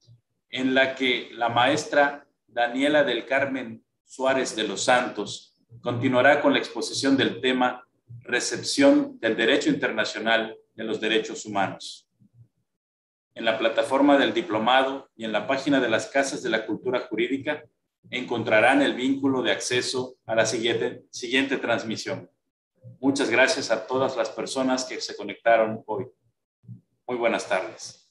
en la que la maestra Daniela del Carmen Suárez de los Santos continuará con la exposición del tema Recepción del Derecho Internacional de los Derechos Humanos. En la plataforma del diplomado y en la página de las Casas de la Cultura Jurídica encontrarán el vínculo de acceso a la siguiente, siguiente transmisión. Muchas gracias a todas las personas que se conectaron hoy. Muy buenas tardes.